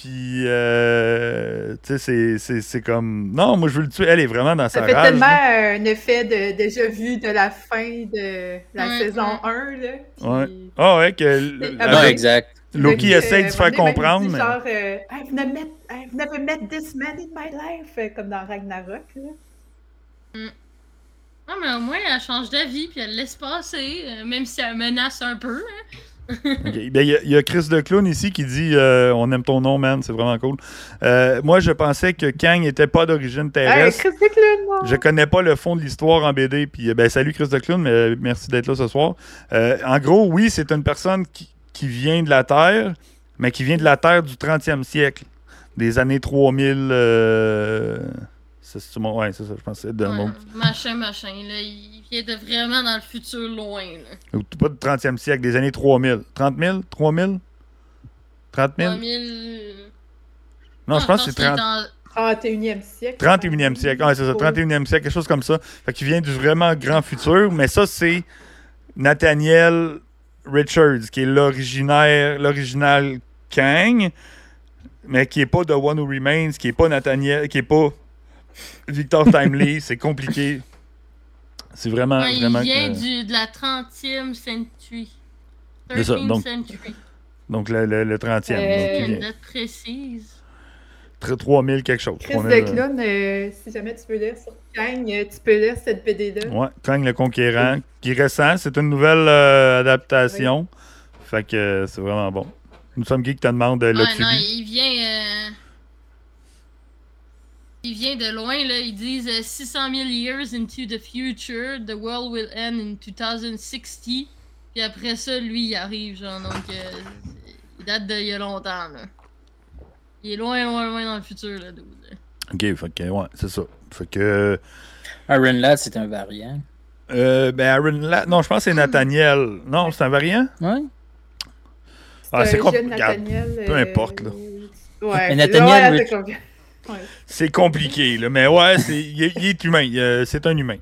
Puis, euh, tu sais, c'est- c'est- c'est comme. Non, moi, je veux le tuer. Elle est vraiment dans Ça sa fait rage. tellement là. un effet de déjà vu de la fin de la Ouais, saison ouais. 1. Là, puis- Ouais. Ah ouais, que Ah Non, ouais. exact. Loki Fait essaie de euh, se faire comprendre. dit mais- Genre, euh, I've, never met, I've never met this man in my life, euh, comme dans Ragnarok. Là. Ah, mais au moins, elle change d'avis puis elle laisse passer, même si elle menace un peu. hein. Ben, Il y, a- il y a Chris de Clown ici qui dit euh, On aime ton nom, man, c'est vraiment cool. Euh, moi, je pensais que Kang n'était pas d'origine Hey, terrestre. Non? Je connais pas le fond de l'histoire en BD. Puis, euh, ben, salut Chris de Clown, mais merci d'être là ce soir. Euh, en gros, oui, c'est une personne qui, qui vient de la Terre, mais qui vient de la Terre du 30e siècle, des années 3000. C'est mon- ouais, c'est ça, je pensais. De, Ouais, mon- Machin, machin. Là, il vient de vraiment dans le futur loin. Là. Pas du 30e siècle, des années 3000. 30 000 3000 30 000 3000. Non, je pense que c'est 30. 30. 31e siècle. 31e siècle. Ouais, c'est ça, 31e siècle, quelque chose comme ça. Fait qu'il vient du vraiment grand futur, mais ça, c'est Nathaniel Richards, qui est l'originaire, l'original Kang, mais qui est pas The One Who Remains, qui est pas Nathaniel, qui est pas Victor Timely. c'est compliqué. C'est vraiment, Ouais, il vraiment. vient euh, du, de la 30e century. C'est ça, 13th donc- century. Donc le, le, le 30e. Euh, donc, Une vient. date précise. Tr- 3000 quelque chose. Chris 3000, euh, Declan, euh, si jamais tu veux lire sur Kang, euh, tu peux lire cette BD-là. Ouais, Kang le Conquérant, qui est récent. C'est une nouvelle euh, adaptation. Fait que euh, c'est vraiment bon. Nous sommes qui qui te demande Ouais, Luxury. non, il vient. Euh, Il vient de loin, là. Ils disent euh, 600 000 years into the future, the world will end in 2060. Puis après ça, lui, il arrive, genre. Donc, euh, il date d'il y a longtemps, là. Il est loin, loin, loin dans le futur, là, dude. Ok, fait que, ouais, c'est ça. Fait que. Iron Lad, c'est un variant. Euh, ben, Aaron La- Non, je pense que c'est Nathaniel. Non, c'est un variant? Ouais. Ah, c'est Nathaniel. peu euh, importe, là. Ouais, Mais Nathaniel ouais, Rich- c'est compli- Ouais. C'est compliqué, là. Mais ouais, c'est, il, est- il est humain. il, euh, c'est un humain.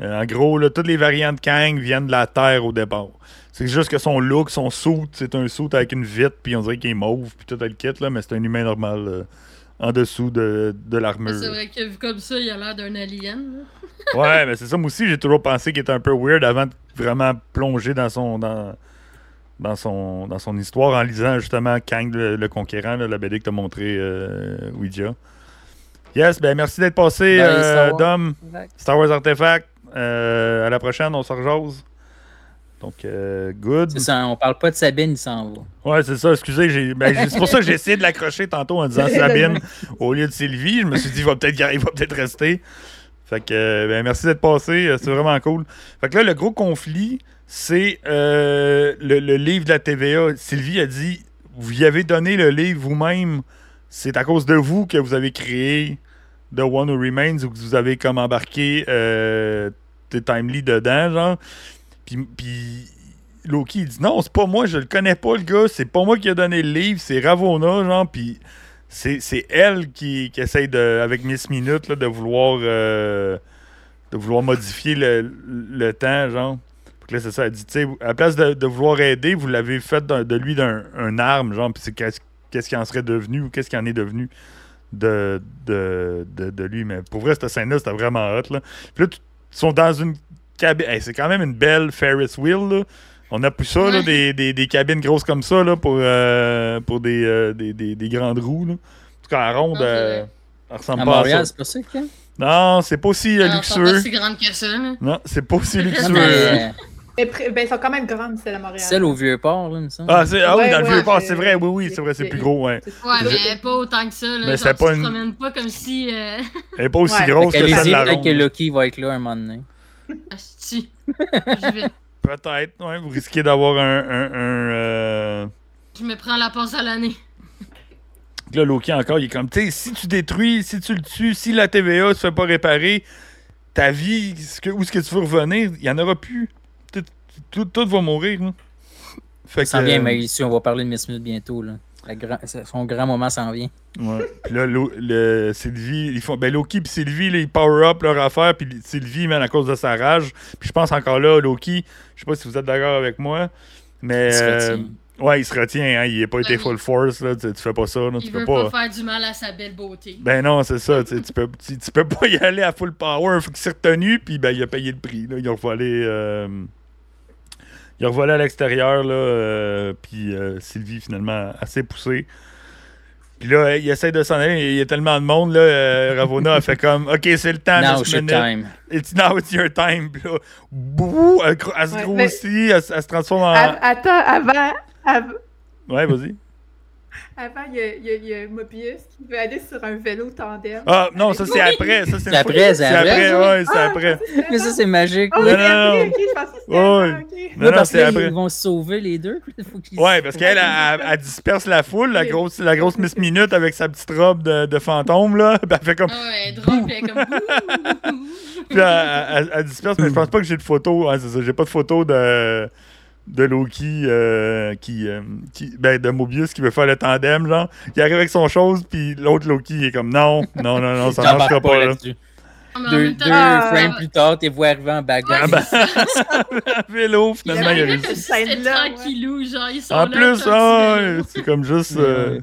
Euh, en gros, là, toutes les variantes Kang viennent de la Terre au départ. C'est juste que son look, son suit, c'est un suit avec une vitre, puis on dirait qu'il est mauve, puis tout le kit, là, mais c'est un humain normal euh, en dessous de, de l'armure. C'est vrai que vu comme ça, il a l'air d'un alien. Ouais, mais c'est ça. Moi aussi, j'ai toujours pensé qu'il était un peu weird avant de vraiment plonger dans son dans, dans son dans son histoire en lisant justement Kang le, le conquérant, là, la BD que t'as montré euh, Ouija. Yes, ben merci d'être passé, Bye, euh, Star. Dom. Exact. Star Wars Artefact. Euh, à la prochaine, on se rejase. Donc, euh, good. C'est ça, on parle pas de Sabine, il s'en va. Ouais, c'est ça, excusez. j'ai- ben, c'est pour ça que j'ai essayé de l'accrocher tantôt en disant Sabine au lieu de Sylvie. Je me suis dit, il va peut-être il va peut-être rester. Fait que, ben, merci d'être passé. C'est vraiment cool. Fait que là, le gros conflit, c'est euh, le, le livre de la TVA. Sylvie a dit Vous y avez donné le livre vous-même. C'est à cause de vous que vous avez créé The One Who Remains ou que vous avez comme embarqué euh, The Timely dedans, genre. Puis, puis Loki, dit non, c'est pas moi, je le connais pas, le gars. C'est pas moi qui a donné le livre, c'est Ravona, genre. Puis c'est, c'est elle qui, qui essaye, de, avec Miss Minute, là, de vouloir euh, de vouloir modifier le, le temps, genre. Que là, c'est ça, elle dit, tu sais, à la place de, de vouloir aider, vous l'avez fait de lui d'un un arme, genre. Puis c'est qu'est-ce, qu'est-ce qui en serait devenu ou qu'est-ce qui en est devenu de, de, de, de lui. Mais pour vrai, cette scène-là, c'était vraiment hot, là. Puis là, ils sont dans une cabine. Hey, c'est quand même une belle Ferris wheel, là. On a plus ça, là, des, des, des cabines grosses comme ça, là, pour, euh, pour des, euh, des, des, des grandes roues, là. En tout cas, la ronde, c'est euh, elle ressemble À pas à ça. c'est pas ça, Ken? Non, c'est pas aussi euh, elles sont pas luxueux. si grandes que ça, là. Non, c'est pas aussi luxueux. Mais, ben, ils sont quand même grandes, celles à Montréal. celle au Vieux-Port, là, il me semble. Ah, c'est, ah oui, Ouais, dans le ouais, vieux port, c'est- c'est vrai, oui, oui, c'est vrai, c'est plus gros, ouais. C'est- Ouais, c'est- mais pas autant que ça, là. Mais c'est pas une- promènes pas comme si... Euh... Elle est pas aussi Ouais. grosse que celle de la peut-être que ronde. Loki va être là un moment donné. Asti. Je vais... Peut-être, ouais, vous risquez d'avoir un. un, un, euh, Je me prends la passe à l'année. Là, Loki encore, il est comme, tu sais, si tu détruis, si tu le tues, si la TVA se fait pas réparer, ta vie, ce que, où est-ce que tu veux revenir, il y en aura plus. Tout, va mourir, là. Fait Ça s'en vient, euh, mais ici, on va parler de Miss Minute bientôt. Là. Grand- Son grand moment s'en vient. Ouais. Puis là, Lo- le, Sylvie, ils font, ben Loki puis Sylvie, là, ils power up leur affaire, puis Sylvie, man, à cause de sa rage. Puis je pense encore là, Loki, je sais pas si vous êtes d'accord avec moi, mais. Il se euh, retient. ouais, il se retient, hein, il n'a pas été full force, là, tu, tu fais pas ça, là, tu Il peux veut pas. pas faire du mal à sa belle beauté. Ben non, c'est ça, tu, sais, tu peux, tu, tu peux pas y aller à full power, faut qu'il s'est retenu, puis ben il a payé le prix, là, ils ont. Euh, ont revolé à l'extérieur, là, euh, puis euh, Sylvie, finalement, assez poussée. Puis là, il essaie de s'en aller, il y a tellement de monde, là, euh, Ravona a fait comme, OK, c'est le temps, Now it's your time. It's now it's your time. Puis là, bouh, elle, elle se Ouais, grossit, elle, elle se transforme en... Attends, avant, av- Ouais, vas-y. avant, il y a, il y a- il y a Mobius qui veut aller sur un vélo tandem. Ah, non, ça c'est après. Ça, c'est après, c'est après, ça? ouais, c'est Ah, après. Mais ça, c'est magique. Oh, Non, non, après, non. ok, je pensais que. Non, non, c'est après. ils vont se sauver les deux. Faut Ouais, parce qu'elle, elle, elle disperse la foule, la grosse, la grosse Miss Minute avec sa petite robe de, de fantôme, là. Puis elle fait comme. Ah ouais, drôle, elle comme... Puis elle, elle- elle disperse, mais je pense pas que j'ai de photo. Ouais, c'est ça. J'ai pas de photo de, de Loki euh, qui, euh, qui. Ben, de Mobius qui veut faire le tandem, genre. Il arrive avec son chose, puis l'autre Loki il est comme non, non, non, non, ça marchera pas, là. Mais en Deux, Ah. frames plus tard, t'es vois arriver en bagarre. Ah, ben, vélo, finalement, il a Il réussi. scène-là, ouais. tranquillou, genre, ils sont En là, plus, ah, c'est comme juste. euh,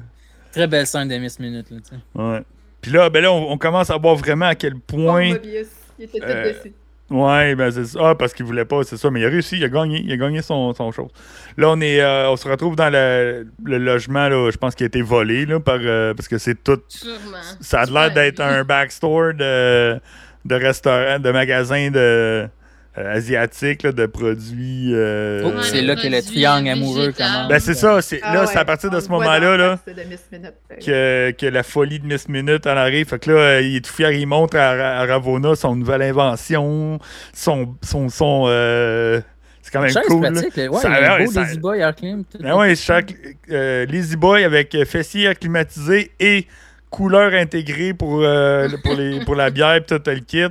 Très belle scène de Miss Minute. Là, tu sais. ouais. Puis là, ben là, on, on commence à voir vraiment à quel Bon, point. Mobius, il était tout Euh. Ouais, ben c'est ça. Ah, parce qu'il voulait pas, c'est ça. Mais il a réussi, il a gagné. Il a gagné son, son chose. Là, on est. euh, on se retrouve dans le, le logement, là, je pense, qui a été volé, là, par, euh, parce que c'est tout. Sûrement. Ça a l'air d'être un backstore de, de restaurant, de magasin de. Euh, asiatique, là, de produits. euh, Oh, c'est là que le triangle amoureux végétals. commence. Ben c'est ça, c'est Ah là, ouais, c'est à partir de on ce moment-là là, euh, que, que la folie de Miss Minute en arrive. Fait que là, euh, il est tout fier, il montre à, à Ravona son nouvelle invention, son. son, son euh, c'est quand même Chaise cool. pratique. Ouais, Ça- il y a un ouais, beau ça- Lazy Boy Air Clim. tout. Ben ouais, chaque euh, Lazy Boy avec euh, fessier climatisé et couleur intégrée pour, euh, pour, les, pour la bière pis tout le kit.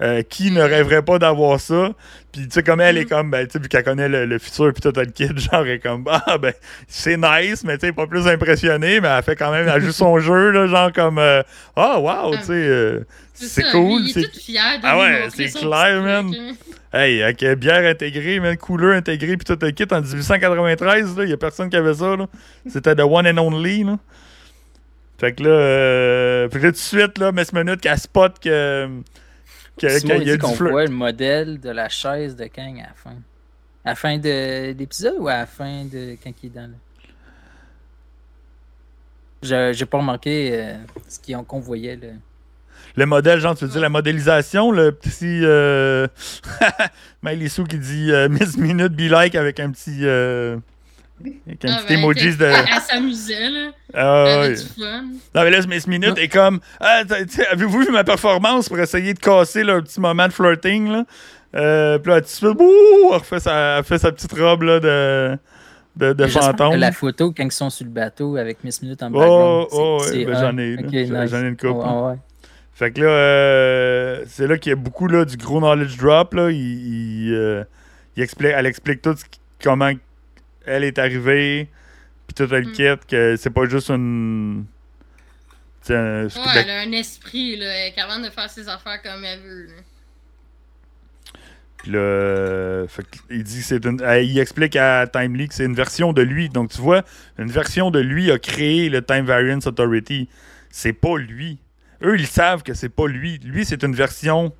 Euh, qui ne rêverait pas d'avoir ça? Puis tu sais, comme elle est comme, ben, tu sais, vu qu'elle connaît le, le futur pis tout le kit, genre, elle est comme, ah, ben, c'est nice, mais tu sais, pas plus impressionné, mais elle fait quand même, elle joue son jeu, là, genre, comme, euh, ah, wow, tu sais, c'est cool. Il c'est- est tout fier de Ah ouais, c'est clair, man. là. Hey, avec bière intégrée, man, couleur intégrée, puis tout le kit en 1893, il y a personne qui avait ça, là. C'était the one and only, là. Fait que là, euh, fait que là, tout de suite, là, Miss Minute, qu'elle spot que, que- qu'il il y a qu'on voit le modèle de la chaise de Kang à la fin. À la fin de l'épisode ou à la fin de quand il est dans le. J'ai pas remarqué euh, ce qu'ils ont- qu'on voyait. Là. Le modèle, genre, tu veux dire la modélisation, le petit. Euh... Sue qui dit euh, Miss Minute be like avec un petit. Avec un Ah, petit ben, de. Elle s'amusait, là. Ah, Elle du fun. Non, mais là, Miss Minute est comme. Ah, Avez-vous vu ma performance pour essayer de casser leur petit moment de flirting, là? Euh, puis là, suite, bouh, elle refait sa, elle fait sa petite robe, là, de, de, de fantôme. La photo, quand ils sont sur le bateau avec Miss Minute en Oh, background. oh, c'est- ouais, c'est ben, un- j'en ai, nice. j'en ai une Oh, ouais. Fait que là, euh, c'est là qu'il y a beaucoup là, du gros knowledge drop. Là. Il, il, euh, il explique, elle explique tout ce qui- comment elle est arrivée, puis tout le Mm. kit, que c'est pas juste une. un- Ouais, elle a un esprit, là. Elle est capable de faire ses affaires comme elle veut, là. Puis là, fait il dit c'est une. Il explique à Timely que c'est une version de lui. Donc tu vois, une version de lui a créé le Time Variance Authority. C'est pas lui. Eux, ils savent que c'est pas lui. Lui, c'est une version.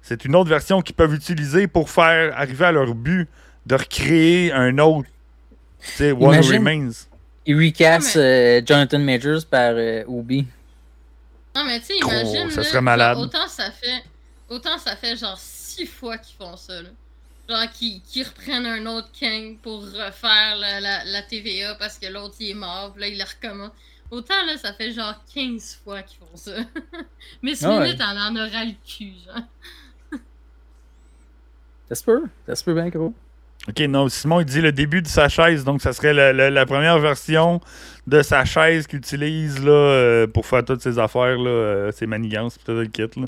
C'est une autre version qu'ils peuvent utiliser pour faire arriver à leur but de recréer un autre. Tu sais, One Who Imagine- Remains. Il recast Ouais, euh, Jonathan Majors par euh, Obi. Non, mais tu sais, Oh, imagine. ça là, serait malade. genre, autant ça fait. Autant ça fait genre six fois qu'ils font ça, là. Genre, qu'ils reprennent un autre Kang pour refaire la, la, la TVA parce que l'autre il est mort, puis là il le recommence. Autant là, ça fait genre 15 fois qu'ils font ça. Miss Ah ouais. Minute, elle en aura le cul, genre. Ça se peut. Ça se peut bien gros. Ok, non, Simon, il dit le début de sa chaise, donc ça serait la, la- la première version de sa chaise qu'il utilise là, euh, pour faire toutes ses affaires, là, euh, ses manigances, tout le kit. Là.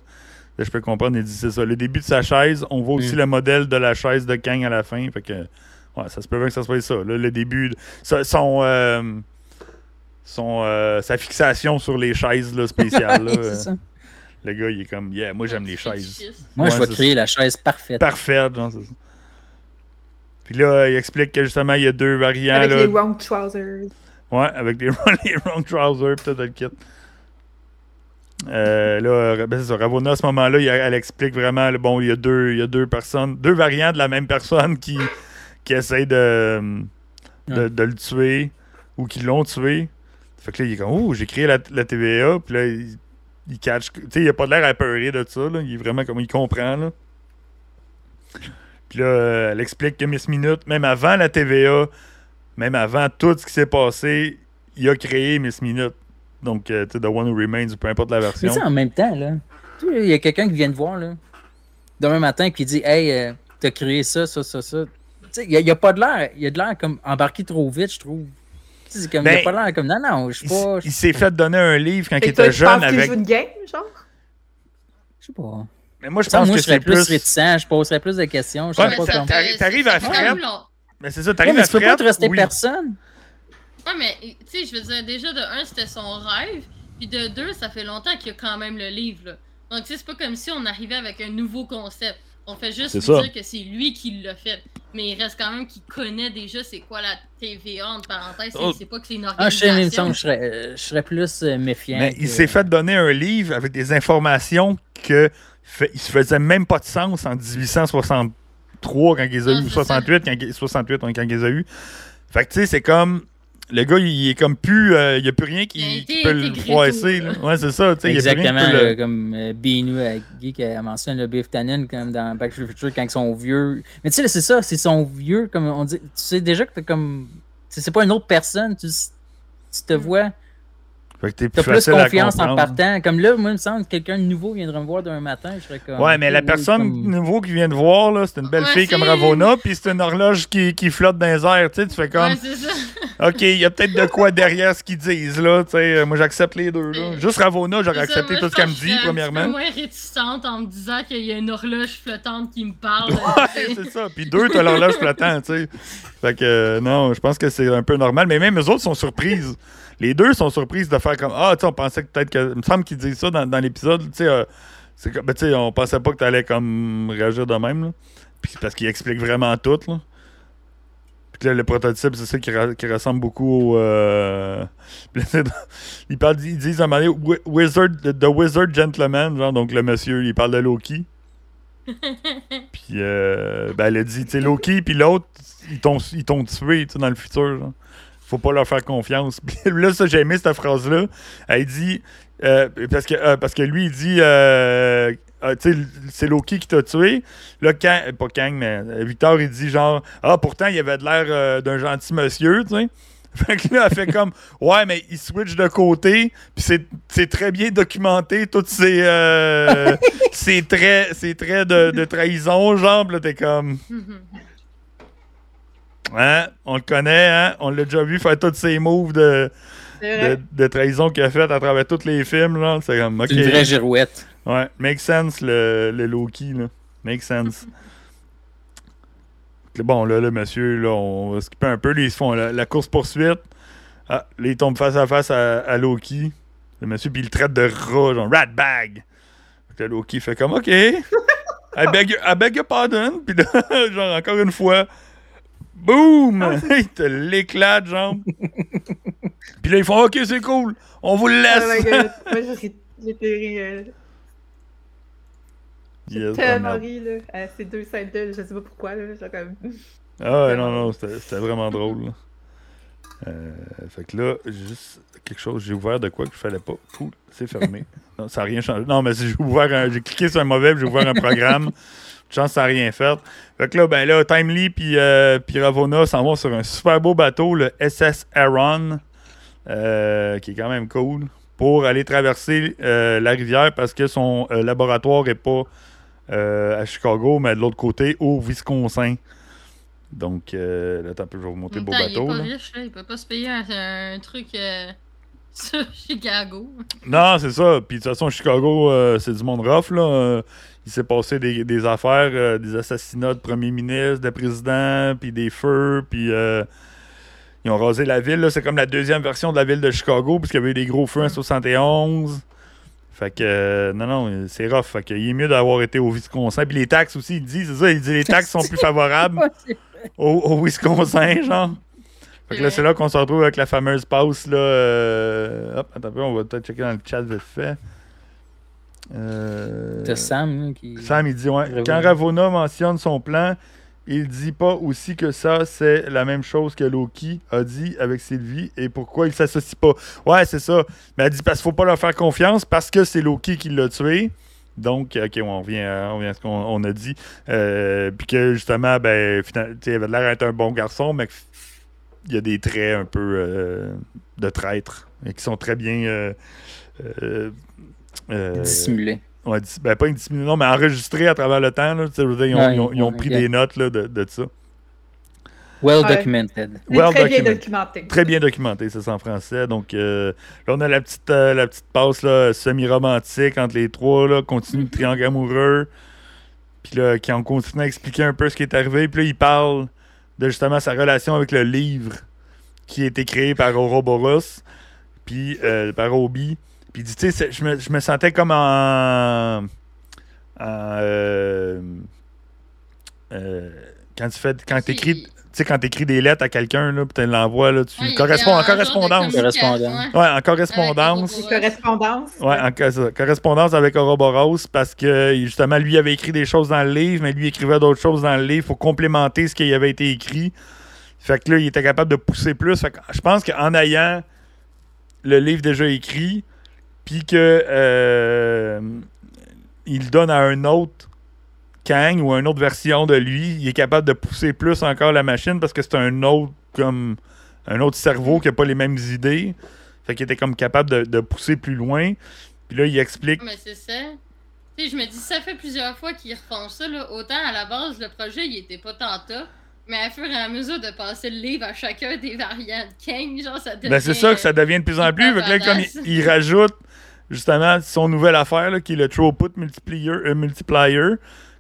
Là, je peux comprendre, il dit c'est ça. Le début de sa chaise, on voit aussi Mm. le modèle de la chaise de Kang à la fin. Fait que, ouais, ça se peut bien que ça soit ça. là, le début, de- son, euh, son, euh, sa fixation sur les chaises là, spéciales. là, C'est euh, ça. le gars, il est comme, yeah, moi j'aime les chaises. Moi, Ouais, je vais créer la chaise parfaite. Parfait, genre, c'est ça. Puis là, il explique que justement, il y a deux variants. Avec là. les wrong trousers. Ouais, avec les, les wrong trousers pis tout le kit. Euh, là, ben c'est ça, Ravonna, à ce moment-là, elle explique vraiment, le- bon, il y a deux, il y a deux personnes, deux variants de la même personne qui, qui essayent de, de, Ouais. de le tuer ou qui l'ont tué. Fait que là, il est comme, oh, j'ai créé la, la TVA, puis là, il, il catch. Tu sais, il a pas l'air apeuré de ça, là. Il est vraiment comme, il comprend, là. Puis là, elle explique que Miss Minute, même avant la TVA, même avant tout ce qui s'est passé, il a créé Miss Minute. Donc, euh, tu sais, The One Who Remains, peu importe la Mais version. tu sais, en même temps, là, tu sais, il y a quelqu'un qui vient te voir, là, demain matin, qui dit Hey, euh, t'as créé ça, ça, ça, ça. Tu sais, il n'y a, pas de l'air. Il y a de l'air comme embarqué trop vite, je trouve. Tu sais, c'est comme, il Ben, a pas l'air comme, non, non, je Il, sais pas. il s'est fait donner un livre quand il Et était tu jeune avec. joue une game, genre? je sais pas. Mais moi, je Ça, pense moi, que je serais c'est plus, réticent, je poserais plus de questions. Je Ouais, sais mais pas ça- comment. t'arrives- à Fred. Mais c'est ça, Ouais, t'arrives mais à tu peux pas Fred, te rester oui. personne. Ouais, mais tu sais, je veux dire, déjà de un, c'était son rêve. Puis de deux, ça fait longtemps qu'il y a quand même le livre. Là. Donc, tu sais, c'est pas comme si on arrivait avec un nouveau concept. On fait juste lui dire que c'est lui qui l'a fait. Mais il reste quand même qu'il connaît déjà c'est quoi la TVA, entre parenthèses. C'est Oh. c'est pas que c'est une Ah, je sais, mais il me organisation. semble que je serais, euh, je serais plus euh, méfiant. Mais il s'est fait donner un livre avec des informations que fait, il se faisait même pas de sens en 1863 quand il les a eu, ou c'est 68 quand, il- 68 quand il les a eu. Fait que tu sais, c'est comme. Le gars, il est comme plus. euh, il n'y a plus rien qui, été qui peut le froisser. Ouais, c'est ça. tu sais, il y a plus rien qui Exactement, peut le- euh, comme euh, Binu avec Guy qui a mentionné le Biff Tannen comme dans Back to the Future quand ils sont vieux. Mais tu sais, c'est ça, c'est son vieux, comme on dit. Tu sais déjà que t'es comme. C'est c'est pas une autre personne, tu, tu te vois. Fait que t'es T'as plus plus confiance en partant. Comme là, moi, il me semble que quelqu'un de nouveau viendrait me voir demain matin. Je serais comme. Ouais, mais la personne comme- nouveau qui vient de voir, là, c'est une belle Ouais, fille comme Ravona, puis c'est une horloge qui, qui flotte dans les airs. Tu sais, tu fais comme. Ouais, c'est ça. OK, il y a peut-être de quoi derrière ce qu'ils disent, là. Tu sais, moi, j'accepte les deux, là. Euh, Juste Ravona, j'aurais accepté moi, tout je ce qu'elle me dit, je Un premièrement. petit peu moins réticente en me disant qu'il y a une horloge flottante qui me parle. Ouais, c'est ça. Puis deux, t'as l'horloge flottant, tu sais. Fait que, euh, non, je pense que c'est un peu normal. Mais même eux autres sont surprises. Les deux sont surprises de faire comme Ah, tu sais, on pensait que peut-être que. Il me semble qu'ils disent ça dans, dans l'épisode, tu sais. euh, c'est comme- ben, tu sais, on pensait pas que t'allais comme réagir de même, là. Puis parce qu'ils expliquent vraiment tout, là. Puis là, le prototype, c'est ça qui, ressemble beaucoup au. euh, ils, parlent, ils disent à un moment donné, Wi- Wizard, the Wizard Gentleman, genre, donc le monsieur, il parle de Loki. Puis, euh, ben, elle a dit, tu sais, Loki, puis l'autre, ils t'ont ils t'ont tué, tu dans le futur. genre. Faut pas leur faire confiance. Puis là, ça, j'ai aimé cette phrase-là. Elle dit, euh, parce, que, euh, parce que lui, il dit, euh, euh, tu sais, c'est Loki qui t'a tué. Là, Kang, euh, pas Kang, mais Victor, il dit genre, ah, pourtant, il avait de l'air d'un gentil monsieur, tu sais. Fait que là, elle fait comme, ouais, mais il switch de côté, puis c'est- très bien documenté, tous ces, euh, ces traits, ces traits de, de trahison, genre, puis là, t'es comme, hein, on le connaît, hein, on l'a déjà vu faire tous ces moves de, trahison qu'il a fait à travers tous les films, là, c'est comme, ok. C'est une vraie girouette. Ouais, make sense le, le Loki, là. Make sense. Bon, là, le monsieur, là, on va skipper un peu. Là, ils se font la, la course-poursuite. Ah, là, ils tombent face à face à, à Loki. Le monsieur, puis il le traite de rat, genre rat bag. Fait que là, Loki fait comme, OK. I beg, your- I beg your pardon. Puis là, genre, encore une fois, boum! il te l'éclate, genre. puis là, ils font, OK, c'est cool. On vous le Oh my laisse. euh, J'ai Yes, oh tellement ri, là, à ces deux scènes-là. Je sais pas pourquoi, là. Genre comme... Ah ouais, non, non, c'était vraiment drôle. là. Euh, fait que là, juste quelque chose, j'ai ouvert de quoi que je fallait pas. Cool, c'est fermé. non, ça n'a rien changé. Non, mais c'est- j'ai ouvert un- j'ai cliqué sur un mauvais, puis j'ai ouvert un programme. Chance, ça n'a rien fait. Fait que là, ben là, Timely puis euh, puis Ravonna s'en vont sur un super beau bateau, le SS Aaron, euh, qui est quand même cool, pour aller traverser euh, la rivière parce que son euh, laboratoire n'est pas à Chicago, mais de l'autre côté, au Wisconsin. Donc, là, un peu, je vais vous En montrer le beau temps, il est bateau. pas là. riche, là. Il peut pas se payer un, un truc sur Chicago. Non, c'est ça. Puis de toute façon, Chicago, c'est du monde rough. Là. Il s'est passé des, des affaires, euh, des assassinats de premiers ministres, de présidents, puis des feux, puis euh, ils ont rasé la ville. C'est comme la deuxième version de la ville de Chicago, puisqu'il y avait eu des gros feux en 71. Fait que, euh, non, non, c'est rough. Fait que, il est mieux d'avoir été au Wisconsin. Puis les taxes aussi, il dit, c'est ça, il dit les taxes sont plus favorables au, au Wisconsin, genre. Fait que là, c'est là qu'on se retrouve avec la fameuse pause, là. Hop, attends on va peut-être checker dans le chat vite fait. Euh, T'as Sam là, qui. Sam, il dit, ouais. Ravonna. Quand Ravonna mentionne son plan, il dit pas aussi que ça, c'est la même chose que Loki a dit avec Sylvie et pourquoi il s'associe pas. Ouais, c'est ça. Mais elle dit parce qu'il faut pas leur faire confiance parce que c'est Loki qui l'a tué. Donc, ok, on revient à, on revient à ce qu'on on a dit. Euh, puis que justement, ben, il avait l'air d'être un bon garçon, mais il y a des traits un peu euh, de traître et qui sont très bien. Euh, dissimulé. Ouais, dis- ben, pas indiscipliné, non, mais enregistré à travers le temps. Là, dire, ils ont, Ouais, ils ont- ils ont ouais, pris des notes là, de, de ça. Well documented. Well très bien documenté. Très bien documenté, c'est ça en français. Donc euh, là, on a la petite, euh, la petite passe là, semi-romantique entre les trois, là, continue le triangle amoureux. Puis là, qui en continue à expliquer un peu ce qui est arrivé. Puis là, il parle de justement sa relation avec le livre qui a été créé par Ouroboros, puis euh, par Obi. Puis tu sais, je me, je me sentais comme en. en, euh, euh, quand tu fais. Quand Si- t'écris. Tu sais, quand t'écris des lettres à quelqu'un, là, puis tu l'envoies, là, tu Ouais, correspond, en correspondance. Correspondance. ouais. En correspondance. Correspondances. Ouais, en ça, correspondance avec Ouroboros parce que justement, lui avait écrit des choses dans le livre, mais lui écrivait d'autres choses dans le livre pour complémenter ce qui avait été écrit. Fait que là, il était capable de pousser plus. Fait que je pense qu'en ayant le livre déjà écrit, puis que euh, il donne à un autre Kang ou une autre version de lui, il est capable de pousser plus encore la machine parce que c'est un autre comme un autre cerveau qui n'a pas les mêmes idées. Fait qu'il était comme capable de, de pousser plus loin. Puis là, il explique. Mais c'est ça. Tu sais, je me dis, ça fait plusieurs fois qu'ils refont ça, là. Autant à la base, le projet, il était pas tant top. Mais à fur et à mesure de passer le livre à chacun des variantes Kang, genre, ça devient. Ben, c'est ça que ça devient de plus en plus. Fait que là, comme il, il rajoute justement son nouvelle affaire là, qui est le Throughput Multiplier, euh, multiplier.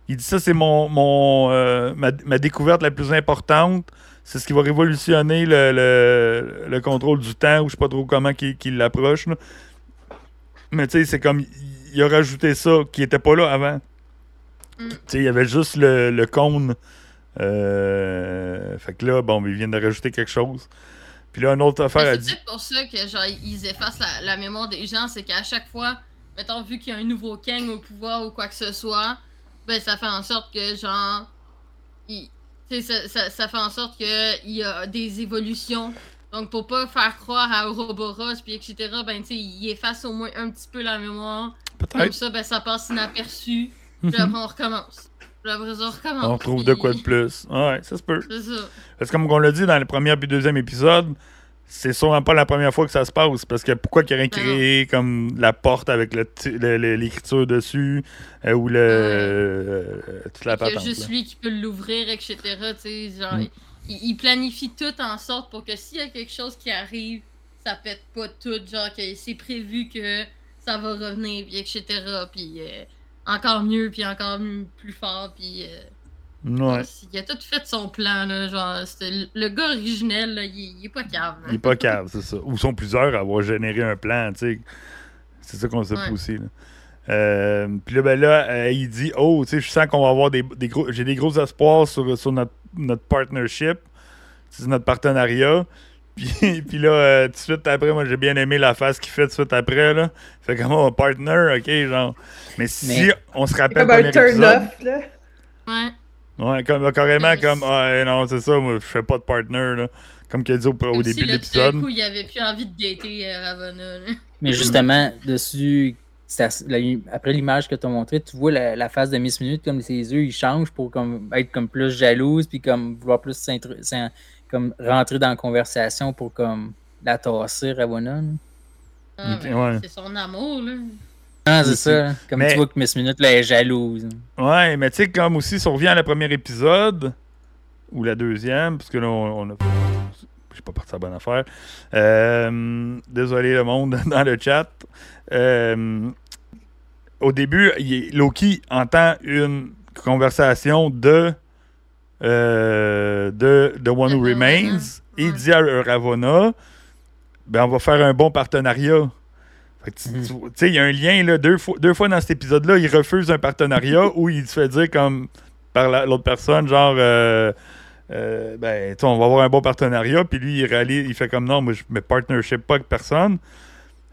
Il dit ça, c'est mon, mon euh, ma, ma découverte la plus importante. C'est ce qui va révolutionner le, le, le contrôle du temps, ou je sais pas trop comment qu'il l'approche. Mais tu sais, c'est comme. Il a rajouté ça qui était pas là avant. Mm. Tu sais, il y avait juste le, le cône. Euh, fait que là, bon, ils viennent de rajouter quelque chose. Puis là, une autre affaire, c'est dit. peut-être pour ça que genre ils effacent la, la mémoire des gens, c'est qu'à chaque fois, mettons vu qu'il y a un nouveau Kang au pouvoir ou quoi que ce soit, ben ça fait en sorte que genre il, tu sais, ça, ça, ça fait en sorte que il y a des évolutions. Donc pour pas faire croire à Ouroboros puis etc, ben tu sais, il efface au moins un petit peu la mémoire. Comme ça, ben ça passe inaperçu. Puis Mhm. après on recommence. Puis après ça, on recommence. On retrouve de quoi de plus. Ouais, ça se peut. C'est ça. Parce que comme on l'a dit dans le premier et deuxième épisode, c'est sûrement pas la première fois que ça se passe. Parce que pourquoi qu'il aurait Ben créé comme la porte avec le ti- le- le- l'écriture dessus euh, ou le euh, toute la Qu'il y a patente. juste là. lui qui peut l'ouvrir, etc. genre, Mm. il, il planifie tout en sorte pour que s'il y a quelque chose qui arrive, ça pète pas tout, genre que c'est prévu que ça va revenir, puis etc. Puis euh, encore mieux, puis encore mieux, plus fort, puis euh, Ouais. il a tout fait son plan, là, genre, le- gars originel, là, il, il est pas cave. là. Il est pas cave, c'est ça. Ou sont plusieurs à avoir généré un plan, tu sais. C'est ça qu'on sait Ouais. aussi. Là. Euh, puis là, ben là, euh, il dit Oh, tu sais, je sens qu'on va avoir des, des gros. J'ai des gros espoirs sur, sur notre, notre partnership, notre partenariat. Puis, puis là, euh, tout de suite après, moi j'ai bien aimé la phase qu'il fait tout de suite après. Là. Fait comme oh, partner, ok, genre. Mais si Mais- on se rappelle comme un premier épisode, turn-off, là. Ouais. Ouais, comme, carrément Ouais, comme, ah non, c'est ça, moi, je fais pas de partner, là. Comme qu'il a dit au, début si, de là, l'épisode. coup, il avait plus envie de dater euh, Ravonna. là. Mais justement, dessus, la- après l'image que tu as montrée, tu vois la, la face de Miss Minute, comme ses yeux, ils changent pour comme, être comme plus jalouse, puis comme vouloir plus s'intr- s'in- comme rentrer dans la conversation pour comme la tasser, Ravonna. Ah, ben, ouais. C'est son amour, là. Ah, c'est Aussi. ça. Comme Mais- tu vois que Miss Minute, là, elle est jalouse. Ouais, mais tu sais, comme aussi, si on revient à la premier épisode, ou la deuxième, parce que là, on, on a. J'ai pas parti à la bonne affaire. Euh, désolé, le monde, dans le chat. Euh, au début, Loki entend une conversation de. Euh, de The One Who Remains. Et il dit à Ravonna ben, on va faire un bon partenariat. Que tu sais, il y a un lien, là, deux fois, deux fois dans cet épisode-là, il refuse un partenariat où il se fait dire comme par la- l'autre personne, genre, euh, euh, ben, tu on va avoir un bon partenariat, puis lui, il fait comme non, moi, je me partnership pas avec personne.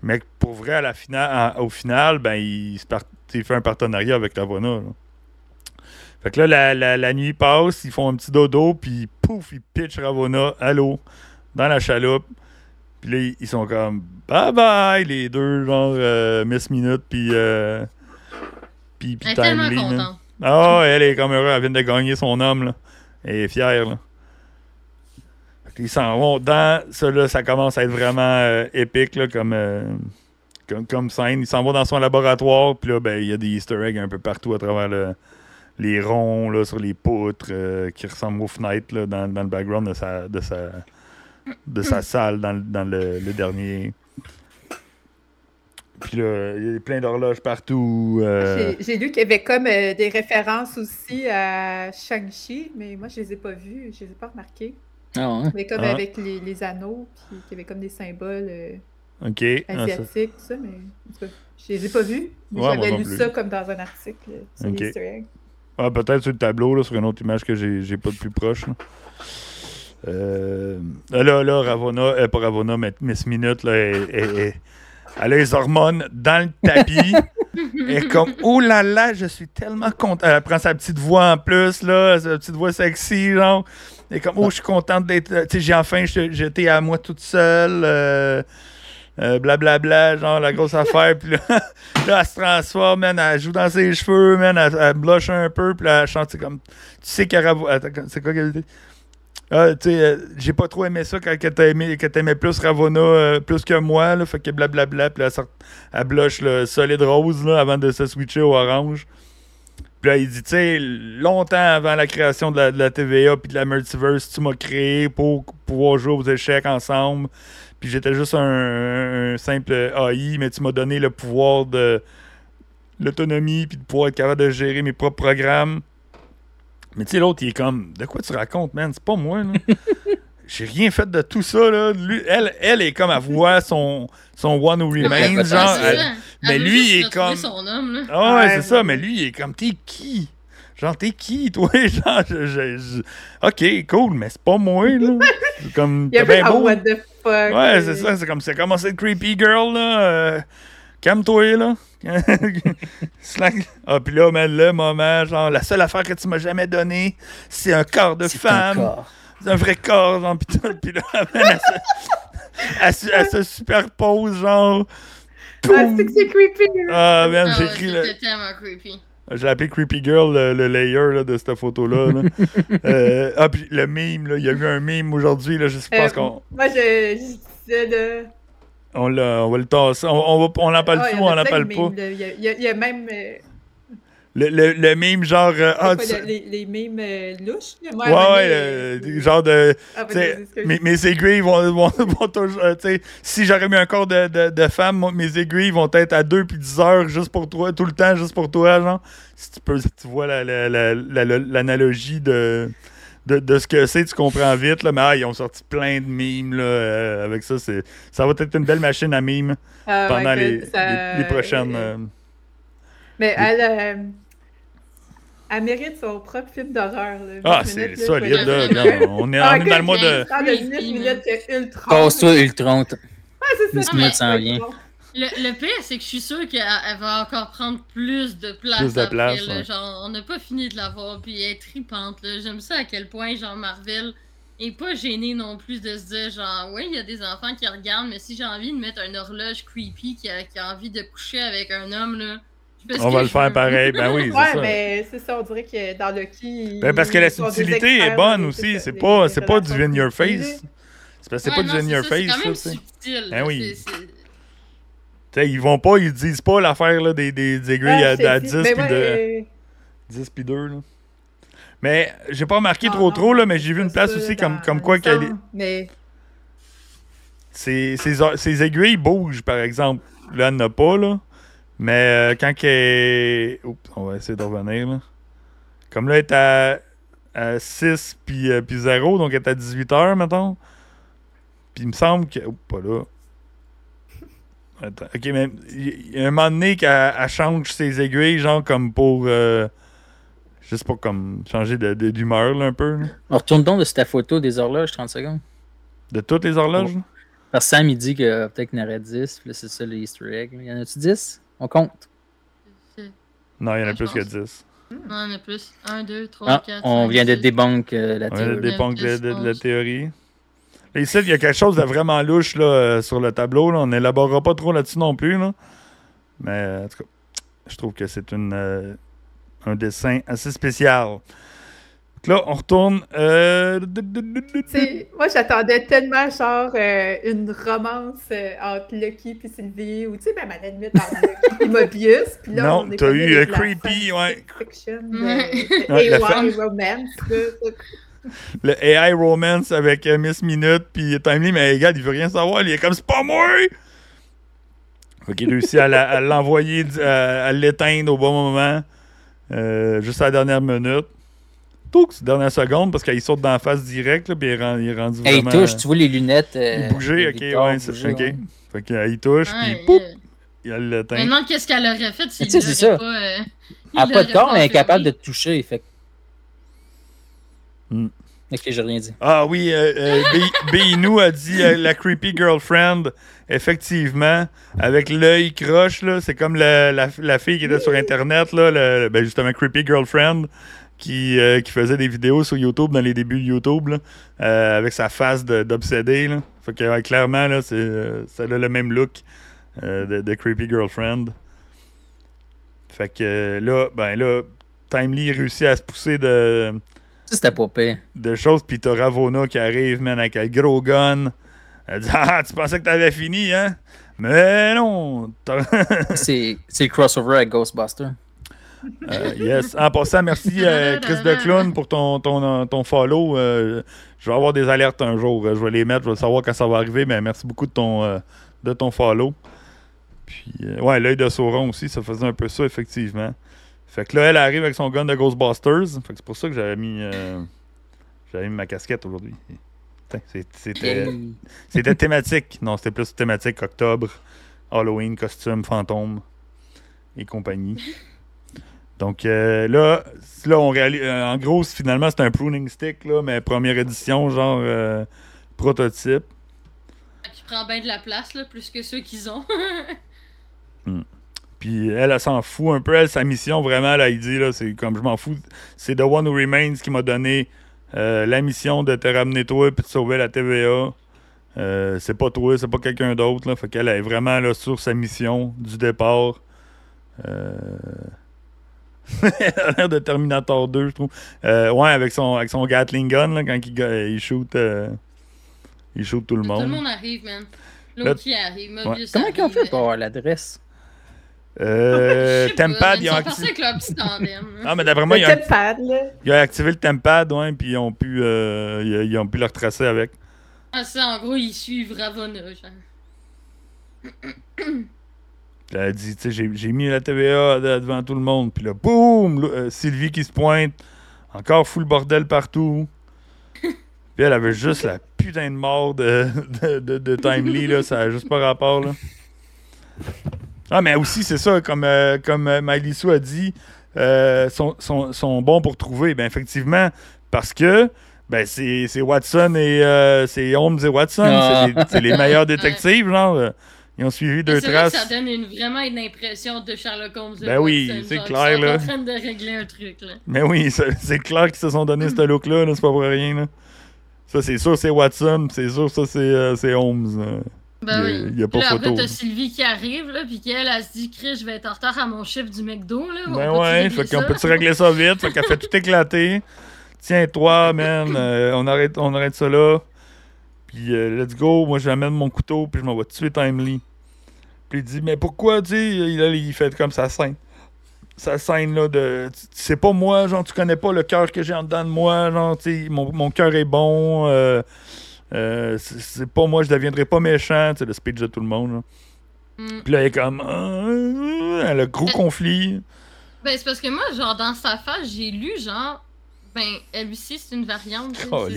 Mais pour vrai, à la finale, au final, ben, il, se part- il fait un partenariat avec Ravonna. Fait que là, la, la- la nuit passe, ils font un petit dodo, puis pouf, ils pitchent Ravonna à l'eau, dans la chaloupe. Puis là, ils- ils sont comme bye bye, les deux, genre euh, Miss Minute, puis. Euh, puis, puis Elle est tellement. Ah, ouais, elle est comme heureuse, elle vient de gagner son homme, là. Elle est fière, là. Fait qu'ils s'en vont dans. Ça, là, ça commence à être vraiment euh, épique, là, comme, euh, comme, comme scène. Ils s'en vont dans son laboratoire, puis là, ben, il y a des easter eggs un peu partout à travers le- les ronds, là, sur les poutres, euh, qui ressemblent aux fenêtres, là, dans, dans le background de sa, de sa, de sa salle, dans, le- dans le, le dernier. Puis là, il y a plein d'horloges partout. euh, J'ai- J'ai lu qu'il y avait comme euh, des références aussi à Shang-Chi, mais moi, je les ai pas vues, je les ai pas remarquées. Ah, ouais. Mais comme Ah. avec les, les anneaux, puis qu'il y avait comme des symboles euh, Ok. Ah, ça- asiatiques, tout ça, mais en tout cas, je les ai pas vus. Mais Ouais, moi J'avais lu plus. ça comme dans un article sur Ok. Ah, peut-être sur le tableau, là, sur une autre image que j'ai pas de plus proche. Là, Euh, là, là, Ravonna, euh, pas Ravonna, mais Miss Minute, là, elle, elle- elle- elle a les hormones dans le tapis. est comme, oh là là, je suis tellement content. Elle prend sa petite voix en plus, là, sa petite voix sexy, genre. Est comme, oh, je suis contente d'être. Tu sais, j'ai enfin j- j'étais à moi toute seule. euh, euh, blablabla, genre la grosse affaire. Puis là, elle se transforme, man, elle joue dans ses cheveux, man, elle, blush un peu, puis elle chante, c'est comme. Tu sais qu'elle. c'est quoi qu'elle dit? Ah, tu sais, euh, j'ai pas trop aimé ça quand que t'aimais plus Ravonna euh, plus que moi, là, fait que blablabla, puis elle, sort, elle blush le solide rose, là, avant de se switcher au orange. Puis là, il dit, tu sais, longtemps avant la création de la, de la TVA puis de la Multiverse, tu m'as créé pour pouvoir jouer aux échecs ensemble. Puis j'étais juste un, un simple AI, mais tu m'as donné le pouvoir de l'autonomie puis de pouvoir être capable de gérer mes propres programmes. Mais tu sais, l'autre, il est comme, de quoi tu racontes, man? C'est pas moi, là. J'ai rien fait de tout ça, là. Lui, elle, elle est comme à voir son, son One Who Remains, genre. elle- mais lui, il est comme- son homme, là. Ah ouais, Ouais, c'est ça, mais lui, il est comme, t'es qui? Genre, t'es qui, toi? Genre, je, je- je- Ok, cool, mais c'est pas moi, là. C'est comme, Il y bien beau. what the fuck. Ouais, euh, c'est ça, c'est comme, c'est commencé creepy girl, là. euh, Calme-toi, là. Slack. Ah, puis là, man, le moment, genre, la seule affaire que tu m'as jamais donnée, c'est un corps de C'est un femme. corps. C'est un vrai corps, genre, pis tout. Puis là, elle, se, elle se- elle se superpose, genre. Ah, c'est que c'est creepy. là. Ah, man, Ah j'ai écrit. C'était tellement creepy. J'ai appelé Creepy Girl le, le layer là, de cette photo-là. là. Euh, ah, puis le meme, là, il y a eu un meme aujourd'hui, là, je pense Euh, qu'on Moi, je, je disais de. on, l'a- on va le tasser. On, on, va, on en parle Ah, tout on a en plein parle pas. là. Il y y y a même. Le, le, le meme genre. euh, ah, quoi, tu- le- les, les mèmes euh, louches. Moi, ouais, ouais, euh, genre de. ah, mes, mes aiguilles vont, vont, vont toujours. euh, si j'aurais mis un corps de, de, de femme, mes aiguilles vont être à 2 puis 10 heures juste pour toi, tout le temps, juste pour toi, genre. Si tu peux, si tu vois la- la- la- l'analogie de, de, de ce que c'est, tu comprends vite, là. Mais ah, ils ont sorti plein de mimes, là, euh, avec ça. c'est Ça va être une belle machine à mimes Ah, pendant les, ça- les, les prochaines. euh, Mais elle, elle mérite son propre film d'horreur. là. Ah, c'est là, solide, là. on est, Ah, on est dans le mois de. Que Ultron. Passe-toi, Ultron. Ouais, c'est ça. Vient. Le, le pire, c'est que je suis sûre qu'elle elle va encore prendre plus de place. Plus de après, place, là. ouais. Genre, on n'a pas fini de la voir, puis elle est tripante. là. J'aime ça à quel point, genre, Marvel est pas gêné non plus de se dire, genre, oui, il y a des enfants qui regardent, mais si j'ai envie de mettre une horloge creepy qui a, qui a envie de coucher avec un homme, là, On va le faire veux. pareil. Ben oui, c'est Ouais, ça. mais c'est ça, on dirait que dans Lucky. Ben, parce que la subtilité est bonne aussi. C'est pas, c'est pas du in your face. C'est parce que c'est pas du in your face, C'est quand même sais. subtil. Ben oui. c'est- c'est- T'sais, ils vont pas, ils disent pas l'affaire là, des, des aiguilles à, je t'ai à dit. 10 Mais puis de euh, 10 puis 2 là. Mais j'ai pas remarqué non, trop trop là, mais j'ai vu une c'est place aussi comme, quoi le qu'elle est- Mais Ces, ces, ces aiguilles bougent, par exemple. Là, elle n'a pas, là. Mais euh, quand qu'elle... Oups, on va essayer de revenir, là. Comme là, elle est à, à 6 puis, euh, puis 0, donc elle est à 18 heures, mettons. Puis il me semble que... Oups, pas là. Attends, ok, mais il y a un moment donné qu'elle elle change ses aiguilles, genre comme pour... euh, sais pas, comme changer d'humeur, là, un peu. là. On retourne donc de ta photo des horloges, 30 secondes. De toutes les horloges, là? Parce que Sam, il dit que euh, peut-être qu'il y en aurait 10, puis là, c'est ça, les easter eggs. là. Y en a-tu 10? On compte. Non, il y en a Ouais, je plus que pense. 10. Non, il y en a plus. 1, 2, 3, Ah, 4. on vient de débunk euh, la Ouais, théorie. ça dépend de, Dix, de- de la théorie. Ici, il y a quelque chose de vraiment louche là, euh, sur le tableau. là. On n'élaborera pas trop là-dessus non plus. Là. Mais en tout cas, je trouve que c'est une, euh, un dessin assez spécial. Donc là, on retourne. euh, moi, j'attendais tellement, genre, euh, une romance euh, entre Lucky et Sylvie, ou tu sais, même à la limite, entre Lucky et Mobius. Puis là, Non, t'as eu, creepy, ouais. Fiction de Ouais, la AI fa- romance. Le AI romance avec euh, Miss Minute puis Timely, mais regarde, il veut rien savoir. Il est comme c'est pas moi! Fait qu'il réussit à l'envoyer, à, à l'éteindre au bon moment, euh, juste à la dernière minute. Tout, dernière seconde, parce qu'il saute dans la face direct, là, puis il est ren- il est rendu Hey, il vraiment... touche, tu vois les lunettes. euh, il bougeait, de ok, ouais, c'est- ok. ouais. Fait qu'il touche, Ouais, puis poup, euh, il a me l'éteint. demande qu'est-ce qu'elle aurait fait si sais, c'est ça. Pas, euh, il Elle a pas de corps, mais elle est capable de te toucher. Fait que- Hmm. Ok, j'ai rien dit. Ah oui, euh, euh, Beinou a dit euh, la creepy girlfriend. Effectivement, avec l'œil croche, là, c'est comme la, la, la fille qui était sur Internet, là, le- ben justement, creepy girlfriend, qui, euh, qui faisait des vidéos sur YouTube dans les débuts de YouTube, là, euh, avec sa face d'obsédé. Fait que ouais, clairement, là, c'est, euh, ça a le même look de, de creepy girlfriend. Fait que là, ben là, Timely réussit à se pousser de c'était pas pire. de choses, puis t'as Ravona qui arrive, man, avec un gros gun. Elle dit Ah, tu pensais que t'avais fini, hein? Mais non! C'est c'est crossover avec Ghostbuster. Euh, yes. En passant, merci euh, Chris de Clown pour ton, ton, ton follow. Euh, je vais avoir des alertes un jour. Euh, Je vais les mettre, je vais savoir quand ça va arriver, mais merci beaucoup de ton, euh, de ton follow. Puis, euh, ouais, l'œil de Sauron aussi, ça faisait un peu ça, effectivement. Fait que là, elle arrive avec son gun de Ghostbusters. Fait que c'est pour ça que j'avais mis, euh, j'avais mis ma casquette aujourd'hui. C'était. C'était thématique. Non, c'était plus thématique octobre, Halloween, costume, fantôme et compagnie. Donc euh, là, là, on réalise. euh, en gros, finalement, c'est un pruning stick, là, mais première édition, genre euh, prototype. Qui prend bien de la place, là, plus que ceux qu'ils ont. Puis elle, elle s'en fout un peu. Elle, sa mission, vraiment, là, il dit, là, c'est comme je m'en fous. C'est The One Who Remains qui m'a donné la mission de te ramener toi puis de sauver la TVA. C'est pas toi, c'est pas quelqu'un d'autre. Là. Fait qu'elle est vraiment là, sur sa mission du départ. Euh... elle a l'air de Terminator 2, je trouve. Euh, ouais, avec son, avec son Gatling gun, là, quand il, il shoot, euh, il shoot tout le Tout monde. le monde arrive, man. L'autre qui arrive, Mobius Comment ils ont fait pour avoir l'adresse? Euh, Tempad, ils ont activé. avec leur petit tandem. Ah, mais d'après moi, Le ils ont, Tempad, là. ils ont activé le Tempad, ouais, puis ils ont pu, euh, ils, ils ont pu le retracer avec. Ah, ça, en gros, ils suivent Ravonna, genre. Elle a dit, tu sais, j'ai mis la TVA de- devant tout le monde. Puis là, boum, euh, Sylvie qui se pointe. Encore full bordel partout. Puis elle avait juste la putain de mort de, de, de, de Timely, là. Ça a juste pas rapport, là. Ah, mais aussi, c'est ça, comme, euh, comme euh, Miley Sue a dit, euh, sont, sont, sont bons pour trouver. Ben, effectivement, parce que ben, c'est c'est Watson et euh, c'est Holmes et Watson. Ah. C'est les- C'est les meilleurs détectives, genre. Ils ont suivi deux C'est vrai que traces. ça donne une, vraiment une impression de Sherlock Holmes. Ben oui, c'est clair, Ils sont là. en train de régler un truc, là. Mais oui, c'est clair qu'ils se sont donné ce look-là, là, c'est pas pour rien. Là. Ça, c'est sûr, c'est Watson, c'est sûr, ça, c'est euh, Holmes. Ben Il oui. il y a pas là, photo. Après, t'as Sylvie qui arrive, là, puis qu'elle, elle se dit, Chris, je vais être en retard à mon chiffre du McDo, là. On Ben peut-tu ouais, fait qu'on peut-tu régler ça vite? Fait qu'elle fait tout éclater. Tiens-toi, man, euh, on, arrête, on arrête ça là. Puis euh, let's go, moi j'amène mon couteau, puis je m'en vais tuer Timely. Puis il dit, mais pourquoi, tu sais, il, il fait comme sa scène. Sa scène là de. C'est pas moi, genre, tu connais pas le cœur que j'ai en dedans de moi, genre, tu sais, mon, mon cœur est bon. euh, euh, c'est c'est pas moi, je deviendrai pas méchant, tu sais, le speech de tout le monde. là. Mm. Puis là, elle est comme. Ah, elle a gros conflit. Ben, c'est parce que moi, genre, dans sa face, j'ai lu, genre, ben, elle aussi, c'est une variante. Oh,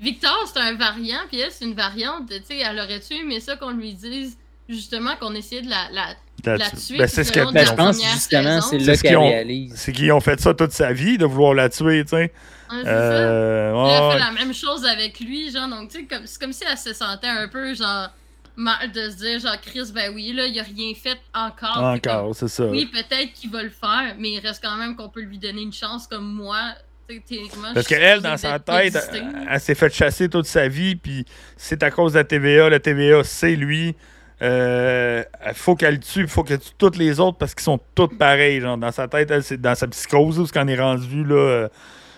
Victor, c'est un variant, puis elle, c'est une variante. Tu sais, elle aurait-tu aimé ça qu'on lui dise, justement, qu'on essayait de la. la... Tuer Ben, c'est ce que. Ben, je pense justement, c'est là qu'elle qu'ils ont- réalise. C'est qu'ils ont fait ça toute sa vie, de vouloir la tuer, tu sais. Ça. Euh, elle ouais, fait la même chose avec lui, genre, donc, tu sais, comme, c'est comme si elle se sentait un peu, genre, mal de se dire, genre, Chris, ben oui, là, il a rien fait encore. Encore, c'est ça. Oui, peut-être qu'il va le faire, mais il reste quand même qu'on peut lui donner une chance comme moi. Parce qu'elle, dans sa tête, exister. elle, elle s'est fait chasser toute sa vie, puis c'est à cause de la TVA. La TVA, c'est lui. Euh, Il faut qu'elle le tue, il faut qu'elle tue toutes les autres parce qu'ils sont tous pareils. Genre, dans sa tête, elle, c'est dans sa psychose, parce qu'on est rendu là. euh,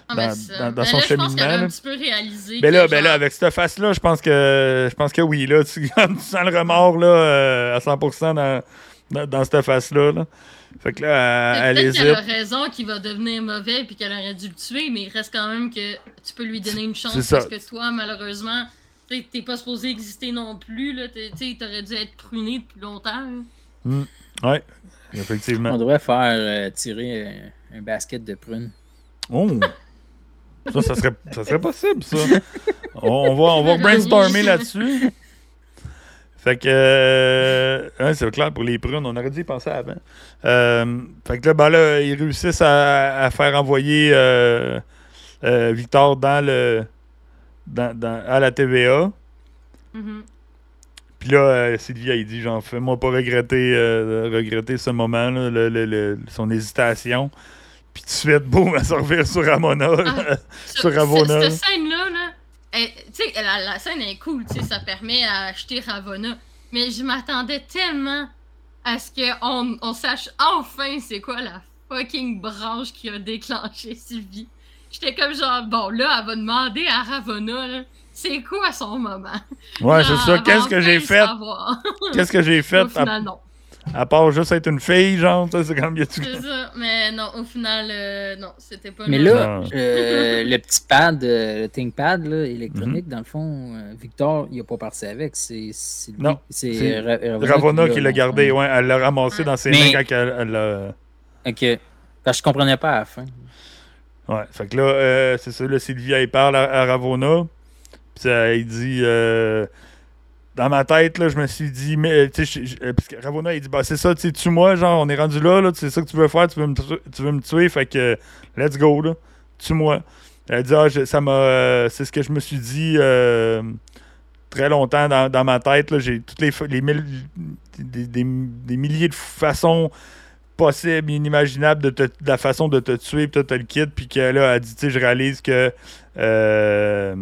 Ah, ben, dans- Mais son là, je pense cheminement, un là. petit peu réalisé. Ben là, ben là, avec cette face-là, je pense que je pense que oui, là, tu, tu sens le remords là, euh, à 100% dans, dans, dans cette face-là. Là. Fait que là, elle, elle Peut-être qu'elle a raison qu'il va devenir mauvais puis qu'elle aurait dû le tuer, mais il reste quand même que tu peux lui donner une chance parce que toi, malheureusement, t'es pas supposé exister non plus. là. Tu sais, t'aurais dû être pruné depuis longtemps. hein. Ouais, On effectivement. devrait faire euh, tirer un, un basket de prunes. Oh! Ça, ça serait, ça serait possible, ça. On, on va, on va brainstormer là-dessus. Fait que, euh, hein, c'est clair pour les prunes, on aurait dû y penser avant. Euh, fait que là, ben là, ils réussissent à, à faire envoyer euh, Victor dans le, dans, dans- à la TVA. Mhm. Puis là, Sylvia, il dit, genre, fais-moi pas regretter, regretter ce moment, là, le- le- le- son hésitation. Puis tout de suite, boum, elle se revire sur Ramona. Ah. Sur. Cette scène-là, tu sais, la, la scène est cool, tu sais, ça permet à acheter Ravonna. Mais je m'attendais tellement à ce qu'on on sache enfin c'est quoi la fucking branche qui a déclenché Sylvie. J'étais comme genre, bon, là, elle va demander à Ravonna, là, c'est quoi son moment? Ouais, c'est ça. Qu'est-ce que j'ai fait? Qu'est-ce que j'ai fait Au à, non. À part juste être une fille, genre, c'est comme C'est ça, mais non, au final, euh, non, c'était pas Mais le- là, euh, le petit pad, euh, le ThinkPad là, électronique, Mhm. dans le fond, euh, Victor, il a pas parti avec. C'est. Non, c'est c'est Ra- Ravonna, Ravonna qui l'a gardé, ouais. Elle l'a ramassé dans ses Mais- mains quand elle, l'a. Ok. Parce que je comprenais pas à la fin. Ouais, fait que là, euh, c'est ça, là, Sylvia, il parle à, à Ravonna. Puis ça, il dit. euh, dans ma tête, là, je me suis dit, mais, tu sais, euh, Ravonna, il dit, bah, c'est ça, tu sais, tue-moi, genre, on est rendu là, là, c'est ça que tu veux faire, tu veux me, tu tu tuer, fait que, let's go, là, tue-moi. Elle dit, ah, je- ça m'a, euh, c'est ce que je me suis dit euh, très longtemps dans, dans ma tête, j'ai toutes les, les mille, des, des- milliers de façons possibles, inimaginables de, te- de la façon de te tuer, puis toi, t'as le kit, puis que là, elle dit, tu sais, je réalise que, euh,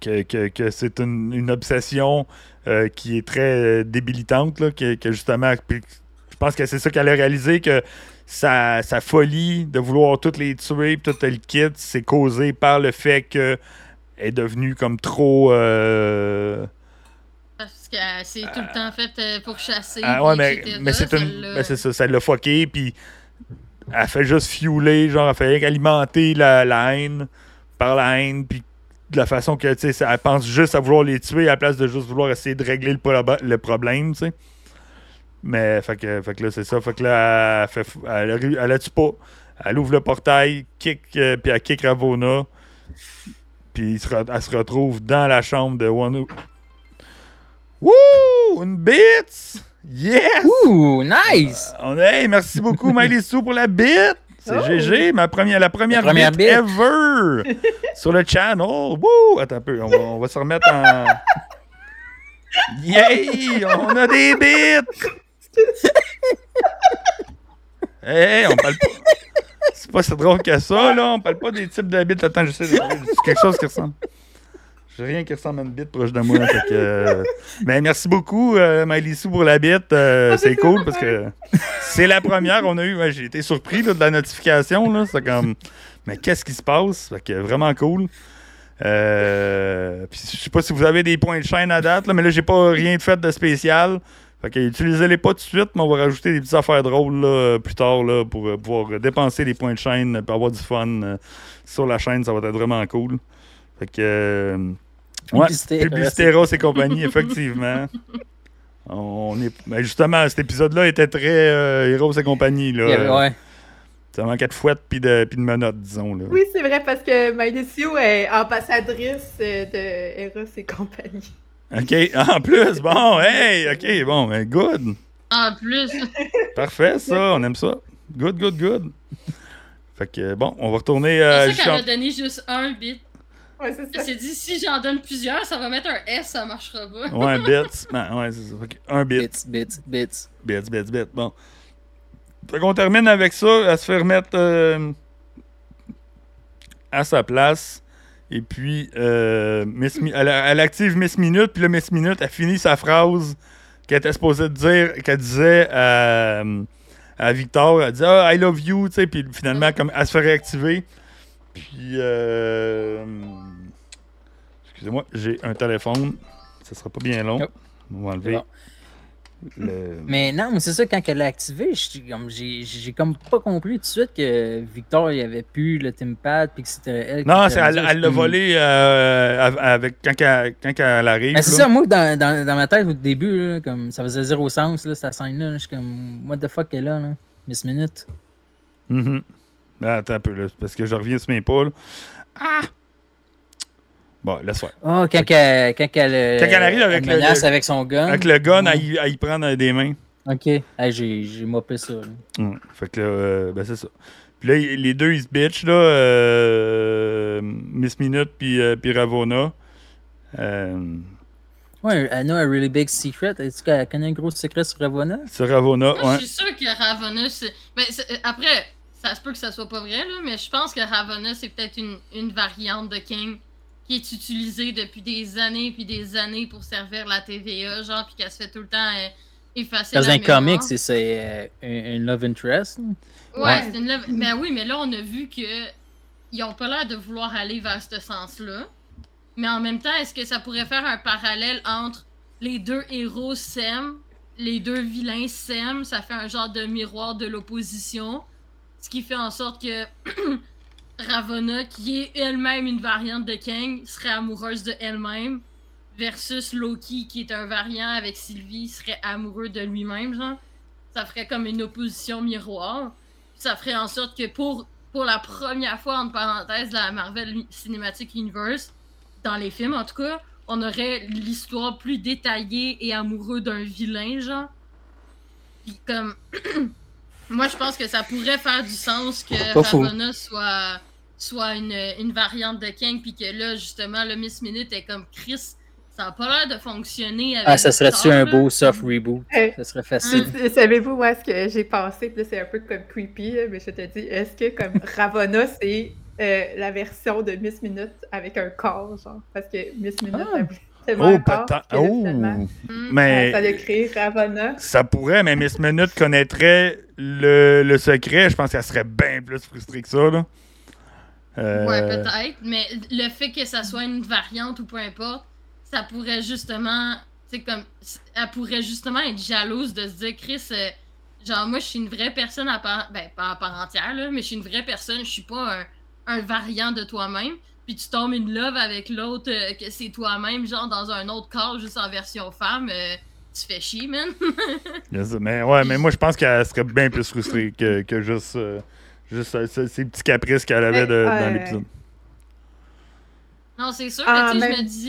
que, que, que c'est une, une obsession euh, qui est très euh, débilitante, là, que, que justement, je pense que c'est ça qu'elle a réalisé, que sa, sa folie de vouloir toutes les tuer, puis tout le kit, c'est causé par le fait que elle est devenue comme trop... euh, Parce que c'est tout le temps fait pour chasser. Ah ouais, mais, mais c'est ça une. ça, ça l'a fucké, puis elle fait juste fueler, genre, elle fait rien qu'alimenter la, la haine par la haine, puis de la façon que, tu sais, elle pense juste à vouloir les tuer à la place de juste vouloir essayer de régler le, problème, tu sais. Mais, fait que, fait que là, c'est ça, fait que là, elle, fait, elle, elle la tue pas. Elle ouvre le portail, kick, euh, puis elle kick Ravona, puis se elle se retrouve dans la chambre de Wano. Wouh! Une bite! Yes! Ouh, nice! On est, hey, merci beaucoup, Miley Sue, pour la bite. C'est Oh. GG, ma première, la première, La première bite, bite. ever sur le channel. Wouh! Attends un peu, on va, on va se remettre en. Yay! On a des bits! Hey, on parle pas. C'est pas si drôle que ça, là. On parle pas des types de bits. Attends, j'essaie de trouver quelque chose qui ressemble. J'ai rien qui ressemble à une bite proche de moi. fait que, euh, ben, merci beaucoup, euh, pour la bite. Euh, c'est cool parce que c'est la première. On a eu. ouais, J'ai été surpris là, de la notification. Là. C'est comme. Mais qu'est-ce qui se passe? Fait que vraiment cool. Euh, puis je sais pas si vous avez des points de chaîne à date, là, mais là, j'ai pas rien de fait de spécial. Fait que utilisez-les pas tout de suite, mais on va rajouter des petites affaires drôles là, plus tard là, pour euh, pouvoir dépenser des points de chaîne et avoir du fun euh, sur la chaîne. Ça va être vraiment cool. Fait que. Euh, ouais, Publicité, Publicité Ross et compagnie, effectivement. On est, ben justement, cet épisode-là était très euh, Heroes et compagnie. Là. Il y avait- ouais. Ça manquait de fouette puis de, puis de menottes, disons. Là. Oui, c'est vrai, parce que Sue est ambassadrice euh, de Eros et compagnie. OK, en plus, bon, hey, OK, bon, ben, good. En plus, Parfait, ça, on aime ça. Good, good, good. Fait que, bon, on va retourner c'est à ça qu'elle a donné juste un bit. Ouais, c'est ça. s'est dit, si j'en donne plusieurs, ça va mettre un S, ça marchera pas. Ouais, bits. Ben, ouais, c'est ça. Fait que un bit. Bits, bits, bits. Bits, bits, bits. Bon. Fait qu'on termine avec ça. Elle se fait remettre euh, à sa place. Et puis, euh, Miss Mi- elle, elle active Miss Minute. Puis là, Miss Minute, elle finit sa phrase qu'elle était supposée dire, qu'elle disait à, à Victor. Elle dit Ah, I love you. Tu sais, puis finalement, comme, elle se fait réactiver. Puis, euh, excusez-moi, j'ai un téléphone. Ça sera pas bien long. Yep. On va enlever. bon. le- Mais non, mais c'est ça, quand elle l'a activé, comme- j'ai comme pas compris tout de suite que Victor, il avait plus le Teampad, puis que c'était elle. qui Non, c'est- elle elle l'a volé euh, av- avec, quand, elle, quand elle arrive. C'est ça, moi, dans, dans, dans ma tête, au début, là, comme, ça faisait zéro sens, là, cette scène-là. là. Je suis comme, what the fuck est là, là? Miss Minute. Mhm. Ah, attends un peu, là, parce que je reviens sur mes pas. là. Ah! Bon, laisse faire. Oh, quand, elle, quand, elle, euh, Quand elle arrive avec le- menace le- avec son gun. Avec le gun, à y, à y prendre dans des mains. Ok. Hey, j'ai j'ai mopé ça. là. Fait que là, euh, ben c'est ça. Puis là, les deux, ils se bitchent, là. euh, Miss Minute puis, euh, puis Ravona. Euh, Ouais, elle know a really big secret. Est-ce qu'elle connaît un gros secret sur Ravonna? c'est Ravona, Moi, ouais. je suis sûre que Ravonna, c'est. Ben, après, ça se peut que ça soit pas vrai, là, mais je pense que Ravonna, c'est peut-être une, une variante de King qui est utilisée depuis des années puis des années pour servir la TVA, genre, puis qu'elle se fait tout le temps euh, effacer Dans la un mémoire. comic, c'est- euh, un, un love interest. Ouais. c'est une love- Ben oui, mais là, on a vu que ils ont pas l'air de vouloir aller vers ce sens-là. Mais en même temps, est-ce que ça pourrait faire un parallèle entre les deux héros s'aiment, les deux vilains s'aiment, ça fait un genre de miroir de l'opposition, ce qui fait en sorte que Ravonna, qui est elle-même une variante de Kang, serait amoureuse de elle-même, versus Loki, qui est un variant avec Sylvie, serait amoureux de lui-même, genre. Ça ferait comme une opposition miroir. Ça ferait en sorte que pour, pour la première fois, entre parenthèses, la Marvel Cinematic Universe, dans les films en tout cas, on aurait l'histoire plus détaillée et amoureux d'un vilain, genre. Puis comme. Moi, je pense que ça pourrait faire du sens que. Ravonna soit, soit une, une variante de Kang, puis que là, justement, le Miss Minute est comme Chris. Ça n'a pas l'air de fonctionner avec. Ah, ça serait-tu un beau soft reboot? Euh, Ça serait facile. Sa- Savez-vous où est-ce que j'ai passé? Puis là, c'est un peu comme creepy, mais je te dis, est-ce que comme Ravonna, c'est euh, la version de Miss Minute avec un corps, genre? Parce que Miss Minute Ah. Oh, peut-être. Oh! Hmm. Mais. ça créé Ravonna. Ça pourrait, mais Miss Minute connaîtrait le, le secret. Je pense qu'elle serait bien plus frustrée que ça. Là. Euh, Ouais, peut-être, mais le fait que ça soit une variante ou peu importe, ça pourrait justement, sais, comme, elle pourrait justement être jalouse de se dire, Chris, euh, genre, moi, je suis une vraie personne à part, ben, pas à part entière, là, mais je suis une vraie personne, je suis pas un, un variant de toi-même, puis tu tombes in love avec l'autre, euh, que c'est toi-même, genre, dans un autre corps, juste en version femme, tu fais chier, man. yes, mais, ouais, mais moi, je pense qu'elle serait bien plus frustrée que, que juste, euh, juste ces ces petits caprices qu'elle avait de- dans l'épisode. non, c'est sûr, mais tu sais, je me dis,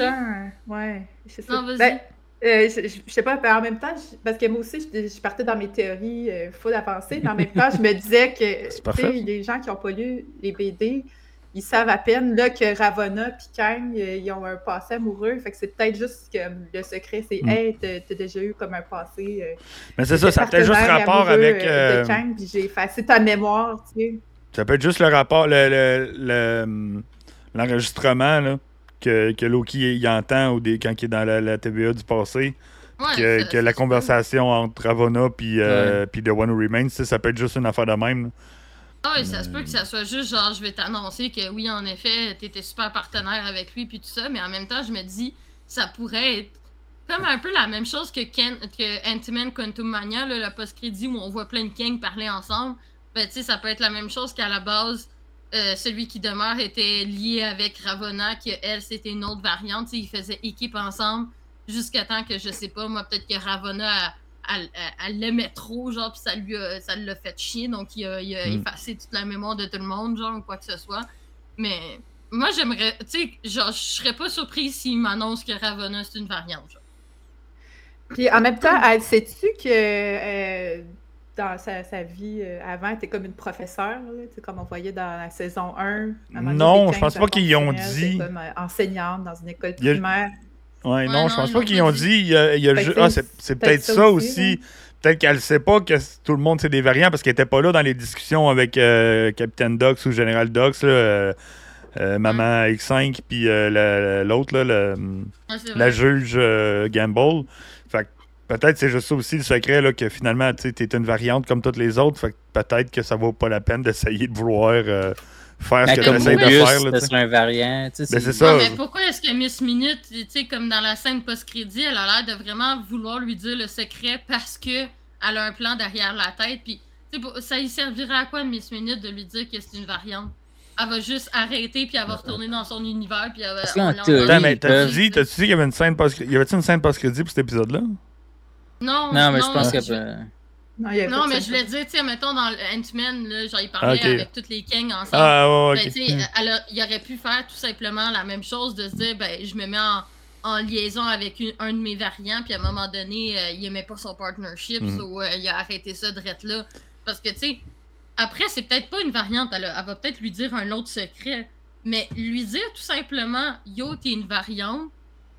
ouais, c'est ça. Non, vas-y. Ben, euh, je, je- je sais pas, en même temps, je- parce que moi aussi, je, je partais dans mes théories euh, full avancées, mais en même temps, je me disais que les gens qui n'ont pas lu les BD, ils savent à peine là, que Ravonna et Kang, euh, ils ont un passé amoureux. Fait que c'est peut-être juste que le secret, c'est Mm. Hey, t'as déjà eu comme un passé. euh, Mais c'est ça, ça a peut-être juste partenaire rapport avec. euh, euh, de Kang, puis j'ai effacé ta mémoire, tu sais. Ça peut être juste le rapport, le, le- le- l'enregistrement là, que, que Loki il entend dé- quand il est dans la, la TVA du passé, Ouais, que, que la conversation entre Ravonna puis euh, puis The One Who Remains, ça peut être juste une affaire de même. là. Ah oui, ça se peut que ça soit juste genre, je vais t'annoncer que oui, en effet, t'étais super partenaire avec lui, puis tout ça, mais en même temps, je me dis, ça pourrait être comme un peu la même chose que, Ken, que Ant-Man Quantum Mania, là, le post-crédit où on voit plein de Kang parler ensemble. Ben, tu sais, ça peut être la même chose qu'à la base, euh, celui qui demeure était lié avec Ravonna, que elle, c'était une autre variante, ils faisaient équipe ensemble jusqu'à temps que, je sais pas, moi, peut-être que Ravonna a- elle, l'aimait trop, genre, puis ça lui a- ça l'a fait chier, donc il a, il a Mm. effacé toute la mémoire de tout le monde, genre, ou quoi que ce soit. Mais moi, j'aimerais, tu sais, genre, je serais pas surprise s'il m'annonce que Ravonna, c'est une variante, genre. Puis en même temps, elle- sais-tu que euh, dans sa, sa vie euh, avant, elle était comme une professeure, là, tu sais, comme on voyait dans la saison 1. à un moment donné, Non, je pense pas qu'ils ont dit. Comme euh, enseignante dans une école Il y a- primaire. Ouais, Ouais, non, je non, pense pas qu'ils ont dit. Il y a, il y a ju- ah, c'est c'est peut-être peut-être ça aussi. Peut-être qu'elle sait pas que tout le monde c'est des variants parce qu'elle était pas là dans les discussions avec euh, Capitaine Dox ou Général Dox, là, euh, euh, Maman X5, puis la- l'autre, là, le- Ouais, c'est la juge Gamble. Fait que peut-être c'est juste ça aussi le secret, là, que finalement, tu es une variante comme toutes les autres. Fait que peut-être que ça vaut pas la peine d'essayer de vouloir faire ce que tu essaies de faire. Là, ce tu sais. serait un variant. Ben, c'est- c'est ça. Mais pourquoi est-ce que Miss Minute, tu sais, comme dans la scène post-crédit, elle a l'air de vraiment vouloir lui dire le secret parce que elle a un plan derrière la tête, puis tu sais, pour- ça y servirait à quoi Miss Minute de lui dire que c'est une variante? Elle va juste arrêter, puis elle va retourner dans son univers, puis elle va... Attends, mais t'as-tu dit, t'as-tu dit qu'il y avait une scène post y avait-tu une scène post-crédit pour cet épisode-là? Non, Non, mais je pense que. Non, il y mais je voulais dire, tu sais, mettons dans le Ant-Man, là, genre, il parlait Ah, ok. avec toutes les Kang ensemble. Ah, ouais, Ben, ok. tu sais, elle a- il aurait pu faire tout simplement la même chose, de se dire, ben, je me mets en, en liaison avec une- un de mes variants, puis à un moment donné, euh, il aimait pas son partnership, so, euh, il a arrêté ça de là. Parce que, tu sais, après, c'est peut-être pas une variante, elle, elle va peut-être lui dire un autre secret, mais lui dire tout simplement, yo, t'es une variante,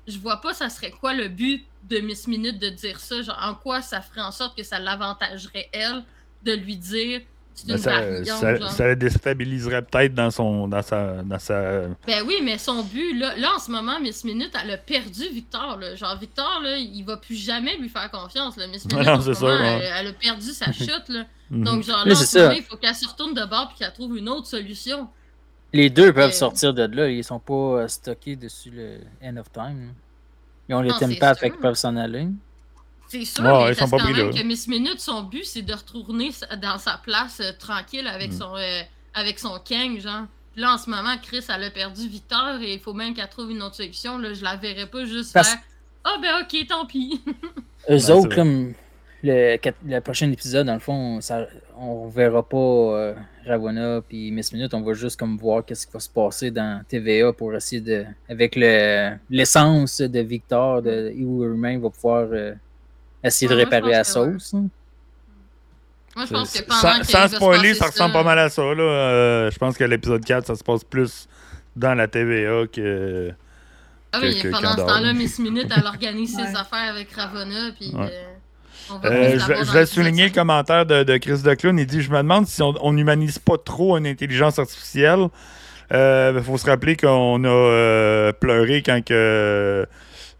je vois pas ça serait quoi le but de Miss Minute de dire ça, genre, en quoi ça ferait en sorte que ça l'avantagerait, elle, de lui dire, c'est Ben, une ça, ça, ça la déstabiliserait peut-être dans son dans sa dans sa Ben oui, mais son but, là, là en ce moment, Miss Minute, elle a perdu Victor. Là. Genre, Victor, là, il va plus jamais lui faire confiance. Là. Miss Minute, Non, en c'est ce sûr, moment, ouais. elle, elle a perdu sa chute. Là. Mhm. Donc, genre, là, en c'est ce moment, ça. il faut qu'elle se retourne de bord et qu'elle trouve une autre solution. Les deux peuvent Euh, sortir de là. Ils sont pas euh, stockés dessus le End of Time. Ils ont les Non, c'est tempaths, fait qu'ils peuvent s'en aller. C'est sûr, Ouais, mais ils il sont pas quand pris même là. que Miss Minute, son but, c'est de retourner dans sa place euh, tranquille avec, Mm. son, euh, avec son Kang, genre. Puis là, en ce moment, Chris, elle a perdu Victor et il faut même qu'elle trouve une autre solution. Là. Je la verrais pas juste Parce- faire « Ah, ben ok, tant pis. Eux autres, comme le, le prochain épisode, dans le fond, ça, on verra pas euh, Ravonna puis Miss Minute. On va juste comme voir qu'est-ce qui va se passer dans TVA pour essayer de. Avec le l'essence de Victor de He Will Remain, va pouvoir euh, essayer de Ouais, je réparer la ouais. sauce. hein. Moi, je pense que pendant sans, sans spoiler, ça ressemble pas mal à ça. Là. Euh, je pense que l'épisode 4, ça se passe plus dans la TVA que. Ah oui, que- que- pendant ce temps-là. Miss Minute, elle organise ses Ouais. affaires avec Ravonna, puis Ouais. Euh, Euh, je, vais- je souligner le commentaire de, de Chris Declown. Il dit Je me demande si on n'humanise pas trop une intelligence artificielle. Il faut se rappeler qu'on a euh, pleuré quand que,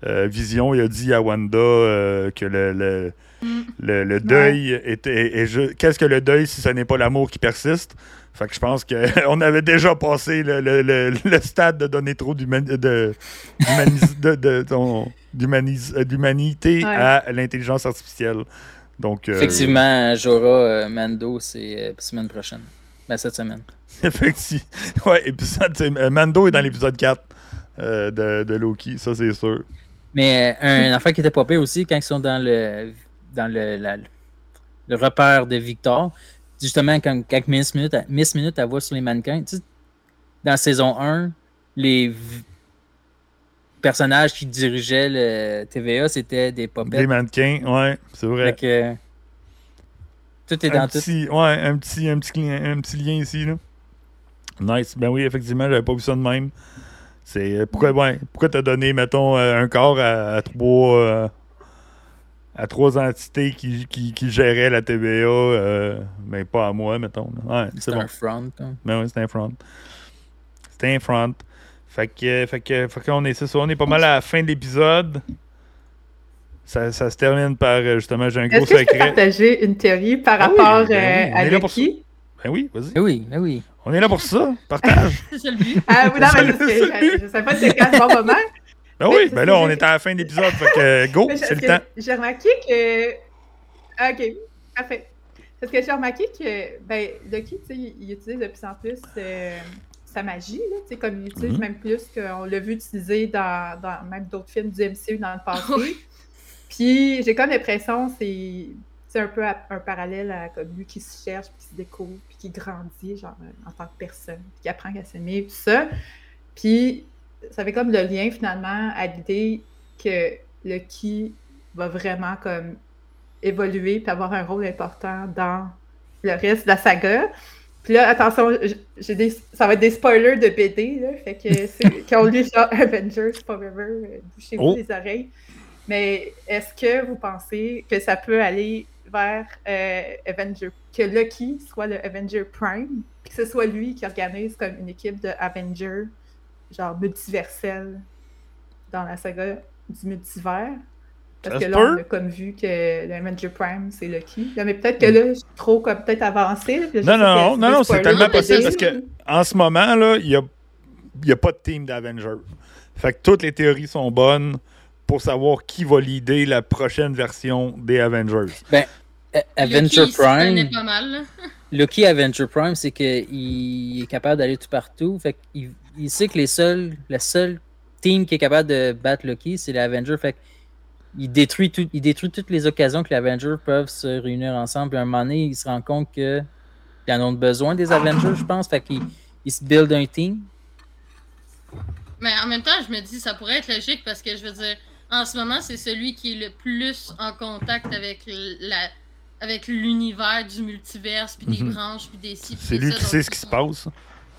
euh, Vision il a dit à Wanda euh, que le, le, Mm. le, le deuil était. est ju- Qu'est-ce que le deuil si ce n'est pas l'amour qui persiste Fait que je pense qu'on avait déjà passé le, le- le- le stade de donner trop d'human- de- euh, d'humanité Ouais. à l'intelligence artificielle. Donc, euh, Effectivement, Jorah euh, Mando, c'est euh, semaine prochaine. Ben, cette semaine. Effectivement. Ouais, épisode, euh, Mando est dans l'épisode 4 euh, de, de Loki, ça c'est sûr. Mais euh, un affaire qui était pire aussi, quand ils sont dans le dans le, la- le repère de Victor, justement, quand, quand Miss Minute, Miss Minute, elle voit sur les mannequins, tu sais, dans saison 1, les personnages qui dirigeaient le TVA, c'était des Des popettes. mannequins, ouais, c'est vrai. Fait que, tout est Un dans tout. petit, ouais, un petit, un, petit, un petit lien ici. Là. Nice. Ben oui, effectivement, j'avais pas vu ça de même. C'est euh, pourquoi ouais, pourquoi t'as donné, mettons, euh, un corps à, à trois euh, à trois entités qui, qui, qui géraient la TVA, euh, mais pas à moi, mettons. Ouais, c'est C'est bon. un front. hein. Ben oui, c'était un front. C'était un front. Fait que, fait que, fait qu'on est, ça, on est pas mal à la fin de l'épisode. Ça, ça se termine par, euh, justement, j'ai un gros Est-ce que je peux secret. partager une théorie par Ah oui, rapport ben euh, oui, à Loki? Ben oui, vas-y. Eh oui, eh oui. On est là pour ça. Partage. Ça le but. Ah oui, non, mais Salut. je, je sais pas si c'est quand le bon moment. Ben oui, ben là, on est à la fin de l'épisode. Fait que, go, c'est le temps. J'ai remarqué que. Ah, Ok, parfait. Parce que j'ai remarqué que ben, Loki, tu sais, il, il utilise de plus en plus euh, sa magie, là, comme il utilise Mhm. même plus qu'on l'a vu utiliser dans, dans même d'autres films du MCU dans le passé. Puis j'ai comme l'impression que c'est c'est un peu à- un parallèle à comme lui qui se cherche, puis qui se découvre, puis qui grandit genre en tant que personne, puis qui apprend à s'aimer, tout ça. Puis ça fait comme le lien finalement à l'idée que Loki va vraiment comme évoluer puis avoir un rôle important dans le reste de la saga. Puis là, attention, j'ai des, ça va être des spoilers de BD, là, fait que c'est qu'on lit genre Avengers Forever, euh, bouchez-vous Oh. les oreilles. Mais est-ce que vous pensez que ça peut aller vers euh, Avenger, que Loki soit le Avenger Prime, puis que ce soit lui qui organise comme une équipe de Avengers, genre multiverselle, dans la saga du multivers? Parce Ça que là, peut. on a comme vu que le Avenger Prime, c'est Loki. Là, mais peut-être que là, je suis trop comme peut-être avancé. là, Non, non, que non, non, c'est tellement possible parce que en ce moment, là, il n'y a, il y a pas de team d'Avengers. Fait que toutes les théories sont bonnes pour savoir qui va leader la prochaine version des Avengers. Euh, Avenger il connaît Prime, pas mal. là. Loki Avenger Prime, c'est qu'il est capable d'aller tout partout. Fait qu'il il sait que les seuls, la seule team qui est capable de battre Loki, c'est l'Avenger. Fait qu'il détruit, tout, il détruit toutes les occasions que les Avengers peuvent se réunir ensemble. Puis à un moment donné, il se rend compte qu'ils en ont besoin des Avengers, je pense. Fait qu'il il se build un team. Mais en même temps, je me dis, ça pourrait être logique parce que je veux dire, en ce moment, c'est celui qui est le plus en contact avec la avec l'univers du multiverse, puis des Mhm. branches, puis des ci, puis C'est lui ça, qui sait ce qui se passe.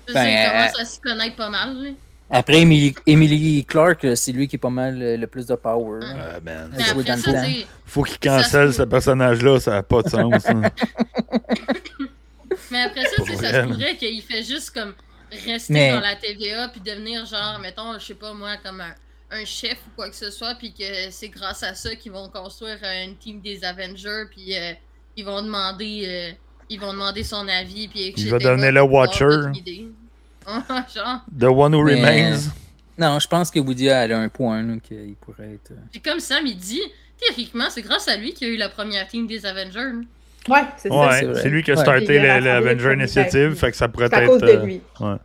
c'est Ben, ça, il euh, commence à s'y connaître pas mal. là. Après, Emily, Emily Clark, euh, c'est lui qui est pas mal euh, le plus de power. Ah, man. Mais jouer après dans le ça, temps. c'est- Faut qu'il cancelle ce personnage-là, ça n'a pas de sens. hein. Mais après ça, ça se pourrait qu'il fait juste comme rester Mais- dans la TVA puis devenir genre, mettons, je sais pas moi, comme un, un chef ou quoi que ce soit, puis que c'est grâce à ça qu'ils vont construire euh, une team des Avengers, puis euh, ils vont demander, euh, ils vont demander son avis, puis etc. va devenir le Watcher. The One Who Mais- Remains. Non, je pense que Woody elle a un point qu'il pourrait être. euh, puis comme Sam il dit, théoriquement, c'est grâce à lui qu'il y a eu la première team des Avengers. Ouais, c'est ça. Ouais, c'est vrai. c'est lui qui a Ouais. starté l'Avenger Initiative, fait que ça pourrait C'est à être. cause de euh, lui. ouais.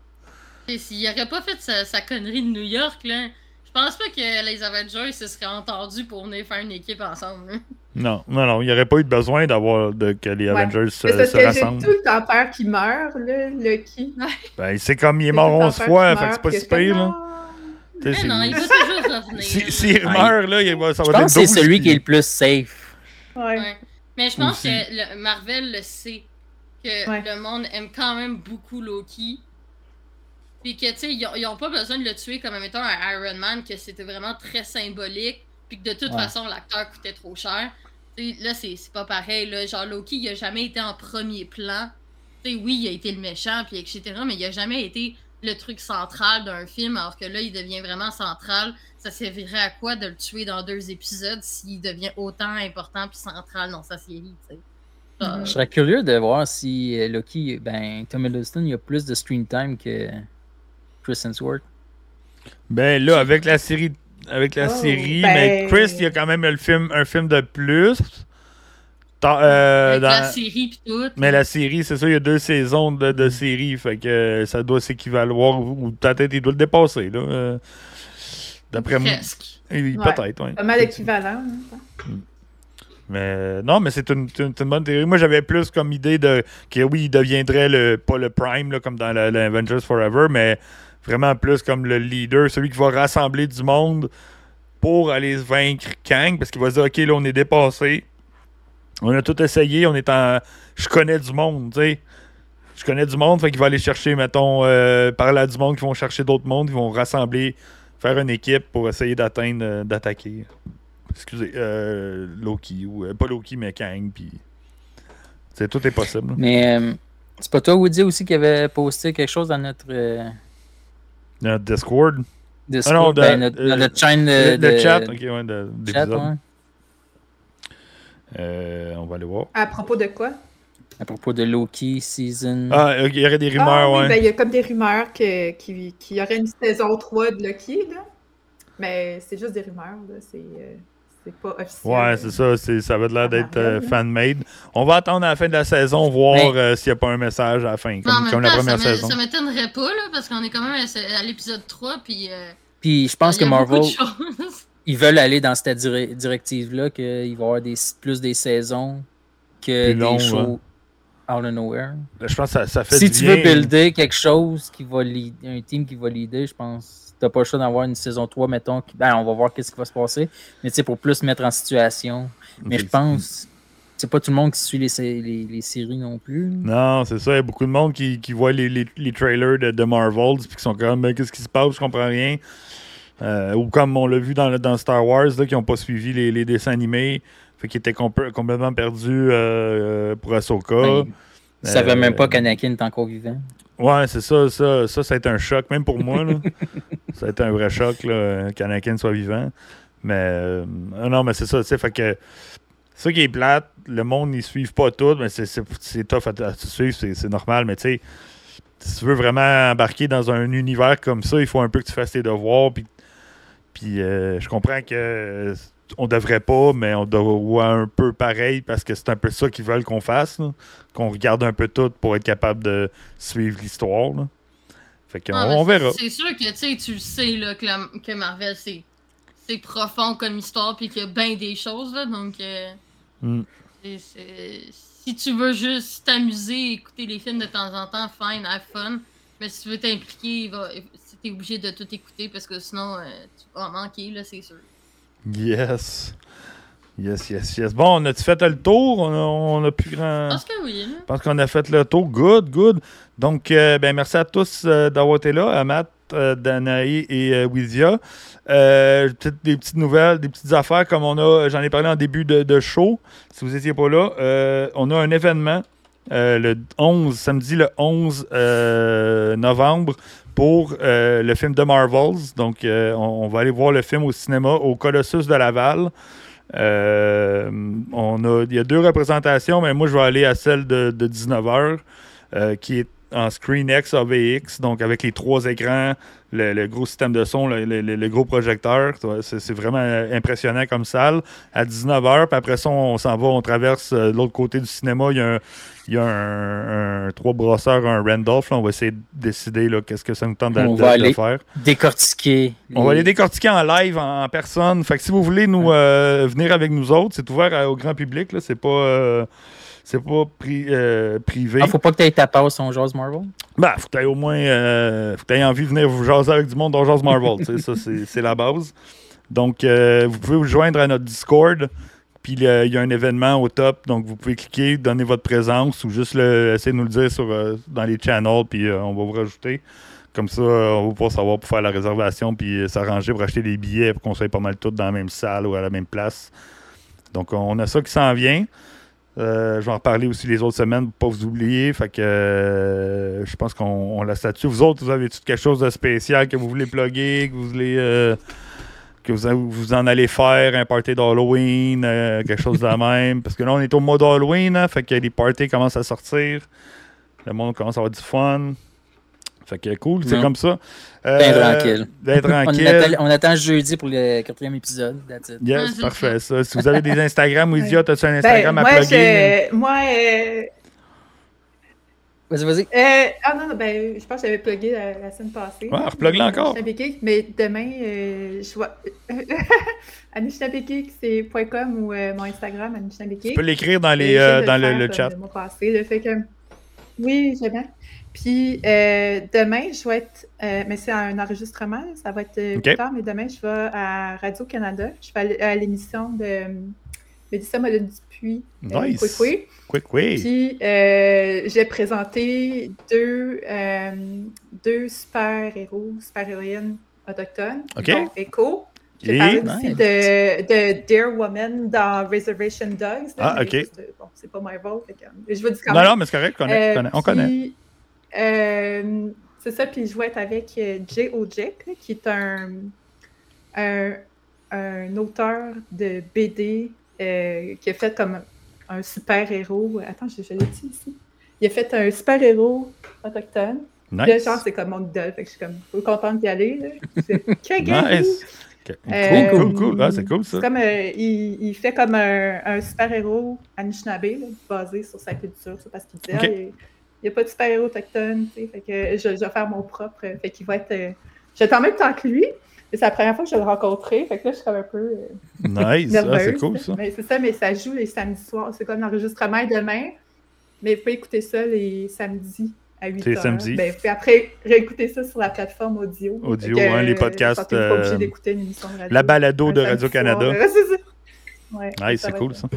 Et s'il aurait pas fait sa, sa connerie de New York, là, je pense pas que les Avengers se seraient entendus pour venir faire une équipe ensemble. hein. Non, non, non, il n'y aurait pas eu de besoin d'avoir de, que les Ouais. Avengers se, C'est parce se que j'ai rassemblent. tout le temps peur qu'il meure, là, Loki. Ben, c'est comme il est mort tout le temps 11 peur fois, fait que c'est pas si je pire, là. Mais non, il c'est- va toujours revenir. Si- S'il Ouais. meurt, là, il va, ça Je va pense être que c'est 12, celui qui est le plus safe. Ouais. Ouais. Mais je pense Aussi. que le- Marvel le sait. Que Ouais. le monde aime quand même beaucoup Loki. Puis que, tu sais, ils, ont- ils ont pas besoin de le tuer comme, mettons, un Iron Man, que c'était vraiment très symbolique. Puis que de toute Ouais. façon, l'acteur coûtait trop cher. Tu sais, là, c'est c'est pas pareil. Là. Genre, Loki, il a jamais été en premier plan. Tu sais, oui, il a été le méchant, puis etc. Mais il a jamais été le truc central d'un film. Alors que là, il devient vraiment central. Ça servirait à quoi de le tuer dans deux épisodes s'il devient autant important puis central dans sa série, tu sais? Genre, Mhm. Je serais curieux de voir si euh, Loki, ben, Tom Hiddleston, il a plus de screen time que Chris Hemsworth. Ben là, avec la série, avec la Oh, série, ben- mais Chris, il y a quand même le film, un film de plus. Dans- euh, avec la série pis tout. mais la série, c'est ça, il y a deux saisons de, de série, fait que euh, ça doit s'équivaloir, ou peut-être il doit le dépasser, là. euh, D'après moi. Peut-être, oui. Pas mal équivalent. hein. Mais non, mais c'est une, une- une bonne théorie. Moi, j'avais plus comme idée de que oui, il deviendrait le pas le prime là, comme dans la- la Avengers Forever, mais vraiment plus comme le leader, celui qui va rassembler du monde pour aller vaincre Kang, parce qu'il va dire ok, là, on est dépassé. On a tout essayé, on est en. Je connais du monde, tu sais. je connais du monde, fait qu'il va aller chercher, mettons, euh, parler à du monde qui vont chercher d'autres mondes, ils vont rassembler, faire une équipe pour essayer d'atteindre, euh, d'attaquer. Excusez, euh, Loki, ou euh, pas Loki, mais Kang, puis. Tout est possible. Mais euh, c'est pas toi, Woody, aussi, qui avait posté quelque chose dans notre Notre Discord. Discord, Ah non, de- ben, notre, euh, dans notre chaîne le, de, chat, ok, ouais, de, chat, ouais, Euh, on va aller voir. À propos de quoi? à propos de Loki Season. Ah, il y aurait des rumeurs, ah, oui, ouais. ben, il y a comme des rumeurs que- qu'il y aurait une saison 3 de Loki, là. Mais c'est juste des rumeurs, là. C'est euh, c'est pas officiel. Ouais, c'est ça. c'est- ça va de l'air Par d'être euh, Marvel, là. fan-made. On va attendre à la fin de la saison, voir Mais- euh, s'il n'y a pas un message à la fin, comme, la première ça saison. ça m'étonnerait pas, là, parce qu'on est quand même à, l'épisode 3, puis. euh, Puis je pense que Marvel, ils veulent aller dans cette dire- directive-là, qu'il va y avoir des, plus des saisons que Plus des long, shows out of nowhere. Je pense que ça, ça fait Si du tu bien. veux builder quelque chose qui va lead, un team qui va leader, je pense t'as pas le choix d'avoir une saison 3, mettons. qui- Ben, on va voir qu'est-ce qui va se passer. Mais tu sais, pour plus mettre en situation. Mais je pense, c'est pas tout le monde qui suit les, sé- les, les séries non plus. Non, c'est ça. Il y a beaucoup de monde qui, qui voit les, trailers de, de Marvel puis qui sont comme, ben, qu'est-ce qui se passe, je comprends rien. Euh, ou comme on l'a vu dans, Star Wars, là, qui n'ont pas suivi les, dessins animés, fait qu'ils étaient compl- complètement perdus euh, pour Ahsoka. Ben, Ils savaient Euh, même pas qu'Anakin est encore vivant. Ouais, c'est ça, ça, ça, ça a été un choc, même pour moi. Là. ça a été un vrai choc qu'Anakin soit vivant. Mais euh, non, mais c'est ça, tu sais, fait que c'est ça qui est plate, le monde n'y suive pas tout, mais c'est, tough à, à suivre, c'est, normal, mais tu sais, si tu veux vraiment embarquer dans un univers comme ça, il faut un peu que tu fasses tes devoirs, puis, puis euh, je comprends que euh, on devrait pas, mais on doit un peu pareil, parce que c'est un peu ça qu'ils veulent qu'on fasse, qu'on regarde un peu tout pour être capable de suivre l'histoire. Fait qu'on Ah, on verra. C'est sûr que tu sais, tu le sais là, que, la- que Marvel, c'est profond comme histoire, puis qu'il y a bien des choses, là, donc. euh, Mm. si tu veux juste t'amuser, écouter les films de temps en temps, fine, have fun. Mais si tu veux t'impliquer, t'es obligé de tout écouter parce que sinon, euh, tu vas en manquer, là, c'est sûr. Yes. Yes, yes, yes. Bon, on a-tu fait le tour? On a, on a plus grand. Je pense que oui, là. Je pense qu'on a fait le tour. Good, good. Donc, euh, ben, merci à tous euh, d'avoir été là, à Matt, euh, Danae et euh, Wizia. Euh, peut-être des petites nouvelles, des petites affaires comme on a, j'en ai parlé en début de, de show. Si vous n'étiez pas là, euh, on a un événement euh, le 11, samedi le 11 euh, novembre pour euh, le film de Marvels. Donc, euh, on, on va aller voir le film au cinéma au Colossus de Laval. Euh, on a, il y a deux représentations, mais moi, je vais aller à celle de, de 19h, euh, qui est en ScreenX AVX, donc avec les trois écrans, le, gros système de son, le, gros projecteur. C'est vraiment impressionnant comme salle. À 19h, puis après ça, on s'en va, on traverse l'autre côté du cinéma. Il y a un, il y a un, un trois brosseurs, un Randolph. là. on va essayer de décider qu'est-ce que ça nous tente de, On de- va de aller faire. Décortiquer. On va les- décortiquer en live, en, en personne. Fait que si vous voulez nous euh, venir avec nous autres, c'est ouvert à- au grand public. C'est pas, euh, c'est pas pri- euh, privé. Ah, faut pas que tu aies ta passe on jase Marvel? Ben, faut que t'aies au moins euh, faut que envie de venir vous jaser avec du monde dans Jase Marvel. tu ça, c'est, c'est la base. Donc, euh, vous pouvez vous joindre à notre Discord. Puis il y a un événement au top. Donc, vous pouvez cliquer, donner votre présence ou juste essayer de nous le dire euh, dans les channels. Puis euh, on va vous rajouter. Comme ça, euh, on va pouvoir savoir pour faire la réservation. Puis s'arranger pour acheter des billets pour qu'on soit pas mal tous dans la même salle ou à la même place. Donc, on a ça qui s'en vient. Je vais en reparler aussi les autres semaines pour pas vous oublier. Fait que je pense qu'on on laisse là-dessus. Vous autres, vous avez quelque chose de spécial que vous voulez plugger, que vous voulez que vous, vous en allez faire, un party d'Halloween, euh, quelque chose de la même. Parce que là, on est au mois d'Halloween, hein, fait que les parties commencent à sortir. Le monde commence à avoir du fun. Fait que cool, c'est comme ça. Ben Euh, tranquille. Ben On tranquille. attend, on attend jeudi pour le quatrième épisode. That's it. Ouais, Yes, c'est parfait. Ça. Si vous avez des Instagram ou. Idiot, as-tu un Ben, Instagram à moi, plugger? je, moi euh, Vas-y, vas-y. euh, ah non, non, ben, je pense que j'avais plugué la, la semaine passée. Ouais, replug-le encore. Mais demain, euh, je vois. Anishinabekik, c'est .com ou euh, mon Instagram, Anishinabekik. Tu peux l'écrire dans, les, euh, dans le, faire le comme chat. Le mois passé, le fait que... Oui, j'aime bien. Puis euh, demain, je vais être... euh, mais c'est un enregistrement, ça va être plus tard, mais demain, je vais à Radio-Canada. Je vais aller à l'émission de Mélissa Molin-Dupuis puis euh, Nice. Quick Quick. Quick, quick. Puis euh, j'ai présenté deux, euh, deux super-héros, super-héroïnes autochtones. Ok. Donc, Echo. J'ai Et- parlé aussi de, de Dear Woman dans Reservation Dogs. Ah, ok. juste, Bon, c'est pas Marvel. je vous dis quand Non, même. non, mais c'est correct, on connaît. On connaît. c'est ça, puis je vais être avec Jay là, qui est un, un, un auteur de BD euh, qui a fait comme un super-héros. Attends, je, je l'ai dit ici. Il a fait un super-héros autochtone. Là, Nice. genre, c'est comme mon idole. Fait que je suis comme contente d'y aller. Là. Nice. Euh, Cool, cool, cool. Ah, c'est cool, ça. C'est comme, euh, il, il fait comme un, un super-héros Anishinaabe, là, basé sur sa culture, parce qu'il dit, ah, il n'y a pas de super-héros autochtone, tu sais, fait que je, je vais faire mon propre, euh, fait qu'il va être, euh, je vais être en même temps que lui, c'est la première fois que je le rencontrer, fait que là, je suis comme un peu euh, Nice. Ah, c'est cool, ça. Mais c'est ça, mais ça joue les samedis soirs, c'est comme l'enregistrement est demain, mais vous pouvez écouter ça les samedis à 8 C'est heures. samedi. Ben, puis après, réécouter ça sur la plateforme audio. Audio, que, hein, les euh, podcasts, pas obligé euh, d'écouter une émission de radio. La balado de Radio-Canada. Ouais, c'est ça. Ouais, Nice, c'est cool, ça.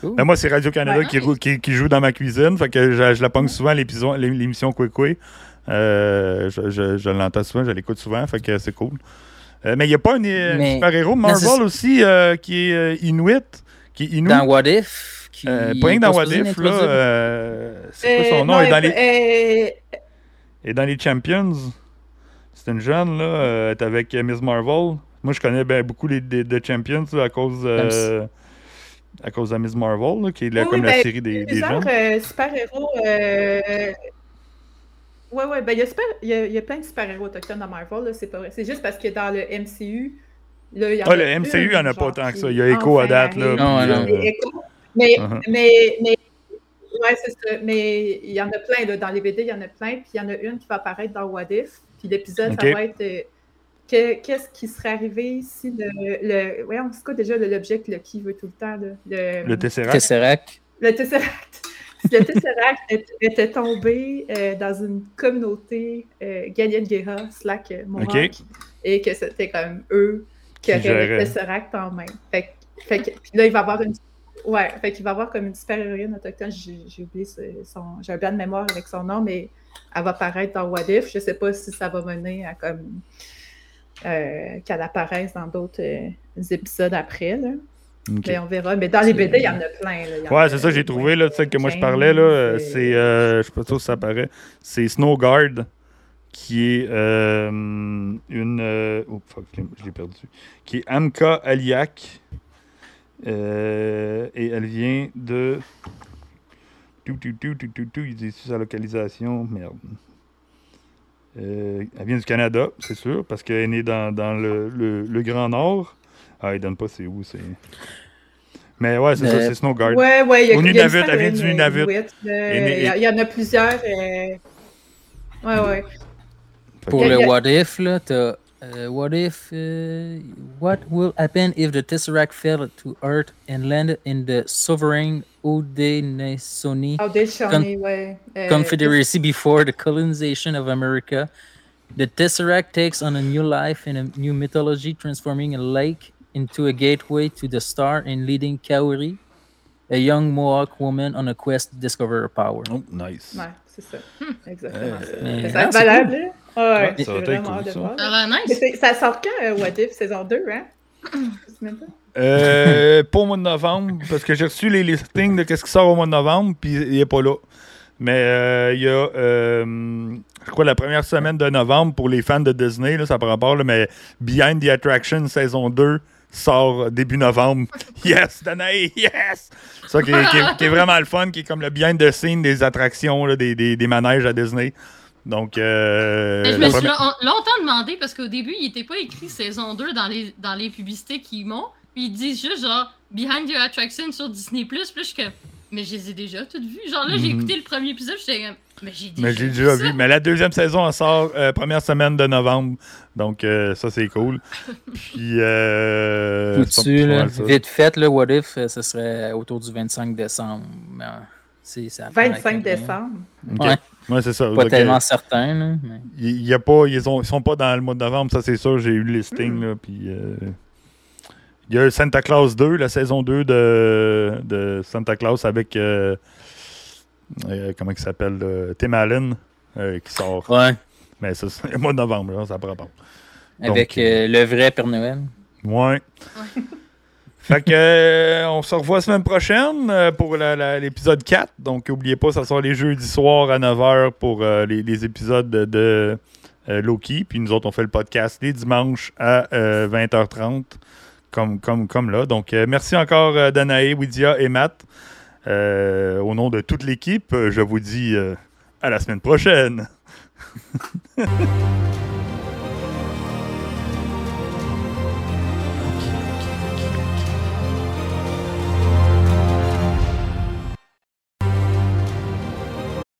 Cool. Ben, moi, c'est Radio-Canada Ouais. qui, qui, qui joue dans ma cuisine. Fait que je, je la pogne souvent, l'émission Quick Quick. Euh, je je, je l'entends souvent, je l'écoute souvent. Fait que c'est cool. Euh, mais il n'y a pas un euh, Mais- super-héros Marvel aussi euh, qui est euh, Inuit. Qui est Inuit. Dans What If. Qui Euh, pas rien que dans What If, là. euh, c'est quoi son nom? non, est dans les, est dans les Champions. C'est une jeune, là. euh, elle est avec Miss Marvel. Moi, je connais ben, beaucoup les de Champions là, à cause. euh, à cause de Miss Marvel, là, qui est la- Oui, comme la ben, série des, des jeunes. euh, super-héros. Euh... Ouais, ouais, ben il y, a super- il y a- y a plein de super-héros autochtones dans Marvel, là, c'est pas vrai. C'est juste parce que dans le MCU, là, il y en Ah, a le MCU, il y en a pas tant que ça. Il y a Echo à date, là. arrive. Non, non. Mais, Uh-huh. mais, mais, ouais, c'est ça. Mais il y en a plein, là, dans les BD, il y en a plein. Puis il y en a une qui va apparaître dans What If. Puis l'épisode, ça va être euh, que- qu'est-ce qui serait arrivé si le. le ouais, on sait quoi déjà le- l'objet que Lucky veut tout le temps, là? Le, Le Tesseract. Tesseract. le Tesseract. Si le Tesseract était- tombé euh, dans une communauté euh, Galien-Guerra, slack euh, Mohawk, Ok. et que c'était comme eux qui auraient le. Tesseract en main. Fait, que- fait que- puis là, il va avoir une. Ouais, fait qu'il va avoir comme une super-héroïne autochtone. J'ai oublié son. J'ai un blanc de mémoire avec son nom, mais elle va apparaître dans What If. Je sais pas si ça va mener à comme. euh, qu'elle apparaisse dans d'autres épisodes après, là. Mais on verra. Mais dans les BD, il y en a plein. Là. Ouais, c'est ça, j'ai trouvé, là, celle que moi je parlais, là, euh, c'est, euh, je sais pas trop si ça apparaît, c'est Snowguard, qui est euh, une, euh, oh fuck, je l'ai- perdu, qui est Amka Aliak, euh, et elle vient de, tout, tout, tout, tout, tout, tout, il dit sa localisation, merde. Elle vient du Canada, c'est sûr, parce qu'elle est née dans, dans le, le, le Grand Nord. Ah, il donne pas c'est où, c'est... Mais ouais, c'est ça, Mais- c'est Snowguard. Ouais, ouais, il y a Au il y a Nunavut, elle vient du Nunavut. euh, Il y en a plusieurs. euh, Ouais, ouais. Pour le What If, là, t'as. euh, what if. euh, what will happen if the Tesseract fell to Earth and landed in the sovereign Haudenosaunee Haudenosaunee, ouais. Euh, Confederacy before the colonization of America? The Tesseract takes on a new life in a new mythology, transforming a lake into a gateway to the star and leading Kaori, a young Mohawk woman on a quest to discover her power. Oh, nice. Ouais, c'est ça. Exactement Euh, ça. va ah, être valable, là. Ouais, Ouais, ça j'ai va être vraiment cool, hâte de ça. Mais sort quand, euh, What If, saison 2, hein? Euh, pas au mois de novembre, parce que j'ai reçu les listings de qu'est-ce qui sort au mois de novembre, puis il est pas là. Mais euh, il y a, euh, je crois, la première semaine de novembre pour les fans de Disney, là, ça par rapport, là, mais Behind the Attraction saison 2 sort début novembre. Yes, Danae, yes! Ça qui est, qui est- qui est vraiment le fun, qui est comme le behind the scene des attractions, là, des, des, des manèges à Disney. Donc, euh, je me suis première- longtemps demandé parce qu'au début, il était pas écrit saison 2 dans les, dans les publicités qu'ils m'ont. Puis ils disent juste genre Behind Your Attraction sur Disney. Je suis comme, mais je les ai déjà toutes vues. Genre là, j'ai Mhm. écouté le premier épisode, j'étais mais j'ai déjà, vu. Mais la deuxième saison, elle sort euh, première semaine de novembre. Donc, euh, ça, c'est cool. Puis, euh. là, vite fait, le What If, euh, ce serait autour du 25 décembre. Mais, euh, c'est- ça prend 25 avec rien. décembre. Ok. Ouais. Ouais, c'est ça. Pas Donc, euh, tellement certain, là, mais- y a pas, ils, ils sont pas dans le mois de novembre, ça, c'est sûr. J'ai eu le listing, Mm. là. Puis, euh, Il y a Santa Claus 2, la saison 2 de, de Santa Claus avec. euh, euh, comment il s'appelle euh, Tim Allen euh, qui sort. Ouais. Mais ça, c'est le mois de novembre, là, ça prend pas. Avec Donc, euh, euh, le vrai Père Noël. Ouais. fait que euh, on se revoit la semaine prochaine euh, pour la- la- l'épisode 4. Donc n'oubliez pas, ça sort les jeudis soirs à 9h pour euh, les, les épisodes de, euh, Loki. Puis nous autres, on fait le podcast les dimanches à euh, 20h30. Comme, comme, comme là. Donc euh, merci encore euh, Danae, Widia et Matt. Euh, au nom de toute l'équipe, euh, je vous dis euh, à la semaine prochaine.